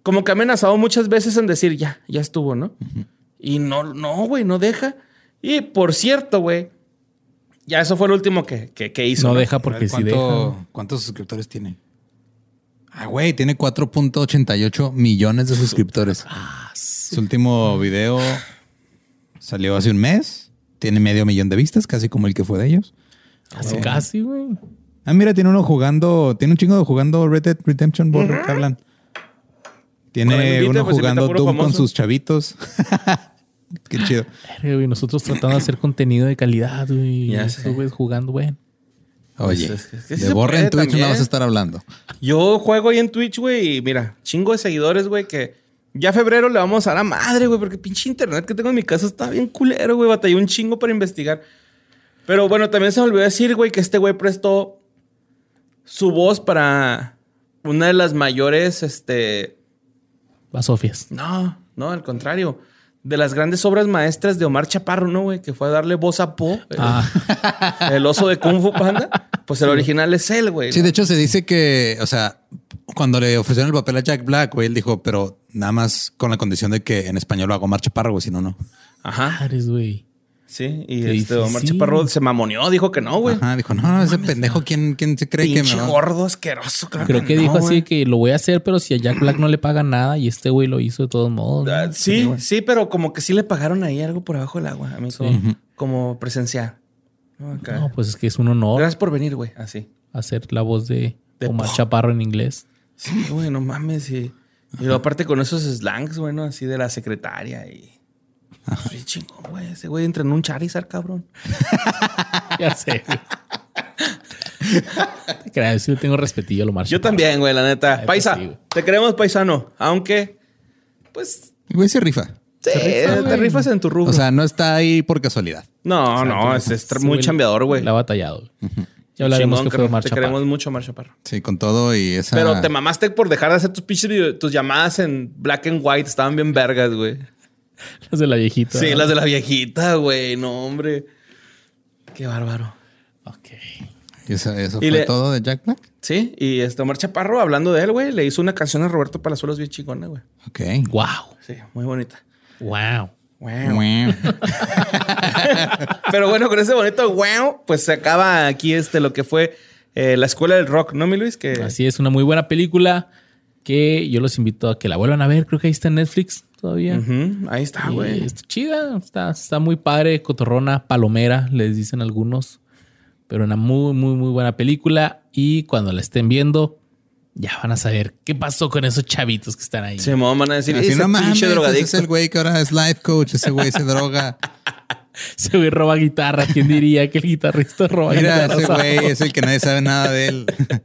como que ha amenazado muchas veces en decir, ya, ya estuvo, ¿no? Y no, no, güey, no deja. Y por cierto, güey, ya eso fue lo último que, que, que hizo. No ¿no? deja porque ver, si ¿cuánto- deja. ¿Cuántos suscriptores tiene? Ah, güey, tiene 4.88 millones de suscriptores. Ah, Su último video salió hace un mes. Tiene medio millón de vistas, casi como el que fue de ellos. Casi, casi, güey. Ah, mira, tiene uno jugando, tiene un chingo de jugando Red Dead Redemption, por que hablan. Tiene uno pues, jugando Doom con sus chavitos. Qué chido. Güey, Nosotros tratando de hacer contenido de calidad, güey. Ya sé. güey, jugando, güey. Oye, Pues es que- es que sí de borra en Twitch no también. vas a estar hablando. Yo juego ahí en Twitch, güey, y mira, chingo de seguidores, güey, que ya febrero le vamos a dar a madre, güey, porque pinche internet que tengo en mi casa está bien culero, güey. Batallé un chingo para investigar. Pero bueno, también se me olvidó decir, güey, que este güey prestó su voz para una de las mayores, este. Va Sofias. No, no, al contrario. De las grandes obras maestras de Omar Chaparro, ¿no, güey? Que fue a darle voz a Po, el, Ah, el oso de Kung Fu Panda. Pues el original es él, güey. Sí, de hecho se dice que, o sea, cuando le ofrecieron el papel a Jack Black, güey, él dijo, pero nada más con la condición de que en español lo hago Marcha Parro, güey, si no, no. Ajá. güey. Sí, y Qué este Omar difícil. Chaparro se mamoneó, dijo que no, güey. Ajá, dijo, no, no, ese pendejo, ¿quién, quién se cree que Pinche me va? gordo asqueroso. claro Creo que no, dijo así que lo voy a hacer, pero si a Jack Black no le pagan nada y este güey lo hizo de todos modos. ¿no? Ah, sí, sí, pero como que sí le pagaron ahí algo por abajo del agua, a mí como, como presencial. No, acá. No, pues es que es un honor Gracias por venir, güey. Así. hacer la voz de, De Omar Po. Chaparro en inglés. Sí, güey, no mames. Y, y luego aparte con esos slangs, güey, ¿no? Así de la secretaria y... Qué chingón, güey. Ese güey entra en un Charizard, cabrón. Ya sé. güey. Te creas, sí le tengo respetillo a lo Omar Yo también, güey, la neta. Paisa, sí, te queremos paisano. Aunque, pues, Güey, se rifa. Sí, te rifas en tu rubro. O sea, no está ahí por casualidad. no, no, es, es Sí, muy chambeador, güey. La ha batallado. Ya hablaremos Chingón, que fue Te queremos mucho, Omar Chaparro. Sí, con todo y esa... Pero te mamaste por dejar de hacer tus pinches video- tus llamadas en black and white. Estaban bien vergas, güey. Las de la viejita. Sí, ¿no? las de la viejita, güey. No, hombre. Qué bárbaro. Ok. ¿Y eso, eso Y fue le- todo de Jack Black? Sí, y este Omar Chaparro, hablando de él, güey, le hizo una canción a Roberto Palazuelos bien chingona, güey. Ok. Wow. Sí, muy bonita. Wow. Wow. Wow. Pero bueno, con ese bonito wow, pues se acaba aquí este lo que fue eh, la escuela del rock, ¿no, mi Luis? Que Así es, una muy buena película que yo los invito a que la vuelvan a ver. Creo que ahí está en Netflix todavía. Ahí está, güey. está chida, está, está muy padre, cotorrona, palomera, les dicen algunos. Pero una muy, muy, muy buena película. Y cuando la estén viendo, ya van a saber qué pasó con esos chavitos que están ahí. Se me van a decir, Así ese no mames, pinche ese drogadicto. es el güey que ahora es life coach. Ese güey se droga. Se güey roba guitarra. ¿Quién diría que el guitarrista roba Mira, guitarra? ese güey es el que nadie sabe nada de él.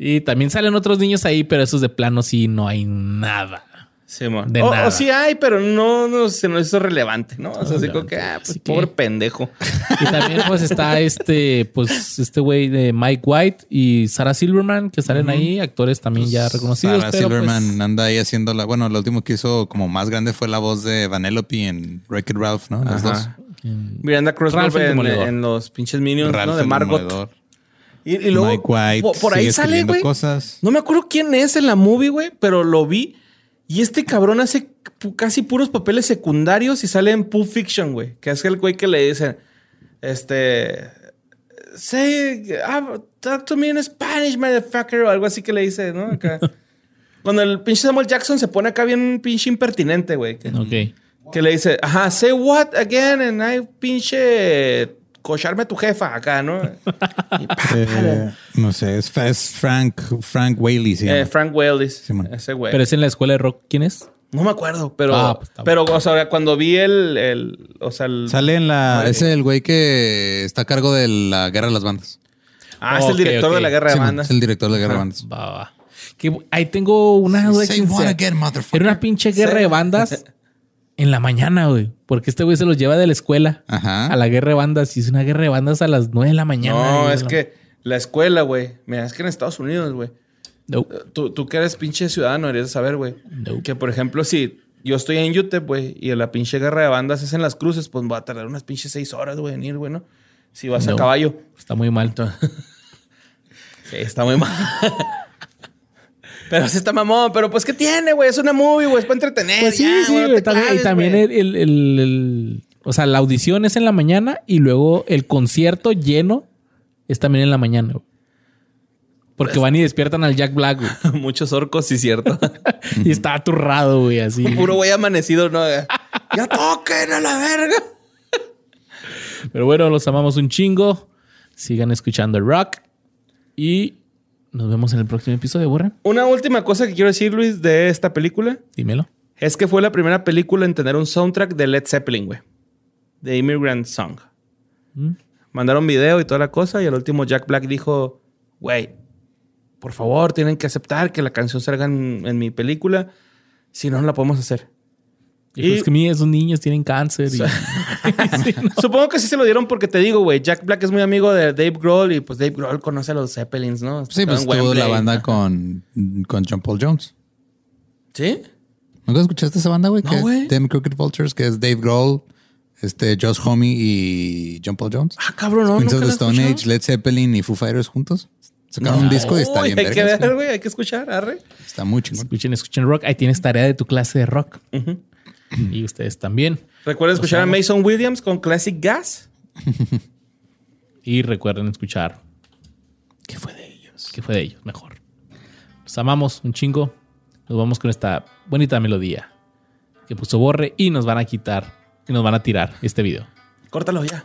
Y también salen otros niños ahí, pero esos de plano sí no hay nada. Simón. De o, nada. o sí hay, pero no, no se nos hizo relevante, ¿no? O sea, así como que, ah, pues Así que- pobre pendejo. Y también pues está este, pues este güey de Mike White y Sarah Silverman que salen ahí, actores también ya reconocidos. Sarah pero, Silverman pues, anda ahí haciendo la. Bueno, lo último que hizo como más grande fue la voz de Vanellope en Wreck-It Ralph, ¿no? Las Ajá. dos. Miranda Ralph Crossgrove en, en los pinches Minions, Ralph ¿no? De Margot. Demoledor. Y, y luego, Mike White. por, por ahí sale, güey. cosas. No me acuerdo quién es en la movie, güey, pero lo vi. Y este cabrón hace casi puros papeles secundarios y sale en Pulp Fiction, güey. Que es el güey que le dice, este, say, ah, talk to me in Spanish, motherfucker, o algo así que le dice, ¿no? Acá. Cuando el pinche Samuel Jackson se pone acá bien pinche impertinente, güey. Que, Ok. que le dice, ajá, say what again, and I pinche cocharme a tu jefa acá, ¿no? Y pa, pa, Eh, no sé, es, es Frank, Frank Whaley. Eh. Frank Simón. ese güey. Pero es en la escuela de rock. ¿Quién es? No me acuerdo, pero, Ah, pues, pero o sea, cuando vi el, el o sea, el, Sale en la. Es el güey que está a cargo de la guerra de las bandas. ah, es el director de la guerra de Sí, bandas. es el director de la guerra de bandas. Va, va. Que ahí tengo una duda existencial. again. Era una pinche guerra de bandas en la mañana, güey. Porque este güey se los lleva de la escuela Ajá. a la guerra de bandas. Y es una guerra de bandas a las 9 de la mañana. No, güey. es que la escuela, güey. Mira, es que en Estados Unidos, güey. No. Tú, tú que eres pinche ciudadano, deberías de saber, güey. No. Que, por ejemplo, si yo estoy en UTEP, güey, y la pinche guerra de bandas es en las cruces, pues va a tardar unas pinches seis horas, güey, en ir, güey, ¿no? Si vas a caballo. Está muy mal. Sí, está muy mal. Pero sí está mamón. Pero pues, ¿qué tiene, güey? Es una movie, güey. Es para entretener. Pues sí, ya, sí, güey, no y también el- el- el- O sea, la audición es en la mañana y luego el concierto lleno es también en la mañana, güey. Porque Pues van y despiertan al Jack Black, güey. Muchos orcos, sí, cierto. y está aturrado, güey, así. Puro güey amanecido, ¿no? ya toquen a la verga. Pero bueno, los amamos un chingo. Sigan escuchando el rock. Y nos vemos en el próximo episodio, Borre. Una última cosa que quiero decir, Luis, de esta película. Dímelo. Es que fue la primera película en tener un soundtrack de Led Zeppelin, güey. De Immigrant Song. Mm. Mandaron video y toda la cosa. Y al último Jack Black dijo, güey, por favor, tienen que aceptar que la canción salga en, en mi película. Si no, no la podemos hacer. Y- es que mira, esos niños tienen cáncer. y- Sí, no. Supongo que sí se lo dieron porque te digo, güey, Jack Black es muy amigo de Dave Grohl y pues Dave Grohl conoce a los Zeppelins, ¿no? Sí, pues tuvo la banda con, con John Paul Jones. ¿Sí? ¿Nunca escuchaste esa banda, güey? No, güey. Them Crooked Vultures, que es Dave Grohl, este, Josh Homme y John Paul Jones. Ah, cabrón, no. Queens of nunca the Stone escuchado. Age, Led Zeppelin y Foo Fighters juntos. Sacaron un disco y está bien Hay que ver, güey. hay que escuchar, arre. Está muy chingón. Escuchen, escuchen rock. Ahí tienes tarea de tu clase de rock. Y ustedes también. Recuerden escuchar a Mason Williams con Classic Gas. Y recuerden escuchar. ¿Qué fue de ellos? ¿Qué fue de ellos? Mejor. Los amamos un chingo. Nos vamos con esta bonita melodía que puso Borre y nos van a quitar y nos van a tirar este video. Córtalo ya.